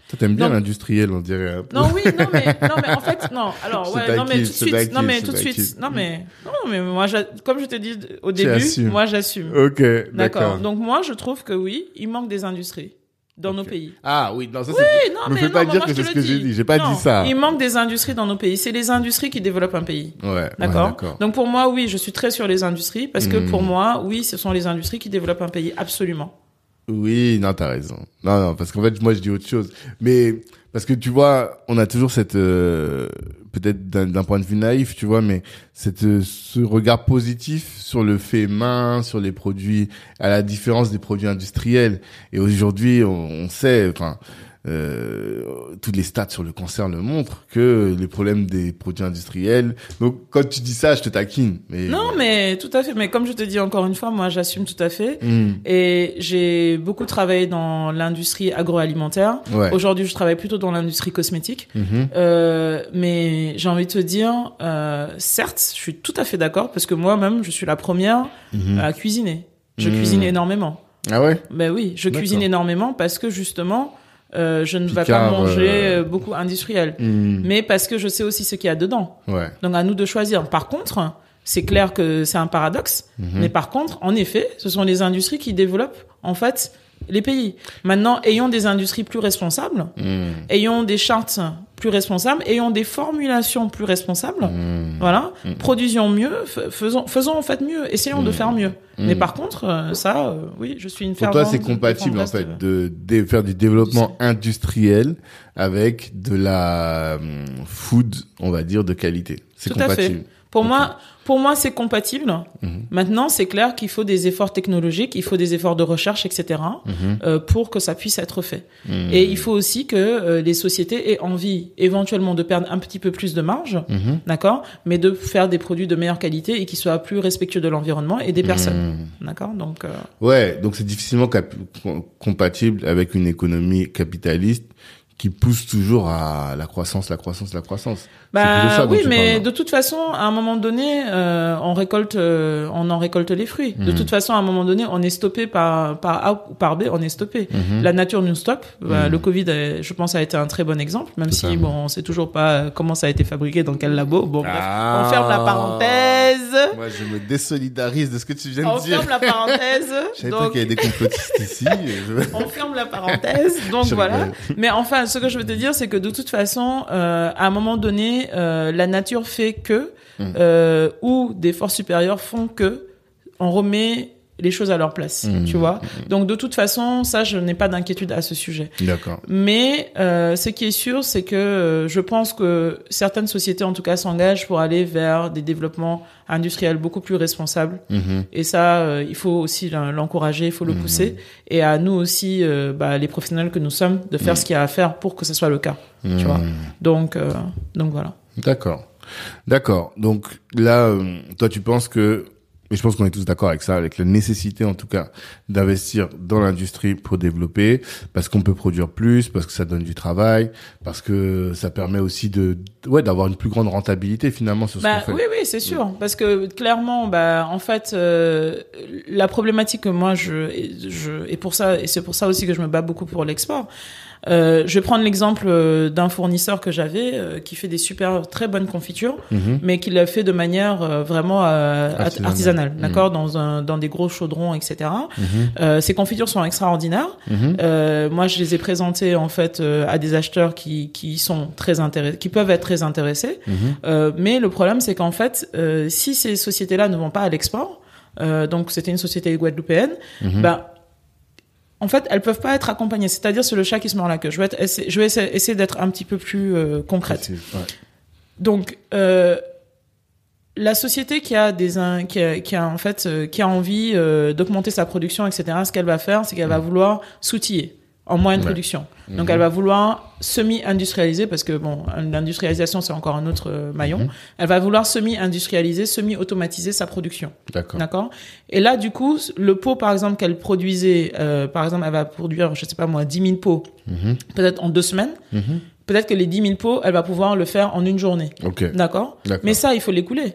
Toi, t'aimes bien Non. l'industriel, on dirait. Non, oui, non, mais, non, mais en fait, non. Alors, ouais, non, mais tout de suite, non, mais tout de suite, non, mais, non, mais moi, comme je te dis au début, moi, j'assume. Ok, D'accord. Donc, moi, je trouve que oui, il manque des industries dans nos pays. Ah oui, non, ça Oui, c'est. non, me mais fais non, pas mais dire moi, que c'est ce le que j'ai dis. dit. J'ai pas Non, dit ça. Il manque des industries dans nos pays. C'est les industries qui développent un pays. Ouais, ouais, D'accord. d'accord. Donc, pour moi, oui, je suis très sur les industries parce que Hmm. pour moi, oui, ce sont les industries qui développent un pays. Absolument. Oui, non, t'as raison. Non, non, parce qu'en fait, moi, je dis autre chose. Mais parce que tu vois, on a toujours cette euh, peut-être d'un point de vue naïf, tu vois, mais cette euh, ce regard positif sur le fait main, sur les produits, à la différence des produits industriels. Et aujourd'hui, on, on sait, enfin. Euh, toutes les stats sur le cancer le montrent que les problèmes des produits industriels. Donc quand tu dis ça, je te taquine. Mais Non, mais tout à fait. Mais comme je te dis encore une fois, moi, j'assume tout à fait. Hmm, Et j'ai beaucoup travaillé dans l'industrie agroalimentaire. ouais. Aujourd'hui, je travaille plutôt dans l'industrie cosmétique. Mhm. Euh, mais j'ai envie de te dire, euh, certes, je suis tout à fait d'accord parce que moi-même, je suis la première Mhm. à cuisiner. Je Hmm. cuisine énormément. Ah ouais? Ben oui, je cuisine énormément parce que justement, euh, je ne vais pas manger euh, euh, beaucoup industriel. Hmm. Mais parce que je sais aussi ce qu'il y a dedans. Ouais. Donc à nous de choisir. Par contre, c'est clair que c'est un paradoxe. Mhm. Mais par contre, en effet, ce sont les industries qui développent en fait les pays. Maintenant, ayons des industries plus responsables, Hmm. ayons des chartes plus responsables, ayons des formulations plus responsables. Hmm. Voilà, produisions mieux, f- faisons, faisons en fait mieux, essayons de faire mieux. Mais par contre, euh, ça, euh, oui, je suis une Pour toi, fervente c'est compatible en fait de- de, faire du développement industriel avec de la hum, food, on va dire, de qualité. C'est Tout à compatible. fait. Pour moi, pour moi, c'est compatible. Mhm. Maintenant, c'est clair qu'il faut des efforts technologiques, il faut des efforts de recherche, etc., Mhm. euh, pour que ça puisse être fait. Mhm. Et il faut aussi que euh, les sociétés aient envie, éventuellement, de perdre un petit peu plus de marge, d'accord, mais de faire des produits de meilleure qualité et qui soient plus respectueux de l'environnement et des personnes, d'accord. Donc, euh, Ouais, donc c'est difficilement compatible avec une économie capitaliste qui pousse toujours à la croissance, la croissance, la croissance. Bah oui, mais de toute façon, à un moment donné, euh, on récolte, euh, on en récolte les fruits. De Mhm. toute façon, à un moment donné, on est stoppé par par A ou par B, on est stoppé. Mhm. La nature nous stoppe. Bah, Mhm. Le Covid, euh, je pense, a été un très bon exemple, même si bon, on sait toujours pas euh, comment ça a été fabriqué, dans quel labo. Bon, bref, Ah. on ferme la parenthèse. Moi, je me désolidarise de ce que tu viens On de dire. ferme la parenthèse. Je savais pas Donc, qu'il y avait des complotistes ici. Je- on ferme la parenthèse. Donc voilà. Mais enfin, ce que je veux te dire, c'est que de toute façon, euh, à un moment donné, euh, la nature fait que, Mm. euh, ou des forces supérieures font que, on remet les choses à leur place, Mm. tu vois. Donc de toute façon, ça, je n'ai pas d'inquiétude à ce sujet. D'accord. Mais euh, ce qui est sûr, c'est que euh, je pense que certaines sociétés, en tout cas, s'engagent pour aller vers des développements industriels beaucoup plus responsables. Mhm. Et ça, euh, il faut aussi l'en- l'encourager, il faut le pousser. Et à nous aussi, euh, bah, les professionnels que nous sommes, de faire ce qu'il y a à faire pour que ce soit le cas. Mhm. vois. Donc, euh, donc voilà. D'accord. D'accord. Donc là, euh, toi, tu penses que, et je pense qu'on est tous d'accord avec ça, avec la nécessité, en tout cas, d'investir dans l'industrie pour développer, parce qu'on peut produire plus, parce que ça donne du travail, parce que ça permet aussi de, ouais, d'avoir une plus grande rentabilité finalement sur ce Bah, qu'on fait. oui, oui, c'est sûr. Parce que clairement, bah, en fait, euh, la problématique que moi, je, je, et pour ça, et c'est pour ça aussi que je me bats beaucoup pour l'export. Euh, je vais prendre l'exemple euh, d'un fournisseur que j'avais euh, qui fait des super très bonnes confitures, Mhm. mais qui l'a fait de manière euh, vraiment euh, art- Artisanale. artisanale, Mhm. d'accord, dans un dans des gros chaudrons, etc. Euh, ces confitures sont extraordinaires. Mhm. Euh, moi, je les ai présentées en fait euh, à des acheteurs qui qui sont très intéressés, qui peuvent être très intéressés. Mais le problème, c'est qu'en fait, euh, si ces sociétés-là ne vont pas à l'export, euh, donc c'était une société guadeloupéenne, bah en fait, elles peuvent pas être accompagnées. C'est-à-dire, c'est le chat qui se mord la queue. Je vais, être, essa- je vais essayer, essayer d'être un petit peu plus euh, concrète. Ouais. Donc, euh, la société qui a des qui a, qui a en fait euh, qui a envie euh, d'augmenter sa production, etc. Ce qu'elle va faire, c'est qu'elle va vouloir s'outiller en moyen de Ouais. production. Mhm. Donc, elle va vouloir semi-industrialiser parce que bon, l'industrialisation c'est encore un autre euh, maillon. Mhm. Elle va vouloir semi-industrialiser, semi-automatiser sa production. D'accord. D'accord? Et là, du coup, le pot, par exemple, qu'elle produisait, euh, par exemple, elle va produire, je sais pas moi, 10 000 pots, Mhm. peut-être en deux semaines. Mhm. Peut-être que les 10 000 pots, elle va pouvoir le faire en une journée. Ok. D'accord? D'accord. Mais ça, il faut l'écouler.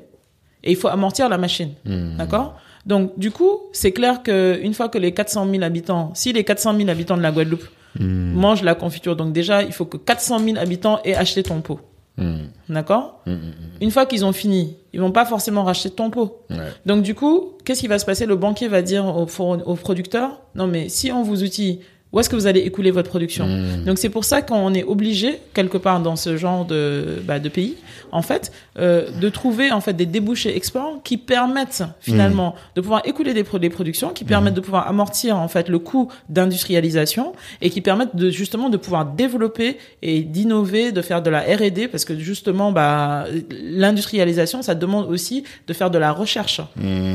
Et il faut amortir la machine. Mhm. D'accord? Donc, du coup, c'est clair que une fois que les 400 000 habitants, si les 400 000 habitants de la Guadeloupe Mhm. mangent la confiture, donc déjà, il faut que 400 000 habitants aient acheté ton pot. Mhm. D'accord Mhm. Une fois qu'ils ont fini, ils vont pas forcément racheter ton pot. Ouais. Donc du coup, qu'est-ce qui va se passer? Le banquier va dire au, au producteur, non mais si on vous outille, où est-ce que vous allez écouler votre production Mhm. Donc c'est pour ça qu'on est obligé quelque part dans ce genre de, bah, de pays, en fait, euh, de trouver en fait des débouchés export qui permettent finalement de pouvoir écouler des, pro- des productions, qui permettent de pouvoir amortir en fait le coût d'industrialisation et qui permettent de justement de pouvoir développer et d'innover, de faire de la R&D parce que justement bah l'industrialisation ça demande aussi de faire de la recherche.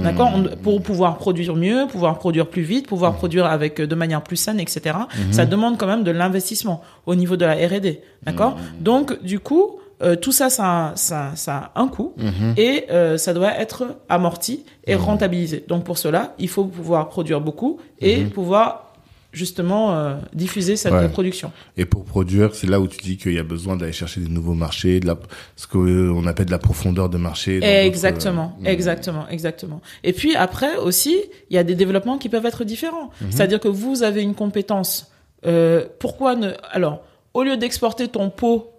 D'accord? Pour pouvoir produire mieux, pouvoir produire plus vite, pouvoir produire avec euh, de manière plus saine, etc. Ça demande quand même de l'investissement au niveau de la R&D. D'accord Mmh. Donc, du coup, euh, tout ça, ça, ça, ça a un coût Mhm. et euh, ça doit être amorti et rentabilisé. Donc, pour cela, il faut pouvoir produire beaucoup et pouvoir justement euh, diffuser cette Ouais. production. Et pour produire, c'est là où tu dis qu'il y a besoin d'aller chercher des nouveaux marchés, de la, ce qu'on appelle de la profondeur de marché. Exactement, euh, exactement, exactement. Et puis après aussi, il y a des développements qui peuvent être différents. Mhm. C'est-à-dire que vous avez une compétence. Euh, pourquoi ne Alors, au lieu d'exporter ton pot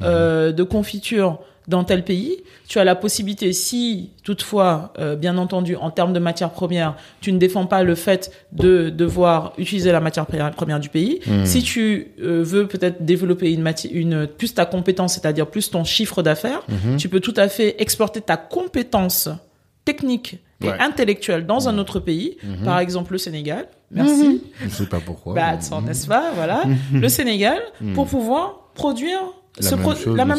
Mhm. euh, de confiture dans tel pays, tu as la possibilité, si toutefois, euh, bien entendu, en termes de matières premières, tu ne défends pas le fait de devoir utiliser la matière première du pays. Mhm. Si tu euh, veux peut-être développer une matière, une plus ta compétence, c'est-à-dire plus ton chiffre d'affaires, Mhm. tu peux tout à fait exporter ta compétence technique et Ouais. intellectuelle dans un autre pays, Mhm. par exemple le Sénégal. Merci. Je sais pas pourquoi. Bah, n'est-ce pas Voilà, le Sénégal pour pouvoir produire La ce même chose, la même.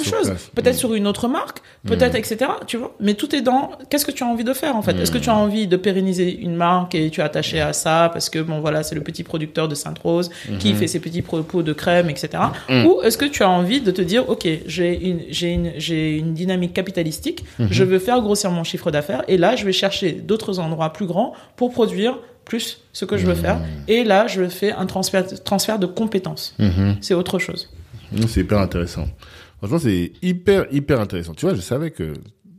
Peut-être Mm. sur une autre marque, peut-être etc. Tu vois Mais tout est dans qu'est-ce que tu as envie de faire en fait? Est-ce que tu as envie de pérenniser une marque et tu es attaché à ça parce que bon voilà c'est le petit producteur de Sainte-Rose qui fait ses petits propos de crème etc. Ou est-ce que tu as envie de te dire ok j'ai une j'ai une j'ai une dynamique capitalistique, je veux faire grossir mon chiffre d'affaires et là je vais chercher d'autres endroits plus grands pour produire plus ce que je veux faire et là je fais un transfert transfert de compétences. Mhm. C'est autre chose. Non, C'est hyper intéressant. Franchement, c'est hyper, hyper intéressant. Tu vois, je savais que,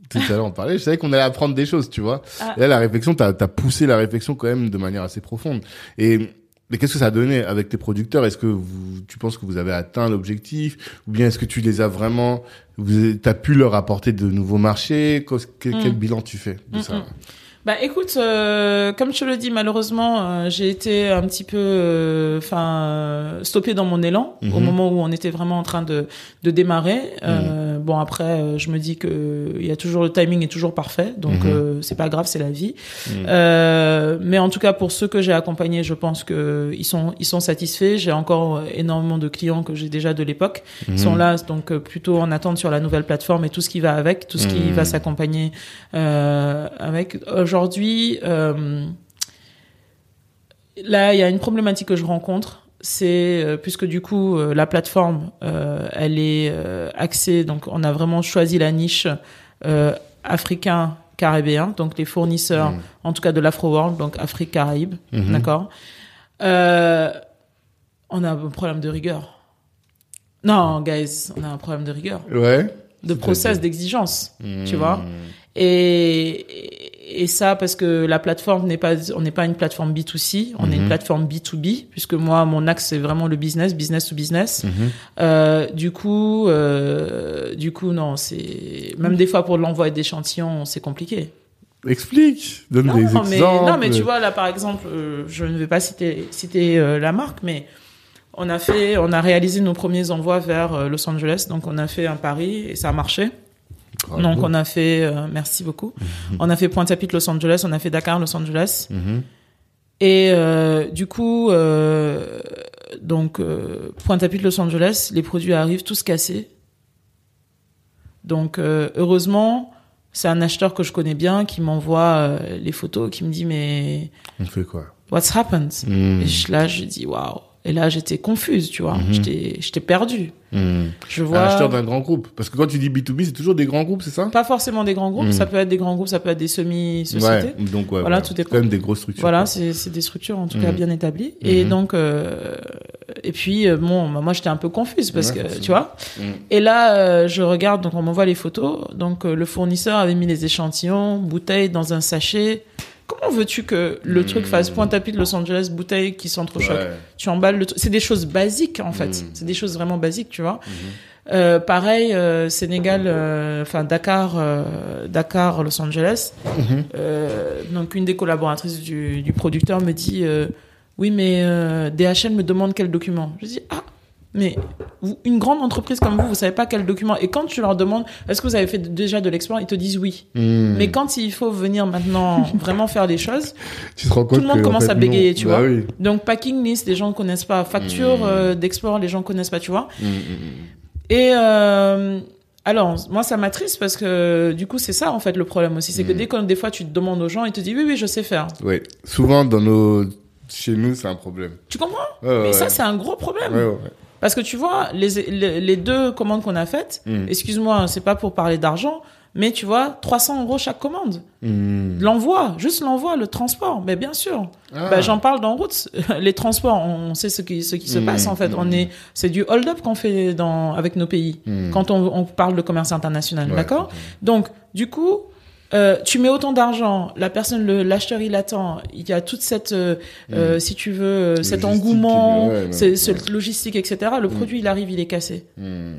tout à l'heure on parlait, je savais qu'on allait apprendre des choses, tu vois. Ah. Et là, la réflexion, t'as as poussé la réflexion quand même de manière assez profonde. Et mais qu'est-ce que ça a donné avec tes producteurs? Est-ce que vous, tu penses que vous avez atteint l'objectif? Ou bien est-ce que tu les as vraiment, vous as pu leur apporter de nouveaux marchés? Qu'est- Quel, quel bilan tu fais de ça? mm. Bah écoute, euh, comme je te le dis, malheureusement, euh, j'ai été un petit peu, euh, enfin, euh, stoppée dans mon élan au Mhm. moment où on était vraiment en train de de démarrer. Euh, Bon après, je me dis que il y a toujours le timing est toujours parfait, donc Mhm. euh, c'est pas grave, c'est la vie. Mhm. Euh, mais en tout cas, pour ceux que j'ai accompagnés, je pense que ils sont ils sont satisfaits. J'ai encore énormément de clients que j'ai déjà de l'époque Mhm. sont là donc plutôt en attente sur la nouvelle plateforme et tout ce qui va avec, tout ce qui Mhm. va s'accompagner euh, avec. Aujourd'hui, euh, là, il y a une problématique que je rencontre. C'est euh, puisque du coup euh, la plateforme elle est axée donc on a vraiment choisi la niche africain caribéen donc les fournisseurs Mhm. en tout cas de l'Afro World donc Afrique Caraïbes Mhm. d'accord on a un problème de rigueur non guys on a un problème de rigueur Ouais. de process d'exigence tu vois et et ça parce que la plateforme n'est pas on n'est pas une plateforme B2C on est Mhm. une plateforme B2B puisque moi mon axe c'est vraiment le business business to business Mhm. euh, du coup euh, du coup non c'est même des fois pour l'envoi d'échantillons c'est compliqué Explique, donne non, des mais, exemples. non mais tu vois là par exemple euh, je ne vais pas citer citer la marque mais on a fait on a réalisé nos premiers envois vers Los Angeles donc on a fait un pari et ça a marché Bravo. donc on a fait euh, merci beaucoup. On a fait Pointe-à-Pitre Los Angeles on a fait Dakar Los Angeles. Mhm. et euh, du coup euh, donc euh, Pointe-à-Pitre Los Angeles les produits arrivent tous cassés. Donc euh, heureusement c'est un acheteur que je connais bien qui m'envoie euh, les photos qui me dit mais On fait quoi? What's happened? Mhm. et là je dis waouh et là j'étais confuse tu vois Mhm. j'étais j'étais perdue Mhm. je Un vois acheteur d'un grand groupe. Parce que quand tu dis B2B, c'est toujours des grands groupes, c'est ça? Pas forcément des grands groupes Mhm. ça peut être des grands groupes ça peut être des semi sociétés Ouais, donc ouais, Voilà, tout est C'est quand même des grosses structures. Voilà, c'est c'est des structures en tout cas Mhm. bien établies. Et donc, euh, et puis euh, bon, bah, moi j'étais un peu confuse parce que forcément. tu vois. Et là, euh, je regarde, donc on m'envoie les photos. Donc le fournisseur avait mis les échantillons, bouteilles dans un sachet. Comment veux-tu que le Mhm. truc fasse point à pied de Los Angeles, bouteille qui s'entrechoque Ouais. Tu emballes le truc. C'est des choses basiques en fait. Mhm. C'est des choses vraiment basiques, tu vois. Euh, pareil, euh, Sénégal, euh, enfin Dakar, euh, Dakar, Los Angeles. Mhm. Euh, donc une des collaboratrices du, du producteur me dit euh, oui mais euh, DHL me demande quel document. Je dis ah mais vous- une grande entreprise comme vous vous savez pas quel document et quand tu leur demandes est-ce que vous avez fait de- déjà de l'export ils te disent oui. Mhm. Mais quand il faut venir maintenant vraiment faire les choses tu te rends compte tout le monde en commence fait, à bégayer, non. tu Bah vois. oui. donc packing list les gens connaissent pas facture Mm. euh, d'export les gens connaissent pas tu vois. Mhm. Et euh, alors, moi, ça m'attriste parce que du coup, c'est ça en fait le problème aussi. C'est que dès que des fois tu te demandes aux gens, ils te disent oui, oui, je sais faire. Ouais. Souvent, dans nos, chez nous, c'est un problème. Tu comprends? Ouais, Mais ouais, ça, c'est un gros problème. Ouais. Parce que tu vois, les, les, les deux commandes qu'on a faites, Mm. excuse-moi, c'est pas pour parler d'argent, Mais tu vois, 300 euros chaque commande. Hmm. L'envoi, juste l'envoi, le transport. Mais bien sûr. Ah. Bah, j'en parle dans route. Les transports, on sait ce qui, ce qui se Mm, passe en fait. On est, c'est du hold-up qu'on fait dans avec nos pays quand on, on parle de commerce international, Ouais, d'accord? Donc, du coup, euh, tu mets autant d'argent, la personne, l'acheteur, il attend. Il y a toute cette, euh, euh, si tu veux, euh, cet Mm. Engouement, ouais, ouais, c'est- ouais. cette logistique, etc. Le produit, il arrive, il est cassé. Hmm.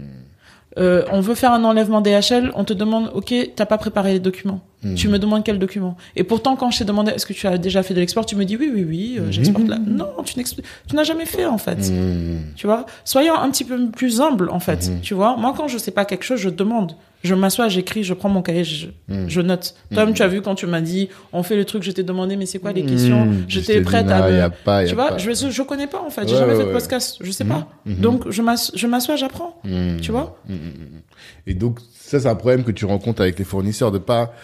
Euh, on veut faire un enlèvement DHL, on te demande, ok, t'as pas préparé les documents. Tu me demandes quels documents. Et pourtant, quand je t'ai demandé, est-ce que tu as déjà fait de l'export, tu me dis oui, oui, oui, euh, j'exporte là. Non, tu n'as jamais fait en fait. Tu vois, soyons un petit peu plus humbles en fait. Tu vois, moi quand je sais pas quelque chose, je demande. Je m'assois, j'écris, je prends mon cahier, je, je note. Toi, tu as vu quand tu m'as dit, on fait le truc, je t'ai demandé, mais c'est quoi les questions Hmm. J'étais Je t'ai dit, prête à. me- y a pas, y tu vois, pas. je je connais pas en fait. J'ai Ouais, jamais ouais, fait de podcast, je sais pas. Donc je m'ass- je m'assois, j'apprends. Hmm. Tu vois Hmm, hmm, hmm. Et donc, ça, c'est un problème que tu rencontres avec les fournisseurs de pas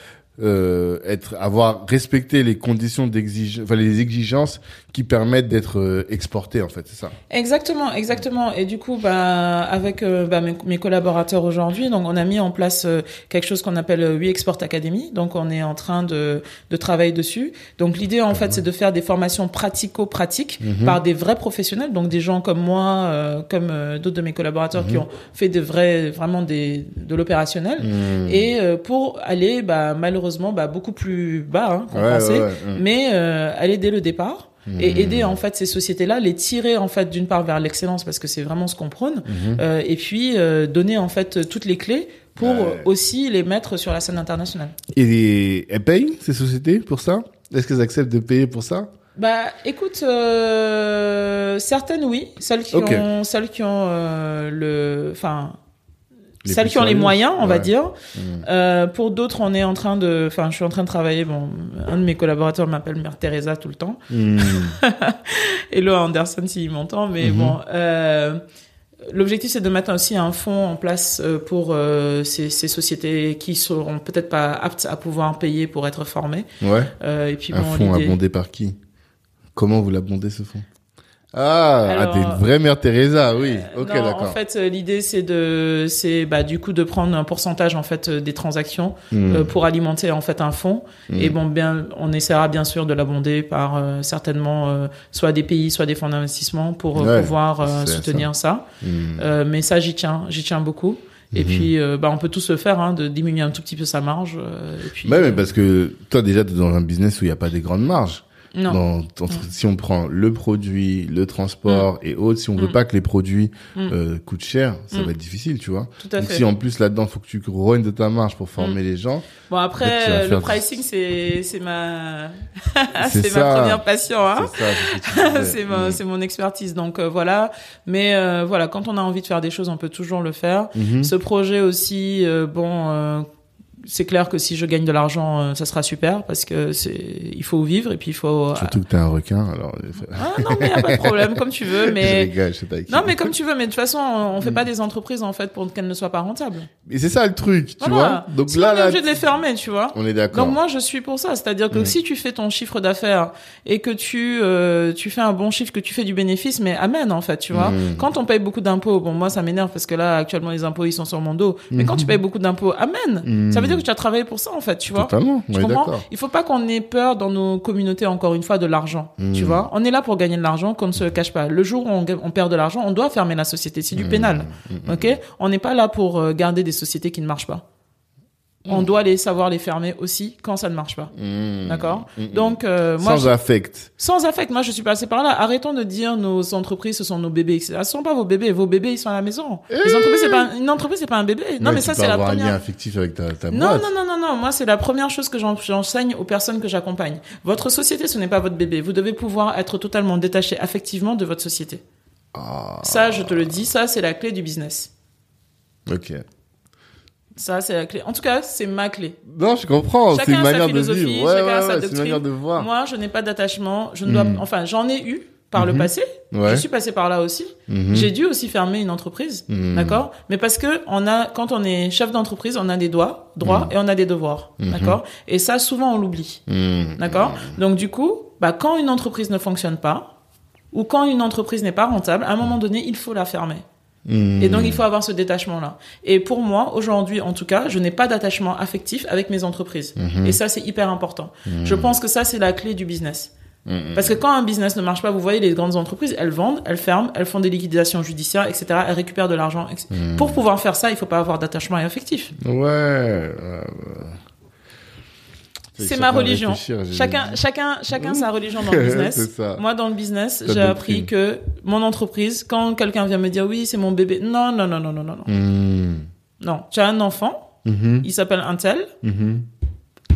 euh, être avoir respecté les conditions d'exigence, enfin les exigences qui permettent d'être euh, exportés en fait, c'est ça. Exactement, exactement. Et du coup, bah, avec euh, bah, mes, mes collaborateurs aujourd'hui, donc on a mis en place euh, quelque chose qu'on appelle euh, We Export Academy. Donc on est en train de, de travailler dessus. Donc l'idée en fait, c'est de faire des formations pratico-pratiques par des vrais professionnels, donc des gens comme moi, euh, comme d'autres de mes collaborateurs qui ont fait de vrais, vraiment des de l'opérationnel. Hmm. Et euh, pour aller, bah, malheureusement, bah, beaucoup plus bas hein, qu'on Ouais, pensait, ouais, ouais, mais euh, aller dès le départ et aider en fait ces sociétés-là, les tirer en fait d'une part vers l'excellence parce que c'est vraiment ce qu'on prône, euh, et puis euh, donner en fait toutes les clés pour euh, aussi les mettre sur la scène internationale. Et les- elles payent ces sociétés pour ça? Est-ce qu'elles acceptent de payer pour ça? Bah, écoute, euh, certaines oui, celles qui ont, celles qui ont euh, le, enfin, Les celles qui ont les moyens, on va dire. Mm. Euh, pour d'autres, on est en train de, enfin, je suis en train de travailler. Bon, un de mes collaborateurs m'appelle Mère Teresa tout le temps. Hmm. Hello Anderson s'il m'entend, mais Mhm. bon. Euh, L'objectif, c'est de mettre aussi un fonds en place euh, pour euh, ces, ces sociétés qui seront peut-être pas aptes à pouvoir payer pour être formées. Ouais. Et puis Un bon, fonds abondé par qui? Comment vous l'abondez ce fonds? Ah, Alors, ah, t'es une vraie mère Teresa, oui. ok, non, d'accord. En fait, euh, l'idée c'est de, c'est bah du coup de prendre un pourcentage en fait euh, des transactions Hmm. euh, pour alimenter en fait un fonds. Mm. Et bon, bien, on essaiera bien sûr de l'abonder par euh, certainement euh, soit des pays, soit des fonds d'investissement pour euh, Ouais, pouvoir euh, soutenir ça. Hmm. Euh, mais ça, j'y tiens, j'y tiens beaucoup. Et puis, euh, bah, on peut tous le faire, hein, de diminuer un tout petit peu sa marge. euh, et puis, Ouais, mais euh, parce que toi déjà t'es dans un business où il n'y a pas des grandes marges. Non. Dans- entre- Si on prend le produit, le transport et autres, si on veut Mm. pas que les produits Mm. euh, coûtent cher, ça Mm. va être difficile, tu vois. Tout à Donc fait. si en plus là-dedans faut que tu rognes de ta marge pour former les gens, Bon, En après, le pricing, c'est, c'est ma, C'est ma première passion, hein. c'est ça. c'est mon, Mm. expertise. Donc euh, voilà. Mais euh, voilà, quand on a envie de faire des choses, on peut toujours le faire. Mhm. Ce projet aussi, euh, bon, euh, c'est clair que si je gagne de l'argent, euh, ça sera super parce que c'est, il faut vivre et puis il faut. Surtout que t'es un requin, alors. Ah non, mais y a pas de problème, comme tu veux. Je Mais rigole, je sais pas avec qui. non, mais comme tu veux. Mais de toute façon, on Mm. fait pas des entreprises en fait pour qu'elles ne soient pas rentables. Mais c'est ça le truc, tu Voilà. vois. Donc Sinon, là, on est là, obligé de les fermer, tu vois. on est d'accord. Donc moi je suis pour ça, c'est-à-dire que Mm. si tu fais ton chiffre d'affaires et que tu euh, tu fais un bon chiffre, que tu fais du bénéfice, mais amen en fait, tu vois. Mm. Quand on paye beaucoup d'impôts, bon moi ça m'énerve parce que là actuellement les impôts ils sont sur mon dos, mais quand tu payes beaucoup d'impôts. Mm. Ça veut dire que tu as travaillé pour ça en fait, tu vois. Totalement, Tu comprends. Il faut pas qu'on ait peur dans nos communautés encore une fois de l'argent, tu vois. On est là pour gagner de l'argent, qu'on ne se le cache pas. Le jour où on, perd de l'argent, on doit fermer la société, c'est du Mm. pénal. OK? On n'est pas là pour euh, garder des sociétés qui ne marchent pas. On doit les savoir les fermer aussi quand ça ne marche pas. Mm. D'accord Mm. Donc euh, moi Sans je- affect. sans affect, moi je suis passé par là. Arrêtons de dire nos entreprises ce sont nos bébés. etc. Ce sont pas vos bébés, vos bébés ils sont à la maison. Les entreprises c'est pas une entreprise c'est pas un bébé. Non mais, ça c'est la avoir un lien première. affectif avec ta, ta Non boîte. non non non non, moi c'est la première chose que j'en- j'enseigne aux personnes que j'accompagne. Votre société ce n'est pas votre bébé. Vous devez pouvoir être totalement détaché affectivement de votre société. Ah, Ça je te le dis, ça c'est la clé du business. ok. Ça c'est la clé. En tout cas c'est ma clé. Non, je comprends. C'est Chacun une a sa manière de philosophie, vivre. Ouais, chacun ouais, a sa une doctrine. manière de voir. Moi, je n'ai pas d'attachement. Je ne dois, Mm. enfin, j'en ai eu par le Mhm. passé. Ouais. Je suis passé par là aussi. Mhm. J'ai dû aussi fermer une entreprise, Mhm. d'accord? Mais parce que on a, quand on est chef d'entreprise, on a des droits, droits Mhm. et on a des devoirs, Mhm. d'accord? Et ça, souvent, on l'oublie, d'accord? Donc du coup, bah, quand une entreprise ne fonctionne pas ou quand une entreprise n'est pas rentable, à un moment donné, il faut la fermer. Et donc, il faut avoir ce détachement-là. Et pour moi, aujourd'hui, en tout cas, je n'ai pas d'attachement affectif avec mes entreprises. Et ça, c'est hyper important. Je pense que ça, c'est la clé du business. Parce que quand un business ne marche pas, vous voyez, les grandes entreprises, elles vendent, elles ferment, elles font des liquidations judiciaires, etc. Elles récupèrent de l'argent. Pour pouvoir faire ça, il faut pas avoir d'attachement affectif. Ouais. C'est ma religion. Chacun, chacun, chacun sa religion dans le business. Moi, dans le business, j'ai appris que mon entreprise, quand quelqu'un vient me dire oui, c'est mon bébé, non, non, non, non, non, non, non. Hmm. Non, tu as un enfant, Mhm. il s'appelle un tel, Mhm.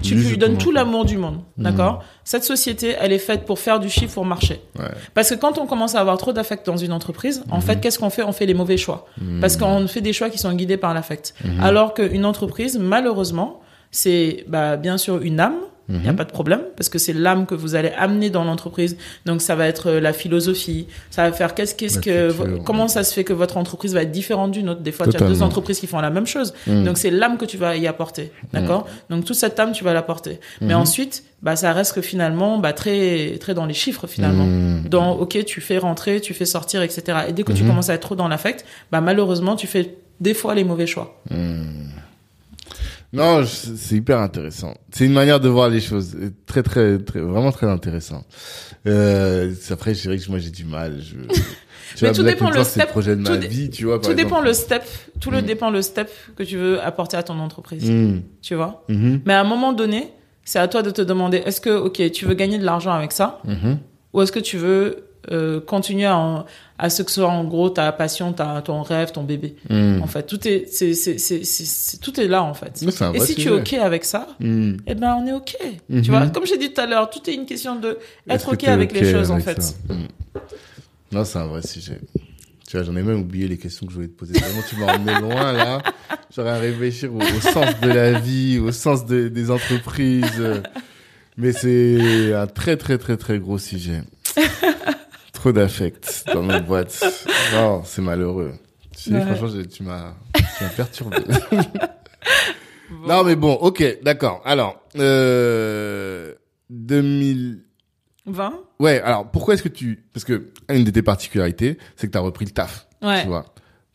tu Lui, donnes tout l'amour du monde, d'accord? Cette société, elle est faite pour faire du chiffre, pour marcher. Ouais. Parce que quand on commence à avoir trop d'affect dans une entreprise, en fait, qu'est-ce qu'on fait? On fait les mauvais choix. Parce qu'on fait des choix qui sont guidés par l'affect. Alors qu'une entreprise, malheureusement, c'est bah, bien sûr une âme. Il n'y a pas de problème parce que c'est l'âme que vous allez amener dans l'entreprise. Donc ça va être euh, la philosophie, ça va faire qu'est-ce qu'est-ce que comment ça se fait que votre entreprise va être différente d'une autre? Des fois, tu as deux entreprises qui font la même chose. Mm. Donc c'est l'âme que tu vas y apporter, d'accord? Donc toute cette âme tu vas l'apporter. Mais ensuite, bah ça reste que finalement bah très très dans les chiffres finalement. Mm. Dans ok, tu fais rentrer, tu fais sortir, etc. Et dès que Mhm. tu commences à être trop dans l'affect, bah malheureusement tu fais des fois les mauvais choix. Non, c'est hyper intéressant. C'est une manière de voir les choses. Très, très, très, vraiment très intéressant. Euh, c'est- après, je dirais que moi, j'ai du mal. Je, tu Mais tout Black dépend le c'est step- projet de ma tout vie, tu vois, par tout dépend le step, tout le Mm. dépend le step que tu veux apporter à ton entreprise, Mm. tu vois? Mhm. Mais à un moment donné, c'est à toi de te demander est-ce que ok, tu veux gagner de l'argent avec ça? Mhm. ou est-ce que tu veux euh, continuer à, en- à ce que ce soit en gros ta passion, ta, ton rêve, ton bébé. Mm. En fait, tout est, c'est, c'est, c'est, tout est là en fait. Et si tu es ok avec ça, Mm. eh ben on est ok. Tu vois, comme j'ai dit tout à l'heure, tout est une question de être ok avec les choses en fait. Non, c'est un vrai sujet. Tu vois, j'en ai même oublié les questions que je voulais te poser. Vraiment, tu m'as emmené loin, là. J'aurais à réfléchir au, au sens de la vie, au sens de- des entreprises. Mais c'est un très, très, très, très gros sujet. Trop d'affect dans notre boîte. Non, c'est malheureux. Tu sais, Ouais. franchement, j'ai- tu m'as, tu m'as perturbé. Non, mais bon, ok, d'accord. Alors, euh, 2000, 20 Ouais, alors pourquoi est-ce que tu... Parce que une de tes particularités, c'est que tu as repris le taf, Ouais. tu vois.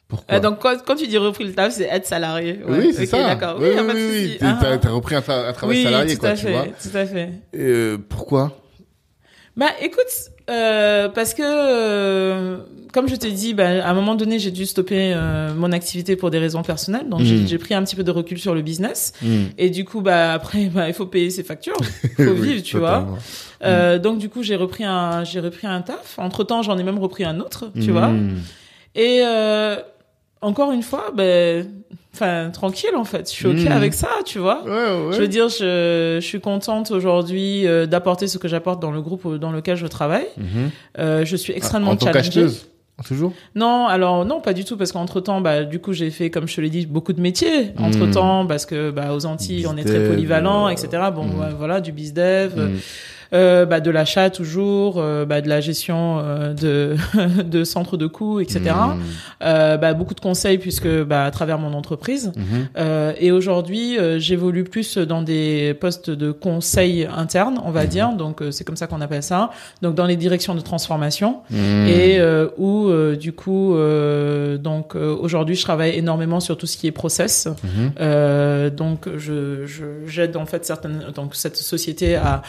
Pourquoi Euh, donc quand, quand tu dis repris le taf, c'est être salarié. Ouais. Oui, c'est ça. D'accord. Oui, Oui, oui, oui, T'as ah. t'as repris un, tra- un travail oui, salarié, tout quoi, à tu fait, vois. tout à fait. Et, euh, pourquoi? Bah écoute, euh, parce que euh, comme je t'ai dit, bah, à un moment donné, j'ai dû stopper euh, mon activité pour des raisons personnelles, donc j'ai- Mm. j'ai pris un petit peu de recul sur le business. Hmm. Et du coup, bah après, bah, il faut payer ses factures, il faut Oui, vivre, tu vois. Euh, Donc du coup, j'ai repris un, j'ai repris un taf. Entre temps, j'en ai même repris un autre, tu Hmm. vois. Et euh, encore une fois, ben, enfin tranquille en fait. Je suis ok Mm. avec ça, tu vois. Ouais, ouais. Je veux dire, je, je suis contente aujourd'hui euh, d'apporter ce que j'apporte dans le groupe dans lequel je travaille. Mhm. Euh, je suis extrêmement En tant qu'acheteuse Toujours? Non, alors non, pas du tout, parce qu'entre temps, bah, du coup, j'ai fait, comme je te l'ai dit, beaucoup de métiers. Entre temps, parce que bah, aux Antilles, on est très polyvalent, euh, etc. Bon, mm. ouais, voilà, du bizdev, Hmm. Euh, bah, de l'achat toujours, euh, bah, de la gestion euh, de de centres de coûts, etc. Hmm. Euh, bah, beaucoup de conseils puisque bah, à travers mon entreprise. Euh, et aujourd'hui, euh, j'évolue plus dans des postes de conseil interne, on va Mhm. dire. Donc euh, c'est comme ça qu'on appelle ça. Donc dans les directions de transformation Hmm. et euh, où euh, du coup, euh, donc euh, aujourd'hui, je travaille énormément sur tout ce qui est process. Mhm. Euh, donc je je- j'aide en fait certaines donc cette société à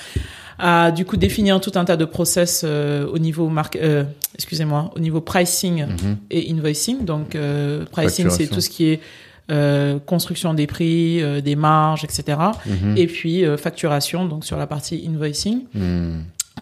à du coup définir tout un tas de process euh, au niveau marque euh, excusez-moi au niveau pricing Mhm. et invoicing. Donc, euh, pricing, c'est tout ce qui est euh, construction des prix, des marges, etc. Mhm. Et puis facturation, donc sur la partie invoicing. Hmm.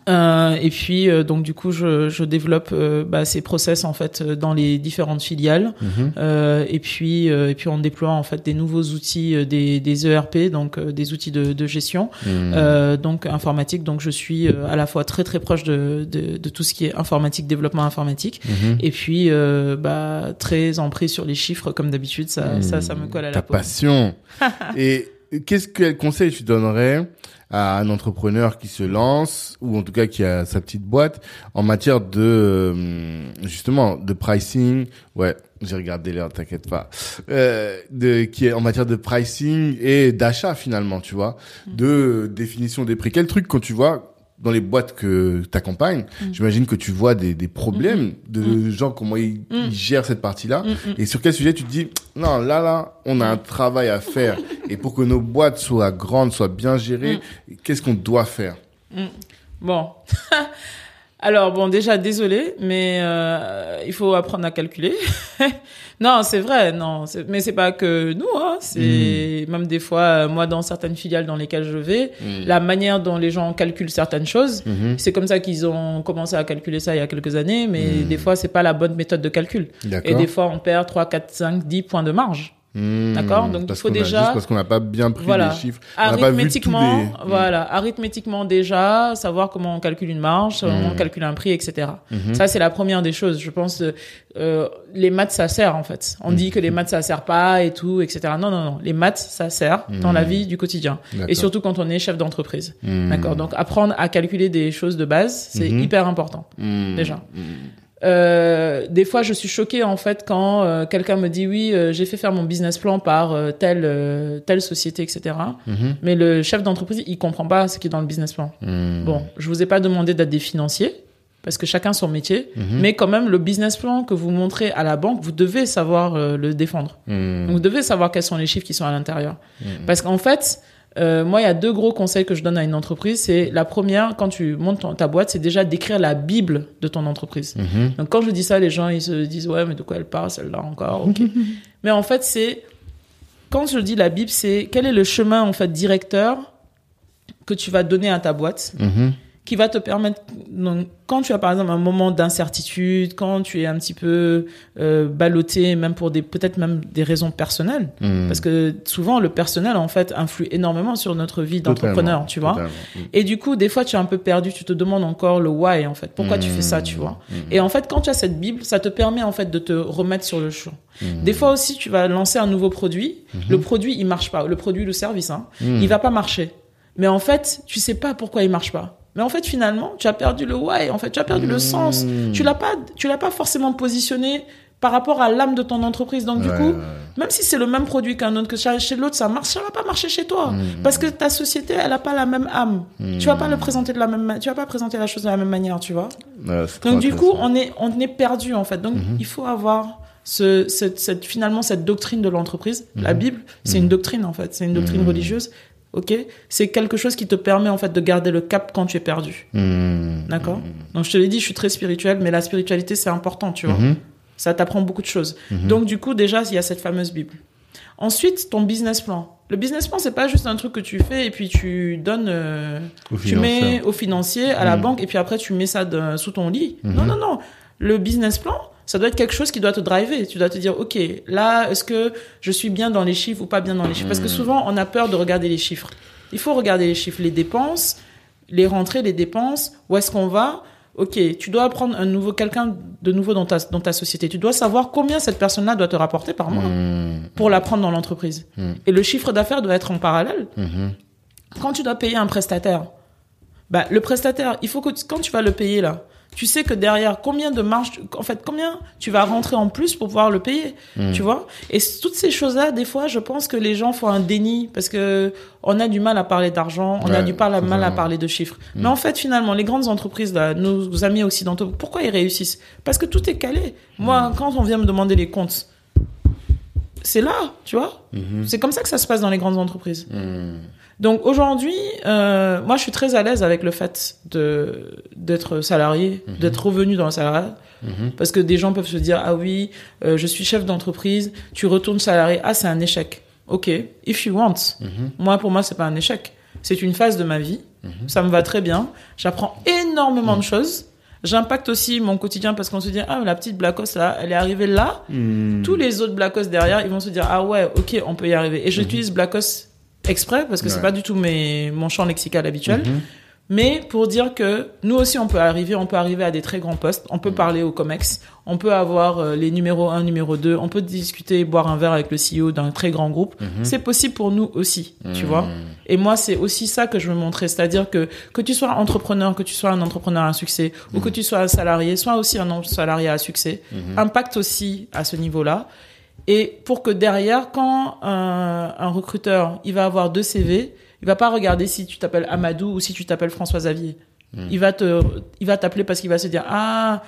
Euh, et puis euh, donc du coup, je, je développe euh, bah, ces process en fait euh, dans les différentes filiales. Euh, et puis euh, et puis on déploie en fait des nouveaux outils, des, des ERP, donc euh, des outils de, de gestion, Hmm. euh, donc informatique. Donc je suis euh, à la fois très très proche de, de, de tout ce qui est informatique, développement informatique. Mhm. Et puis, euh, bah, très empris sur les chiffres, comme d'habitude, ça, ça, ça me colle à Hmm. Ta la peau. passion. Et qu'est-ce quel conseil tu donnerais à un entrepreneur qui se lance ou en tout cas qui a sa petite boîte en matière de euh, justement de pricing. Ouais j'ai regardé l'heure t'inquiète pas. Euh, de qui est en matière de pricing et d'achat finalement tu vois. Mm. de définition des prix. Quel truc quand tu vois dans les boîtes que tu accompagnes, Mm. j'imagine que tu vois des, des problèmes de gens, comment ils, Mm. ils gèrent cette partie-là. Mm, mm. Et sur quel sujet tu te dis, non, là, là, on a un travail à faire. Et pour que nos boîtes soient grandes, soient bien gérées, Mm. qu'est-ce qu'on doit faire? Bon. Alors bon, déjà désolé, mais euh, il faut apprendre à calculer. non, c'est vrai, non, mais c'est pas que nous, hein, c'est même des fois euh, moi dans certaines filiales dans lesquelles je vais, la manière dont les gens calculent certaines choses, Mhm. c'est comme ça qu'ils ont commencé à calculer ça il y a quelques années, mais des fois c'est pas la bonne méthode de calcul. Et des fois on perd 3, 4, 5, 10 points de marge. Hmm, D'accord, donc il faut déjà- juste parce qu'on n'a pas bien pris Voilà. les chiffres. Arithmétiquement, les- voilà, arithmétiquement déjà, savoir comment on calcule une marge, comment on calcule un prix, etc. Mhm. Ça, c'est la première des choses. Je pense, euh, euh, les maths, ça sert en fait. On dit que les maths, ça sert pas et tout, etc. Non, non, non. Les maths, ça sert dans la vie du quotidien. Et surtout quand on est chef d'entreprise. Hmm. D'accord. Donc, apprendre à calculer des choses de base, c'est hyper important. Hmm. Déjà. Euh, des fois, je suis choquée en fait quand euh, quelqu'un me dit oui, euh, j'ai fait faire mon business plan par telle telle société, etc. Mhm. Mais le chef d'entreprise, il comprend pas ce qui est dans le business plan. Hmm. Bon, je vous ai pas demandé d'être des financiers parce que chacun son métier, Mhm. mais quand même le business plan que vous montrez à la banque, vous devez savoir le défendre. Hmm. Donc, vous devez savoir quels sont les chiffres qui sont à l'intérieur. Parce qu'en fait, euh, moi, il y a deux gros conseils que je donne à une entreprise. C'est la première, quand tu montes ton- ta boîte, c'est déjà d'écrire la Bible de ton entreprise. Mhm. Donc quand je dis ça, les gens ils se disent ouais mais de quoi elle parle celle-là encore ok. mais en fait c'est quand je dis la Bible c'est quel est le chemin en fait directeur que tu vas donner à ta boîte Mhm. Qui va te permettre donc quand tu as par exemple un moment d'incertitude quand tu es un petit peu euh, ballotté même pour des peut-être même des raisons personnelles Hmm. parce que souvent le personnel en fait influe énormément sur notre vie d'entrepreneur tu vois totalement. Hmm. et du coup, des fois, tu es un peu perdu, tu te demandes encore le why, en fait. Pourquoi tu fais ça, tu vois. Et en fait, quand tu as cette Bible, ça te permet, en fait, de te remettre sur le champ. Des fois aussi, tu vas lancer un nouveau produit. Le produit, il marche pas. Le produit, le service, hein. Il va pas marcher. Mais en fait, tu sais pas pourquoi il marche pas. Mais en fait, finalement, tu as perdu le why, en fait, tu as perdu le sens. Tu l'as pas, tu l'as pas forcément positionné par rapport à l'âme de ton entreprise. Donc, du coup, ouais. même si c'est le même produit qu'un autre, que chez l'autre, ça marche, ça va pas marcher chez toi. Parce que ta société, elle a pas la même âme. Tu vas pas le présenter de la même, tu vas pas présenter la chose de la même manière, tu vois. Ouais, Donc, du coup, on est, on est perdu, en fait. Donc, il faut avoir ce, cette, cette- finalement, cette doctrine de l'entreprise. La Bible, c'est une doctrine, en fait. C'est une doctrine religieuse. OK? C'est quelque chose qui te permet, en fait, de garder le cap quand tu es perdu. Hmm. D'accord? Donc, je te l'ai dit, je suis très spirituel, mais la spiritualité, c'est important, tu vois. Mhm. Ça t'apprend beaucoup de choses. Donc, du coup, déjà, il y a cette fameuse Bible. Ensuite, ton business plan. Le business plan, c'est pas juste un truc que tu fais et puis tu donnes, euh, tu mets au financier, à la Mhm. banque, et puis après, tu mets ça de- sous ton lit. Non, non, non. Le business plan, ça doit être quelque chose qui doit te driver. Tu dois te dire, OK, là, est-ce que je suis bien dans les chiffres ou pas bien dans les chiffres? Parce que souvent, on a peur de regarder les chiffres. Il faut regarder les chiffres, les dépenses, les rentrées, les dépenses, où est-ce qu'on va? Ok, tu dois prendre un nouveau quelqu'un de nouveau dans ta dans ta société. Tu dois savoir combien cette personne-là doit te rapporter par mois Hmm. pour la prendre dans l'entreprise. Mm. Et le chiffre d'affaires doit être en parallèle. Quand tu dois payer un prestataire, bah le prestataire, il faut que quand tu vas le payer là, tu sais que derrière combien de marge, en fait combien tu vas rentrer en plus pour pouvoir le payer, tu vois? Et toutes ces choses-là, des fois, je pense que les gens font un déni parce que on a du mal à parler d'argent, on a du mal à, mal à totalement. parler de chiffres. Mais en fait, finalement, les grandes entreprises là, nos amis occidentaux, pourquoi ils réussissent? Parce que tout est calé. Moi, quand on vient me demander les comptes, c'est là, tu vois? C'est comme ça que ça se passe dans les grandes entreprises. Donc aujourd'hui, euh, moi je suis très à l'aise avec le fait de d'être salarié, d'être revenu dans le salariat, parce que des gens peuvent se dire ah oui, euh, je suis chef d'entreprise, tu retournes salarié, ah c'est un échec. Ok, if you want. Moi pour moi c'est pas un échec, c'est une phase de ma vie. Ça me va très bien. J'apprends énormément de choses. J'impacte aussi mon quotidien parce qu'on se dit ah la petite Blackos là, elle est arrivée là. Tous les autres Blackos derrière, ils vont se dire ah ouais, ok, on peut y arriver. Et j'utilise Blackos exprès parce que c'est Ouais. pas du tout mes, mon champ lexical habituel. Mais pour dire que nous aussi, on peut arriver, on peut arriver à des très grands postes. On peut parler au COMEX, on peut avoir euh, les numéros 1, numéro 2, on peut discuter, boire un verre avec le CEO d'un très grand groupe. C'est possible pour nous aussi, tu vois. Et moi, c'est aussi ça que je veux montrer. C'est-à-dire que que tu sois entrepreneur, que tu sois un entrepreneur à succès, ou que tu sois un salarié, sois aussi un salarié à succès, impacte aussi à ce niveau-là. Et pour que derrière, quand un, un recruteur, il va avoir deux CV, il va pas regarder si tu t'appelles Amadou ou si tu t'appelles François Xavier. Il va te, il va t'appeler parce qu'il va se dire ah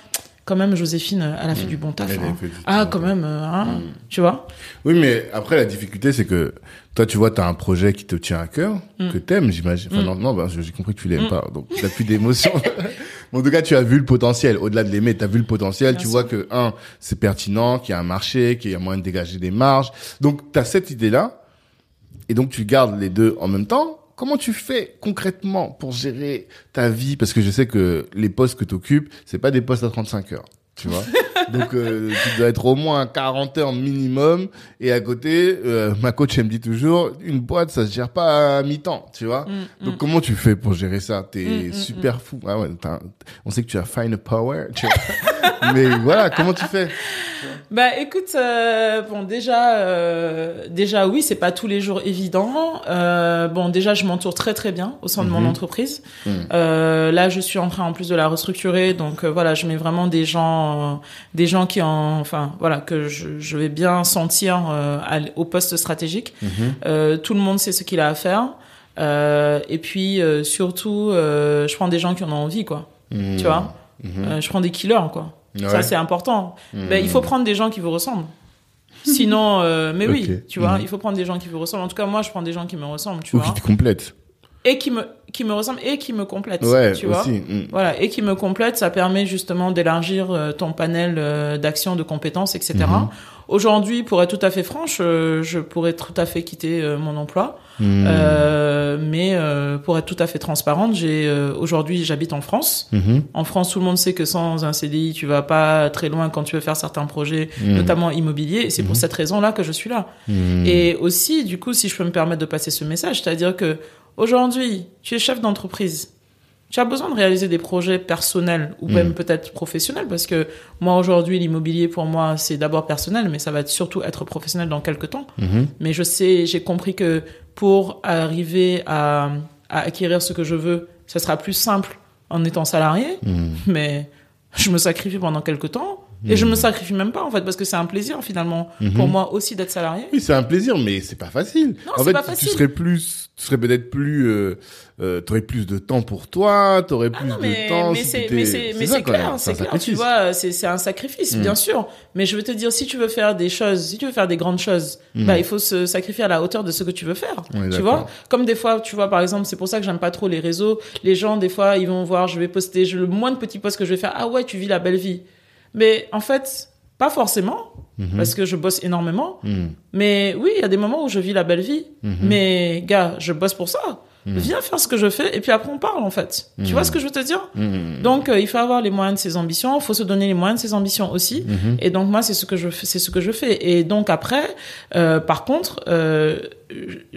quand même Joséphine elle a fait du bon taf. A hein. du Ah quand taf. même euh, hein, tu vois. Oui, mais après, la difficulté, c'est que toi, tu vois, tu as un projet qui te tient à cœur, Mm. que t'aimes, j'imagine. Enfin, non, non, ben, j'ai compris que tu l'aimes pas, donc tu n'as plus d'émotion. Mais en tout cas, tu as vu le potentiel. Au-delà de l'aimer, tu as vu le potentiel. Tu vois que, un, c'est pertinent, qu'il y a un marché, qu'il y a moyen de dégager des marges. Donc, tu as cette idée-là. Et donc, tu gardes les deux en même temps. Comment tu fais concrètement pour gérer ta vie? Parce que je sais que les postes que tu occupes, c'est pas des postes à 35 heures. Tu vois Donc, euh, tu dois être au moins à 40 heures minimum. Et à côté, euh, ma coach, elle me dit toujours, une boîte, ça se gère pas à mi-temps, tu vois Mm, Donc, comment tu fais pour gérer ça? T'es Mm, mm, super fou. Ah ouais, on sait que tu as find a power, tu vois Mais voilà, comment tu fais? Bah écoute, euh, bon déjà, euh, déjà oui, c'est pas tous les jours évident. Euh, bon déjà, je m'entoure très très bien au sein de mon Mhm. entreprise. Mhm. Euh, là, je suis en train en plus de la restructurer, donc voilà, je mets vraiment des gens, des gens qui en, enfin voilà, que je, je vais bien sentir à au poste stratégique. Mhm. Tout le monde sait ce qu'il a à faire. Et puis surtout, je prends des gens qui en ont envie, quoi. Tu vois, Mhm. Euh, je prends des killers, quoi. Ouais. Ça, c'est important. Mhm. Ben, il faut prendre des gens qui vous ressemblent. Sinon, euh, mais oui, tu vois, Mhm. il faut prendre des gens qui vous ressemblent. En tout cas, moi, je prends des gens qui me ressemblent, tu Ou vois, qui te complète. et qui me qui me ressemblent et qui me complètent, Ouais, tu vois. aussi. Voilà, et qui me complètent, ça permet justement d'élargir euh, ton panel euh, d'actions, de compétences, etc. Aujourd'hui, pour être tout à fait franche, euh, je pourrais tout à fait quitter euh, mon emploi, Mhm. Euh, mais euh, pour être tout à fait transparente, j'ai euh, aujourd'hui j'habite en France. Mhm. En France, tout le monde sait que sans un CDI, tu vas pas très loin quand tu veux faire certains projets, Mhm. notamment immobiliers. Et c'est pour cette raison-là que je suis là. Et aussi, du coup, si je peux me permettre de passer ce message, c'est-à-dire que aujourd'hui, tu es chef d'entreprise. Tu as besoin de réaliser des projets personnels ou même peut-être professionnels parce que moi aujourd'hui l'immobilier pour moi c'est d'abord personnel mais ça va être surtout être professionnel dans quelques temps. Mhm. Mais je sais, j'ai compris que pour arriver à, à acquérir ce que je veux, ce sera plus simple en étant salarié Mhm. mais je me sacrifie pendant quelques temps et je me sacrifie même pas en fait parce que c'est un plaisir finalement pour moi aussi d'être salarié. Oui, c'est un plaisir, mais c'est pas facile. Non, en fait, pas tu serais plus, tu serais peut-être plus, euh, euh, t'aurais plus de temps pour toi, t'aurais plus Ah non, de mais, temps. mais si c'est, mais c'est, mais c'est clair, c'est clair, tu sacrifice. vois, c'est, c'est un sacrifice, Mm. bien sûr. Mais je veux te dire, si tu veux faire des choses, si tu veux faire des grandes choses, Mm. bah, il faut se sacrifier à la hauteur de ce que tu veux faire. Tu vois? Comme des fois, tu vois, par exemple, c'est pour ça que j'aime pas trop les réseaux. Les gens, des fois, ils vont voir, je vais poster, je, le moins de petits posts que je vais faire, ah ouais, tu vis la belle vie. Mais, en fait, pas forcément, Mhm. parce que je bosse énormément. Mhm. Mais oui, il y a des moments où je vis la belle vie. Mhm. Mais, gars, je bosse pour ça. Viens faire ce que je fais, et puis après, on parle, en fait. Tu vois ce que je veux te dire? Donc, euh, il faut avoir les moyens de ses ambitions, il faut se donner les moyens de ses ambitions aussi. Et donc, moi, c'est ce que je fais, c'est ce que je fais. Et donc, après, euh, par contre, euh,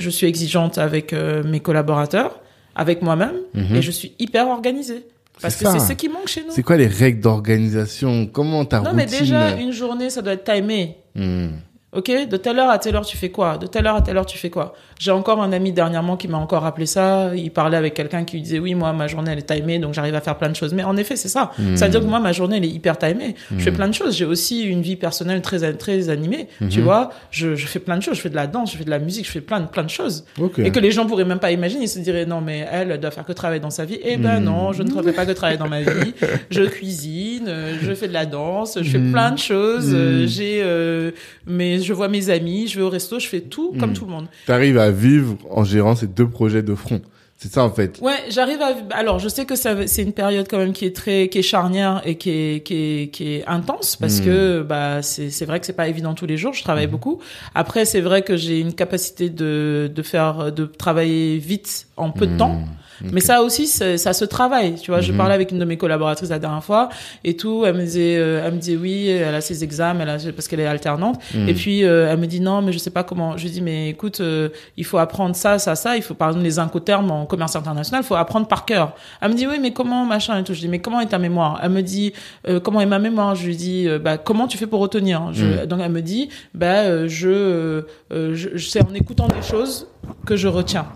je suis exigeante avec mes collaborateurs, avec moi-même, et je suis hyper organisée. Parce que c'est ce qui manque chez nous. C'est quoi les règles d'organisation? Comment ta Non, routine mais déjà, une journée, ça doit être timé. Mhm. Ok, de telle heure à telle heure tu fais quoi? De telle heure à telle heure tu fais quoi? J'ai encore un ami dernièrement qui m'a encore rappelé ça. Il parlait avec quelqu'un qui lui disait oui moi ma journée elle est timée donc j'arrive à faire plein de choses. Mais en effet c'est ça. Mhm. Ça veut dire que moi ma journée elle est hyper timée. Je fais Mhm. plein de choses. J'ai aussi une vie personnelle très très animée. Tu Mhm. vois, je, je fais plein de choses. Je fais de la danse, je fais de la musique, je fais plein de plein de choses. Et que les gens pourraient même pas imaginer. Ils se diraient non mais elle, elle doit faire que travailler dans sa vie. Eh ben non, je ne fais pas que travailler dans ma vie. Je cuisine, euh, je fais de la danse, je fais plein de choses. euh. J'ai euh, mais je vois mes amis, je vais au resto, je fais tout comme Mhm. tout le monde. T'arrives à vivre en gérant ces deux projets de front. C'est ça en fait. Ouais, j'arrive à. Alors, je sais que ça, c'est une période quand même qui est très, qui est charnière et qui est, qui est, qui est intense parce Mhm. que bah c'est, c'est vrai que c'est pas évident tous les jours. Je travaille beaucoup. Après, c'est vrai que j'ai une capacité de, de faire, de travailler vite en peu de temps. Mhm. Mais ça aussi, ça se travaille. Tu vois, je parlais avec une de mes collaboratrices la dernière fois et tout. Elle me disait, euh, elle me disait oui, elle a ses examens, elle a, parce qu'elle est alternante. Et puis euh, elle me dit non, mais je sais pas comment. Je lui dis mais écoute, euh, il faut apprendre ça, ça, ça. Il faut par exemple les incoterms en commerce international, il faut apprendre par cœur. Elle me dit oui, mais comment machin et tout. Je dis mais comment est ta mémoire? Elle me dit euh, comment est ma mémoire? Je lui dis euh, bah comment tu fais pour retenir? Je, Mhm. Donc elle me dit bah euh, je, je- c'est en écoutant des choses que je retiens.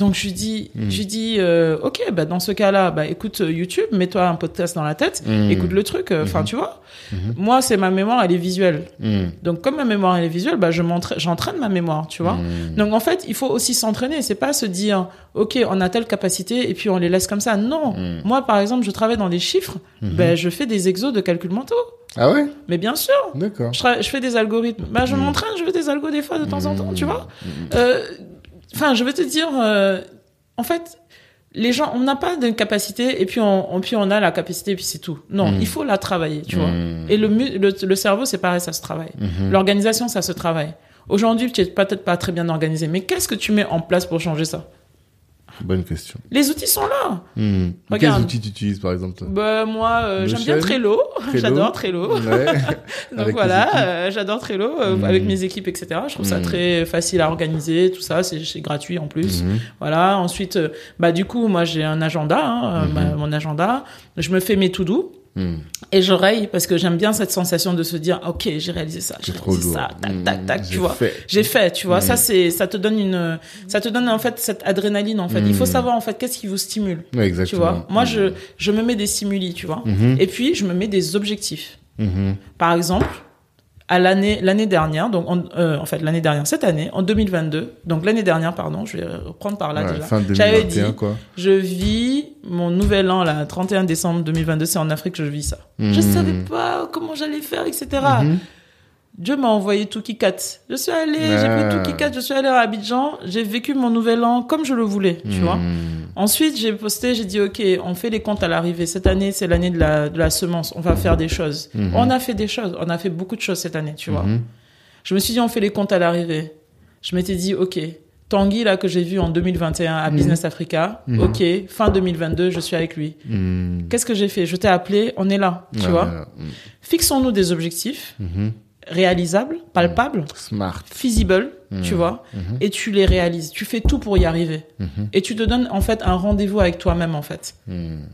Donc je lui dis, Mm. je lui dis, euh, ok, bah dans ce cas-là, bah écoute euh, YouTube, mets-toi un podcast dans la tête, Mm. écoute le truc. euh, Mm-hmm. Enfin, tu vois. Moi, c'est ma mémoire, elle est visuelle. Mm. Donc comme ma mémoire elle est visuelle, bah je j'entraîne ma mémoire, tu vois. Donc en fait, il faut aussi s'entraîner. C'est pas se dire, ok, on a telle capacité et puis on les laisse comme ça. Non. Moi, par exemple, je travaille dans des chiffres. Ben, je fais des exos de calcul mentaux. Ah ouais? Mais bien sûr, D'accord. je, fais des algorithmes. Ben, je m'entraîne, je fais des algos des fois de temps en temps, tu vois. Euh, Enfin, je vais te dire, euh, en fait, les gens, on n'a pas de capacité et puis on, on- puis on a la capacité et puis c'est tout. Non, Mhm. il faut la travailler, tu vois. Mm. Et le, le, le cerveau, c'est pareil, ça se travaille. Mhm. L'organisation, ça se travaille. Aujourd'hui, tu es peut-être pas très bien organisé, mais qu'est-ce que tu mets en place pour changer ça? Bonne question. Les outils sont là. Mm. Quels outils tu utilises par exemple Bah, moi, euh, j'aime bien Trello. Trello. J'adore Trello. Ouais. Donc Avec voilà, euh, j'adore Trello euh, Mhm. avec mes équipes, etc. Je trouve ça Mhm. très facile à organiser, tout ça, c'est gratuit en plus. Voilà. Ensuite, bah du coup, moi j'ai un agenda, hein, ma- mon agenda. Je me fais mes to Mm. et je raye parce que j'aime bien cette sensation de se dire, ok, j'ai réalisé ça, j'ai réalisé lourd. ça, tac, Mm. tac, tac, tu vois. J'ai fait, tu vois. Ça c'est, ça te donne une, ça te donne en fait cette adrénaline en fait. Il faut Mhm. savoir en fait qu'est-ce qui vous stimule, Ouais, tu exactement. vois. Moi Mm. je, je me mets des stimuli, tu vois. Mhm. Et puis je me mets des objectifs. Mhm. Par exemple, à l'année l'année dernière, donc en, euh, en fait l'année dernière, cette année, en 2022, donc l'année dernière, pardon, je vais reprendre par là Ouais, déjà. fin J'avais 2021 dit, quoi. je vis mon nouvel an là, 31 décembre 2022, c'est en Afrique que je vis ça. Je Mhm. savais pas comment j'allais faire, etc. Dieu m'a envoyé tout qui quatre. Je suis allée, j'ai Ah. tout qui quatre, je suis allée à Abidjan, j'ai vécu mon nouvel an comme je le voulais, tu vois. Mhm. Ensuite, j'ai posté, j'ai dit, OK, on fait les comptes à l'arrivée. Cette année, c'est l'année de la, de la semence. On va faire des choses. Mhm. On a fait des choses. On a fait beaucoup de choses cette année, tu vois. Mhm. Je me suis dit, on fait les comptes à l'arrivée. Je m'étais dit, OK, Tanguy, là, que j'ai vu en 2021 à. Business Africa. OK, fin 2022, je suis avec lui. Qu'est-ce que j'ai fait? Je t'ai appelé, on est là, tu Ah, vois. Fixons-nous des objectifs Mhm. réalisables, palpables, Smart. feasible, Mhm. tu vois. Mhm. Et tu les réalises. Tu fais tout pour y arriver. Mhm. Et tu te donnes, en fait, un rendez-vous avec toi-même, en fait. Mhm.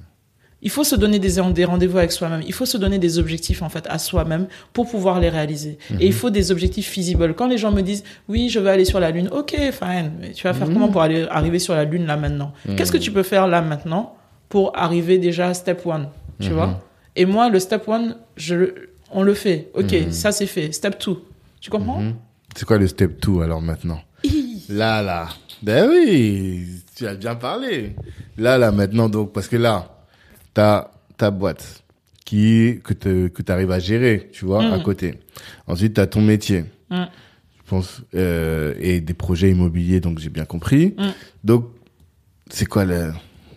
Il faut se donner des, des rendez-vous avec soi-même. Il faut se donner des objectifs en fait à soi-même pour pouvoir les réaliser. Et il faut des objectifs feasibles. Quand les gens me disent oui, je veux aller sur la lune, ok, fine. Mais tu vas faire comment pour aller arriver sur la lune là maintenant? Qu'est-ce que tu peux faire là maintenant pour arriver déjà à step one? Tu vois? Et moi, le step one, je, le- on le fait. Ok, Mhm. ça c'est fait. Step two. Tu comprends? Mhm. C'est quoi le step 2 alors maintenant? Là, là. Ben oui, tu as bien parlé. Là, là, maintenant, donc, parce que là, t'as ta boîte qui, que te, que t'arrives à gérer, tu vois, à côté. Ensuite, t'as ton métier. Je pense, euh, et des projets immobiliers, donc j'ai bien compris. Donc, c'est quoi le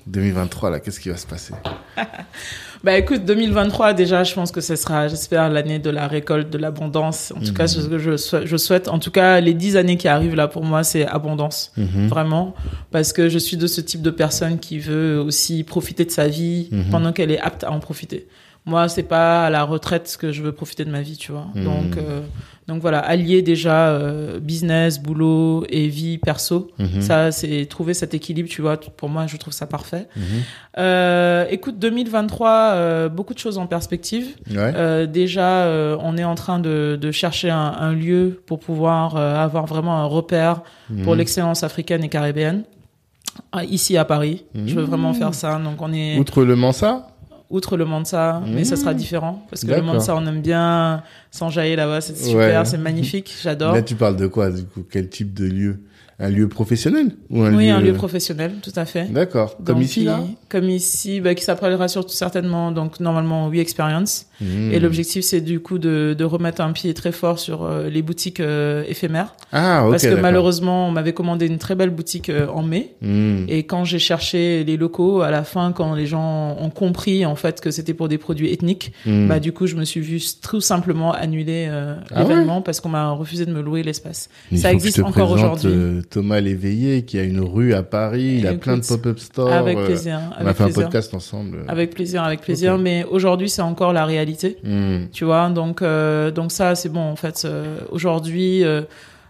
2023, là? Qu'est-ce qui va se passer? Bah écoute, 2023 déjà, je pense que ce sera, j'espère, l'année de la récolte, de l'abondance. En tout cas, ce que je, souhaite- je souhaite. En tout cas, les dix années qui arrivent là pour moi, c'est abondance, Mhm. vraiment, parce que je suis de ce type de personne qui veut aussi profiter de sa vie Mhm. pendant qu'elle est apte à en profiter. Moi, c'est pas à la retraite que je veux profiter de ma vie, tu vois. Mhm. Donc, euh, donc voilà, allier déjà euh, business, boulot et vie perso. Mhm. Ça, c'est trouver cet équilibre, tu vois. Pour moi, je trouve ça parfait. Mhm. Euh, écoute, 2023, euh, beaucoup de choses en perspective. Ouais. Déjà, on est en train de, de chercher un, un lieu pour pouvoir avoir vraiment un repère pour Mhm. l'excellence africaine et caribéenne. Ici à Paris, je veux vraiment faire ça. Donc on est Outre le Mansa? Outre le Mansa, mais ça sera Mhm. différent parce que le. Mansa on aime bien s'enjailler là-bas, c'est super, Ouais. c'est magnifique, j'adore. Là, tu parles de quoi, du coup? Quel type de lieu? Un lieu professionnel? Ou un Oui, lieu... un lieu professionnel, tout à fait. D'accord. Comme ici, là? Comme ici, bah, qui s'appellera surtout certainement, donc normalement, We Experience. Mhm. Et l'objectif, c'est du coup de, de remettre un pied très fort sur euh, les boutiques euh, éphémères. Ah, ok. parce que malheureusement, on m'avait commandé une très belle boutique euh, en mai. Mhm. Et quand j'ai cherché les locaux, à la fin, quand les gens ont compris en fait que c'était pour des produits ethniques, Mhm. bah du coup, je me suis vu tout simplement annuler Ah l'événement parce qu'on m'a refusé de me louer l'espace. Ça existe encore aujourd'hui. Euh, Thomas Léveillé, qui a une rue à Paris, il a plein de pop-up stores. avec euh, plaisir, On a fait un podcast ensemble. Avec plaisir, avec plaisir. Mais aujourd'hui, c'est encore la réalité. Mhm. tu vois donc euh, donc ça c'est bon en fait euh, aujourd'hui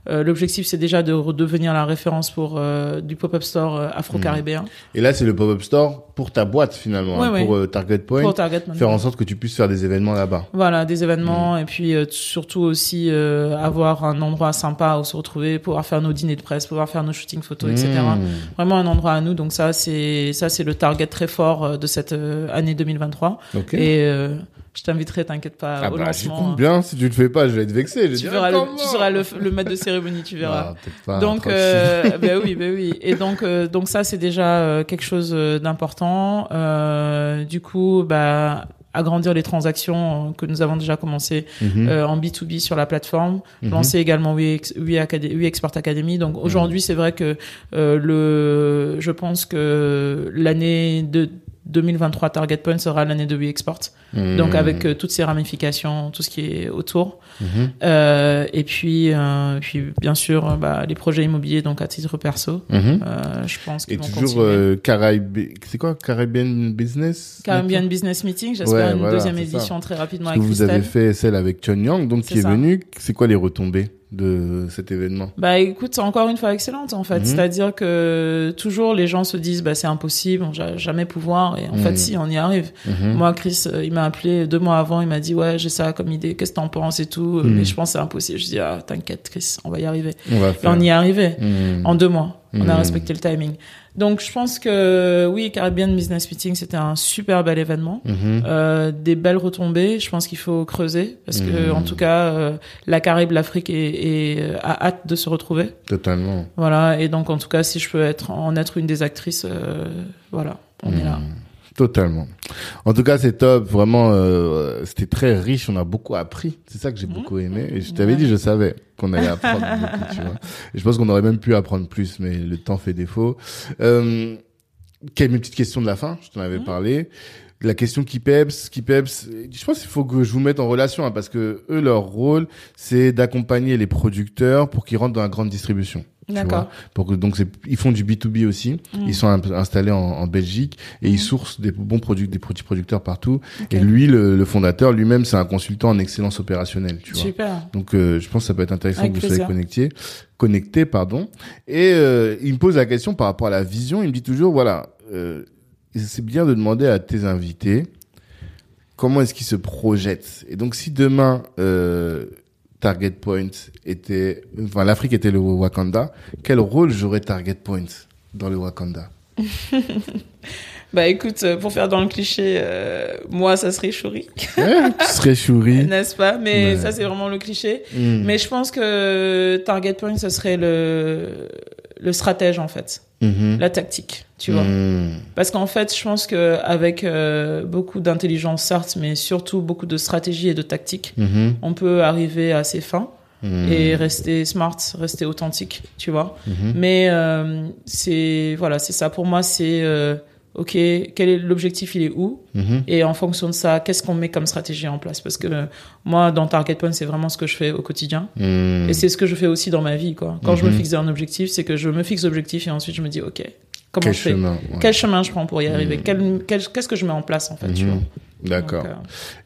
euh, L'objectif, c'est déjà de redevenir la référence pour euh, du pop-up store euh, afro-caribéen. Et là, c'est le pop-up store pour ta boîte finalement, Ouais, hein, ouais. pour euh, Target Point, Pour Target faire en sorte que tu puisses faire des événements là-bas. Voilà, des événements Mm. et puis surtout aussi avoir un endroit sympa où se retrouver, pouvoir faire nos dîners de presse, pouvoir faire nos shootings photos, etc. Mmh. Vraiment un endroit à nous. Donc ça, c'est ça, c'est le target très fort de cette année 2023. Ok. Et je t'inviterai, t'inquiète pas, ah au bah, lancement. compte bien. Si tu le fais pas, je vais être vexé. Je Tu dire, verras, le, comment tu seras le, le maître de cérémonie, tu verras. Ah, donc, euh, ben oui, ben oui. Et donc, euh, donc ça, c'est déjà euh, quelque chose d'important. Euh, du coup, bah, agrandir les transactions que nous avons déjà commencé Mhm. euh, en B2B sur la plateforme, Mhm. lancer également WeAcad- WeExport Academy. Donc Mhm. aujourd'hui, c'est vrai que euh, le, je pense que l'année de 2023 Target Point sera l'année de WeExport. Donc Mhm. avec euh, toutes ces ramifications, tout ce qui est autour. Mhm. Euh, et puis, euh, puis bien sûr, bah, les projets immobiliers, donc à titre perso. Mhm. Euh, je pense Et toujours continuer. euh, Caraïbe... C'est quoi? Caribbean Business? Caribbean Business Meeting, j'espère Ouais, une voilà, deuxième ça. édition très rapidement Parce que avec vous avez fait celle avec Chun Yang, donc qui est ça. venu. C'est quoi les retombées? De cet événement? Bah écoute, c'est encore une fois excellente en fait. Mhm. C'est-à-dire que toujours les gens se disent bah c'est impossible, on va jamais pouvoir. Et en Mhm. fait, si on y arrive. Mhm. Moi, Chris, euh, il m'a appelé deux mois avant, il m'a dit ouais j'ai ça comme idée, qu'est-ce que t'en penses et tout. Mhm. Mais je pense que c'est impossible. Je dis ah t'inquiète Chris, on va y arriver. On va Et on y est arrivé. Mhm. en deux mois. On a Mhm. respecté le timing. Donc je pense que oui, Caribbean Business Meeting, c'était un super bel événement. Mhm. Euh, des belles retombées. Je pense qu'il faut creuser parce que Mhm. en tout cas, euh, la Caraïbe, l'Afrique est, est, euh, a hâte de se retrouver. Totalement. Voilà. Et donc en tout cas, si je peux être en être une des actrices, euh, voilà, on est là. Mhm. Totalement. En tout cas, c'est top. Vraiment, euh, c'était très riche. On a beaucoup appris. C'est ça que j'ai beaucoup aimé. Et je t'avais Ouais. dit, je savais qu'on allait apprendre beaucoup, tu vois. Et je pense qu'on aurait même pu apprendre plus, mais le temps fait défaut. Euh, quelle mes petites questions de la fin Je t'en avais Mhm. parlé. La question qui peps, qui peps. Je pense qu'il faut que je vous mette en relation, hein, parce que eux, leur rôle, c'est d'accompagner les producteurs pour qu'ils rentrent dans la grande distribution. D'accord. Pour que, donc, ils font du B2B aussi. Mhm. Ils sont installés en, en Belgique et ils sourcent des bons produits, des petits producteurs partout. Et lui, le, le fondateur, lui-même, c'est un consultant en excellence opérationnelle, tu vois. Super. Donc, euh, je pense que ça peut être intéressant Avec que vous soyez connectés, connectés, pardon. Et euh, il me pose la question par rapport à la vision. Il me dit toujours, voilà, euh, c'est bien de demander à tes invités comment est-ce qu'ils se projettent. Et donc, si demain euh, Target Point était, enfin, l'Afrique était le Wakanda, quel rôle jouerait Target Point dans le Wakanda? Bah écoute, euh, pour faire dans le cliché, euh, moi ça serait Shuri, Ouais, tu serais Chouri. n'est-ce pas? Mais Ouais. ça c'est vraiment le cliché. Mm. Mais je pense que Target Point, ce serait le, le stratège, en fait. Mhm. La tactique, tu vois. Mm. Parce qu'en fait, je pense que avec euh, beaucoup d'intelligence, certes, mais surtout beaucoup de stratégie et de tactique, Mhm. on peut arriver à ses fins Mm. et rester smart, rester authentique, tu vois. Mhm. Mais euh, c'est, voilà, c'est ça. Pour moi, c'est, euh, OK, quel est l'objectif, il est où Mhm. et en fonction de ça, qu'est-ce qu'on met comme stratégie en place Parce que euh, moi, dans Target Point, c'est vraiment ce que je fais au quotidien. Mm. Et c'est ce que je fais aussi dans ma vie, quoi. Quand je me Mhm. fixe un objectif, c'est que je me fixe l'objectif et ensuite je me dis, OK, comment Quel je fais chemin ouais. Quel chemin je prends pour y arriver Mhm. Qu'est-ce que je mets en place, en fait, tu Mhm. vois D'accord. Euh,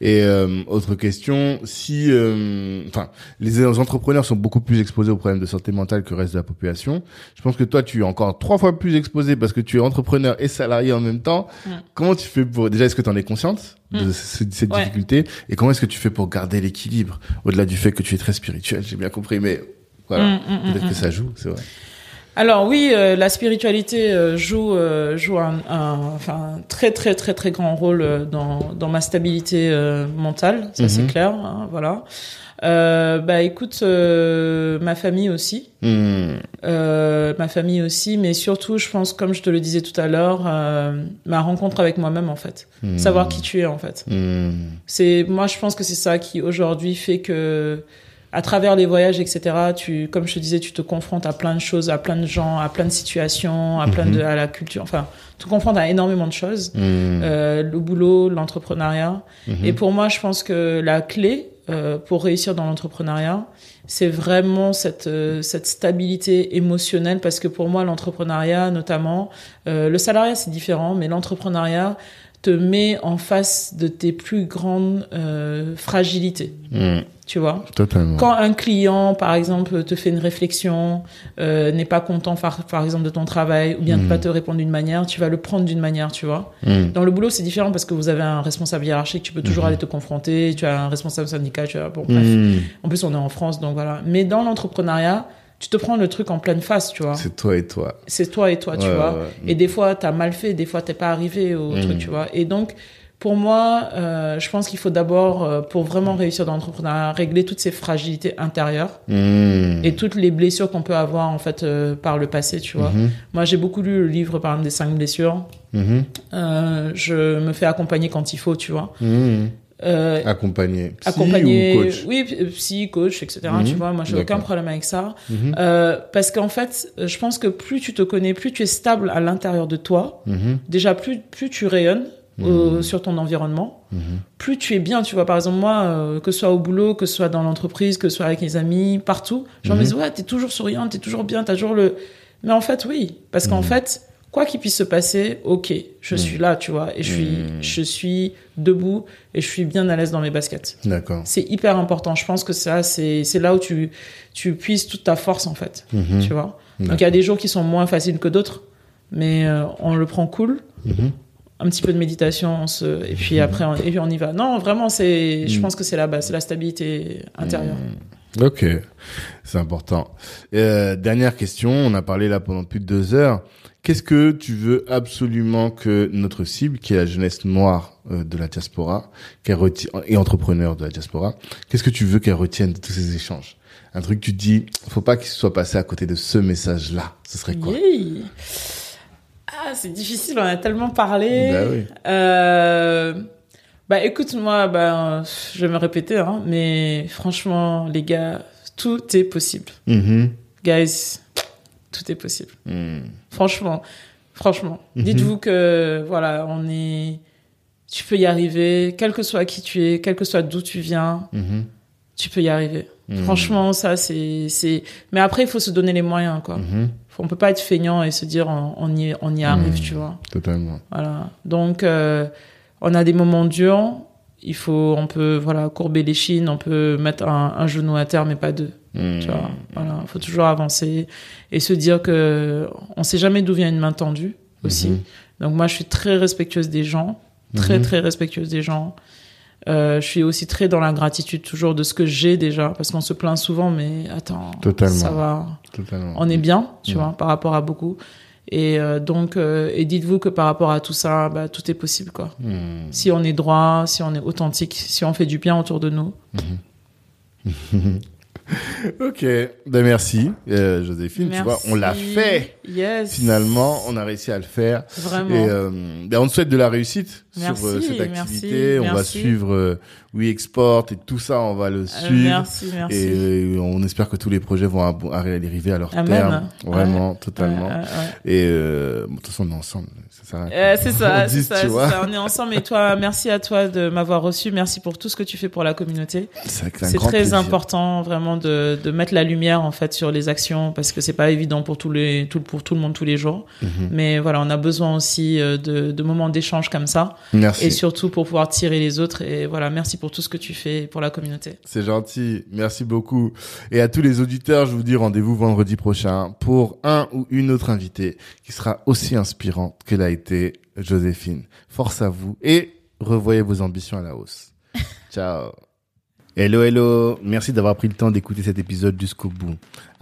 Et euh, autre question, si, euh, enfin, les entrepreneurs sont beaucoup plus exposés aux problèmes de santé mentale que le reste de la population. Je pense que toi, tu es encore trois fois plus exposé parce que tu es entrepreneur et salarié en même temps. Mm. Comment tu fais pour déjà Est-ce que tu en es consciente de ce- cette Ouais. difficulté? Et comment est-ce que tu fais pour garder l'équilibre au-delà du fait que tu es très spirituel? J'ai bien compris, mais voilà, Mm, mm, peut-être mm, que mm. ça joue, c'est vrai. Alors oui, euh, la spiritualité euh, joue euh, joue un, un- enfin très très très très grand rôle euh, dans dans ma stabilité euh, mentale, ça c'est Mhm. clair, hein, voilà. Euh, bah écoute, euh, ma famille aussi, Mm. euh, ma famille aussi, mais surtout, je pense, comme je te le disais tout à l'heure, euh, ma rencontre avec moi-même en fait, Mm. savoir qui tu es en fait. Mm. C'est moi, je pense que c'est ça qui aujourd'hui fait que à travers les voyages, etc., tu, comme je te disais, tu te confrontes à plein de choses, à plein de gens, à plein de situations, à plein Mhm. de, à la culture. Enfin, tu te confrontes à énormément de choses. Mm. Euh, le boulot, l'entrepreneuriat. Mhm. Et pour moi, je pense que la clé euh, pour réussir dans l'entrepreneuriat, c'est vraiment cette euh, cette stabilité émotionnelle parce que pour moi, l'entrepreneuriat, notamment, euh, le salariat c'est différent, mais l'entrepreneuriat te met en face de tes plus grandes euh, fragilités. Mm. tu vois. Totalement. Quand un client, par exemple, te fait une réflexion, euh, n'est pas content, par, par exemple, de ton travail, ou bien ne Mm. pas te répondre d'une manière, tu vas le prendre d'une manière, tu vois. Mm. Dans le boulot, c'est différent parce que vous avez un responsable hiérarchique, tu peux toujours Mhm. aller te confronter, tu as un responsable syndical, tu as, bon, bref. Mm. En plus, on est en France, donc voilà. Mais dans l'entrepreneuriat, tu te prends le truc en pleine face, tu vois. C'est toi et toi. C'est toi et toi, tu Ouais, vois. ouais. Et des fois, t'as mal fait, des fois, t'es pas arrivé au Mm. truc, tu vois. Et donc, pour moi, euh, je pense qu'il faut d'abord, euh, pour vraiment réussir dans l'entrepreneuriat, régler toutes ces fragilités intérieures Mm. et toutes les blessures qu'on peut avoir, en fait, euh, par le passé, tu vois. Mhm. Moi, j'ai beaucoup lu le livre, par exemple, des cinq blessures. Euh, je me fais accompagner quand il faut, tu vois. Euh, Accompagné. Psy accompagner, ou coach? oui, psy, coach, etc. Mhm. Tu vois, moi, j'ai aucun problème avec ça. Euh, parce qu'en fait, je pense que plus tu te connais, plus tu es stable à l'intérieur de toi. Déjà, plus, plus tu rayonnes Mhm. sur ton environnement, Mhm. plus tu es bien. Tu vois, par exemple, moi, euh, que ce soit au boulot, que ce soit dans l'entreprise, que ce soit avec les amis, partout, Mhm. me disent, ouais, t'es toujours souriante, t'es toujours bien, t'as toujours le... Mais en fait, oui. Parce qu'en Mhm. fait, quoi qu'il puisse se passer, ok, je suis là, tu vois, et je suis, je suis debout et je suis bien à l'aise dans mes baskets. D'accord. C'est hyper important. Je pense que ça, c'est c'est là où tu, tu puisses toute ta force, en fait. Tu vois Donc, il y a des jours qui sont moins faciles que d'autres, mais euh, on le prend cool. Un petit peu de méditation, on se... et puis après, on... et puis on y va. Non, vraiment, c'est. Je Mhm. pense que c'est la base, c'est la stabilité intérieure. Ok, c'est important. Euh, dernière question, on a parlé là pendant plus de deux heures. Qu'est-ce que tu veux absolument que notre cible, qui est la jeunesse noire euh, de la diaspora, qu'elle reti- et entrepreneur de la diaspora, qu'est-ce que tu veux qu'elle retienne de tous ces échanges? Un truc que tu te dis, faut pas qu'il soit passé à côté de ce message-là. Ce serait quoi? Yay. C'est difficile, on a tellement parlé. Bah oui. Euh, Bah écoute, moi, bah, je vais me répéter, hein, mais franchement, les gars, tout est possible. Mhm. Guys, tout est possible. Mhm. Franchement, franchement. Mhm. Dites-vous que, voilà, on est. Tu peux y arriver, quel que soit qui tu es, quel que soit d'où tu viens, Mhm. tu peux y arriver. Mhm. Franchement, ça, c'est. c'est- Mais après, il faut se donner les moyens, quoi. Mhm. On peut pas être feignant et se dire on, on y, on y arrive, Mhm. tu vois. Totalement. Voilà. Donc, euh, on a des moments durs. Il faut, on peut, voilà, courber les chines, on peut mettre un, un genou à terre, mais pas deux. Mhm. Tu vois. Voilà. Il faut toujours avancer et se dire que on sait jamais d'où vient une main tendue aussi. Mhm. Donc, moi, je suis très respectueuse des gens. Très, Mhm. très respectueuse des gens. Euh, je suis aussi très dans la gratitude toujours de ce que j'ai déjà, parce qu'on se plaint souvent, mais attends, Totalement. ça va, Totalement. on est bien, tu vois, par rapport à beaucoup. Et euh, donc, euh, et dites-vous que par rapport à tout ça, bah, tout est possible, quoi. Mhm. Si on est droit, si on est authentique, si on fait du bien autour de nous. Ok, ben merci euh, Joséphine. Tu vois, on l'a fait. Yes. Finalement, on a réussi à le faire. Vraiment. Et euh, ben, on te souhaite de la réussite Merci, sur euh, cette merci, activité. on va suivre We Export et tout ça, on va le suivre. merci, merci. Et on espère que tous les projets vont arriver à leur terme. Vraiment, totalement. Et de toute façon, on est ensemble. C'est ça. Euh, c'est ça, On c'est ça. On est ensemble et toi, merci à toi de m'avoir reçu. Merci pour tout ce que tu fais pour la communauté. C'est très plaisir. important vraiment de, de mettre la lumière en fait sur les actions parce que c'est pas évident pour tous les tout, pour tout le monde tous les jours. Mhm. Mais voilà, on a besoin aussi euh, de, de moments d'échange comme ça Merci. et surtout pour pouvoir tirer les autres. Et voilà, merci pour tout ce que tu fais pour la communauté. C'est gentil, merci beaucoup. Et à tous les auditeurs, je vous dis rendez-vous vendredi prochain pour un ou une autre invitée qui sera aussi inspirante que l'a été Joséphine. Force à vous et revoyez vos ambitions à la hausse. Ciao. Hello, hello. Merci d'avoir pris le temps d'écouter cet épisode jusqu'au bout.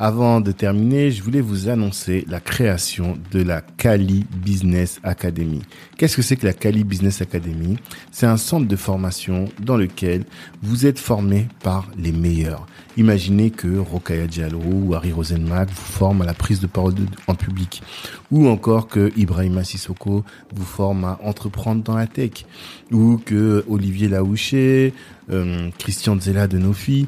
Avant de terminer, je voulais vous annoncer la création de la Cali Business Academy. Qu'est-ce que c'est que la Cali Business Academy? C'est un centre de formation dans lequel vous êtes formé par les meilleurs. Imaginez que Rokaya Diallo ou Harry Rosenmack vous forment à la prise de parole en public. Ou encore que Ibrahima Sissoko vous forme à entreprendre dans la tech. Ou que Olivier Laouché, euh, Christian Zella de Nofi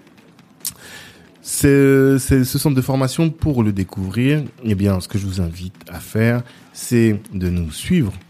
Ce centre de formation, pour le découvrir, eh bien, ce que je vous invite à faire, c'est de nous suivre,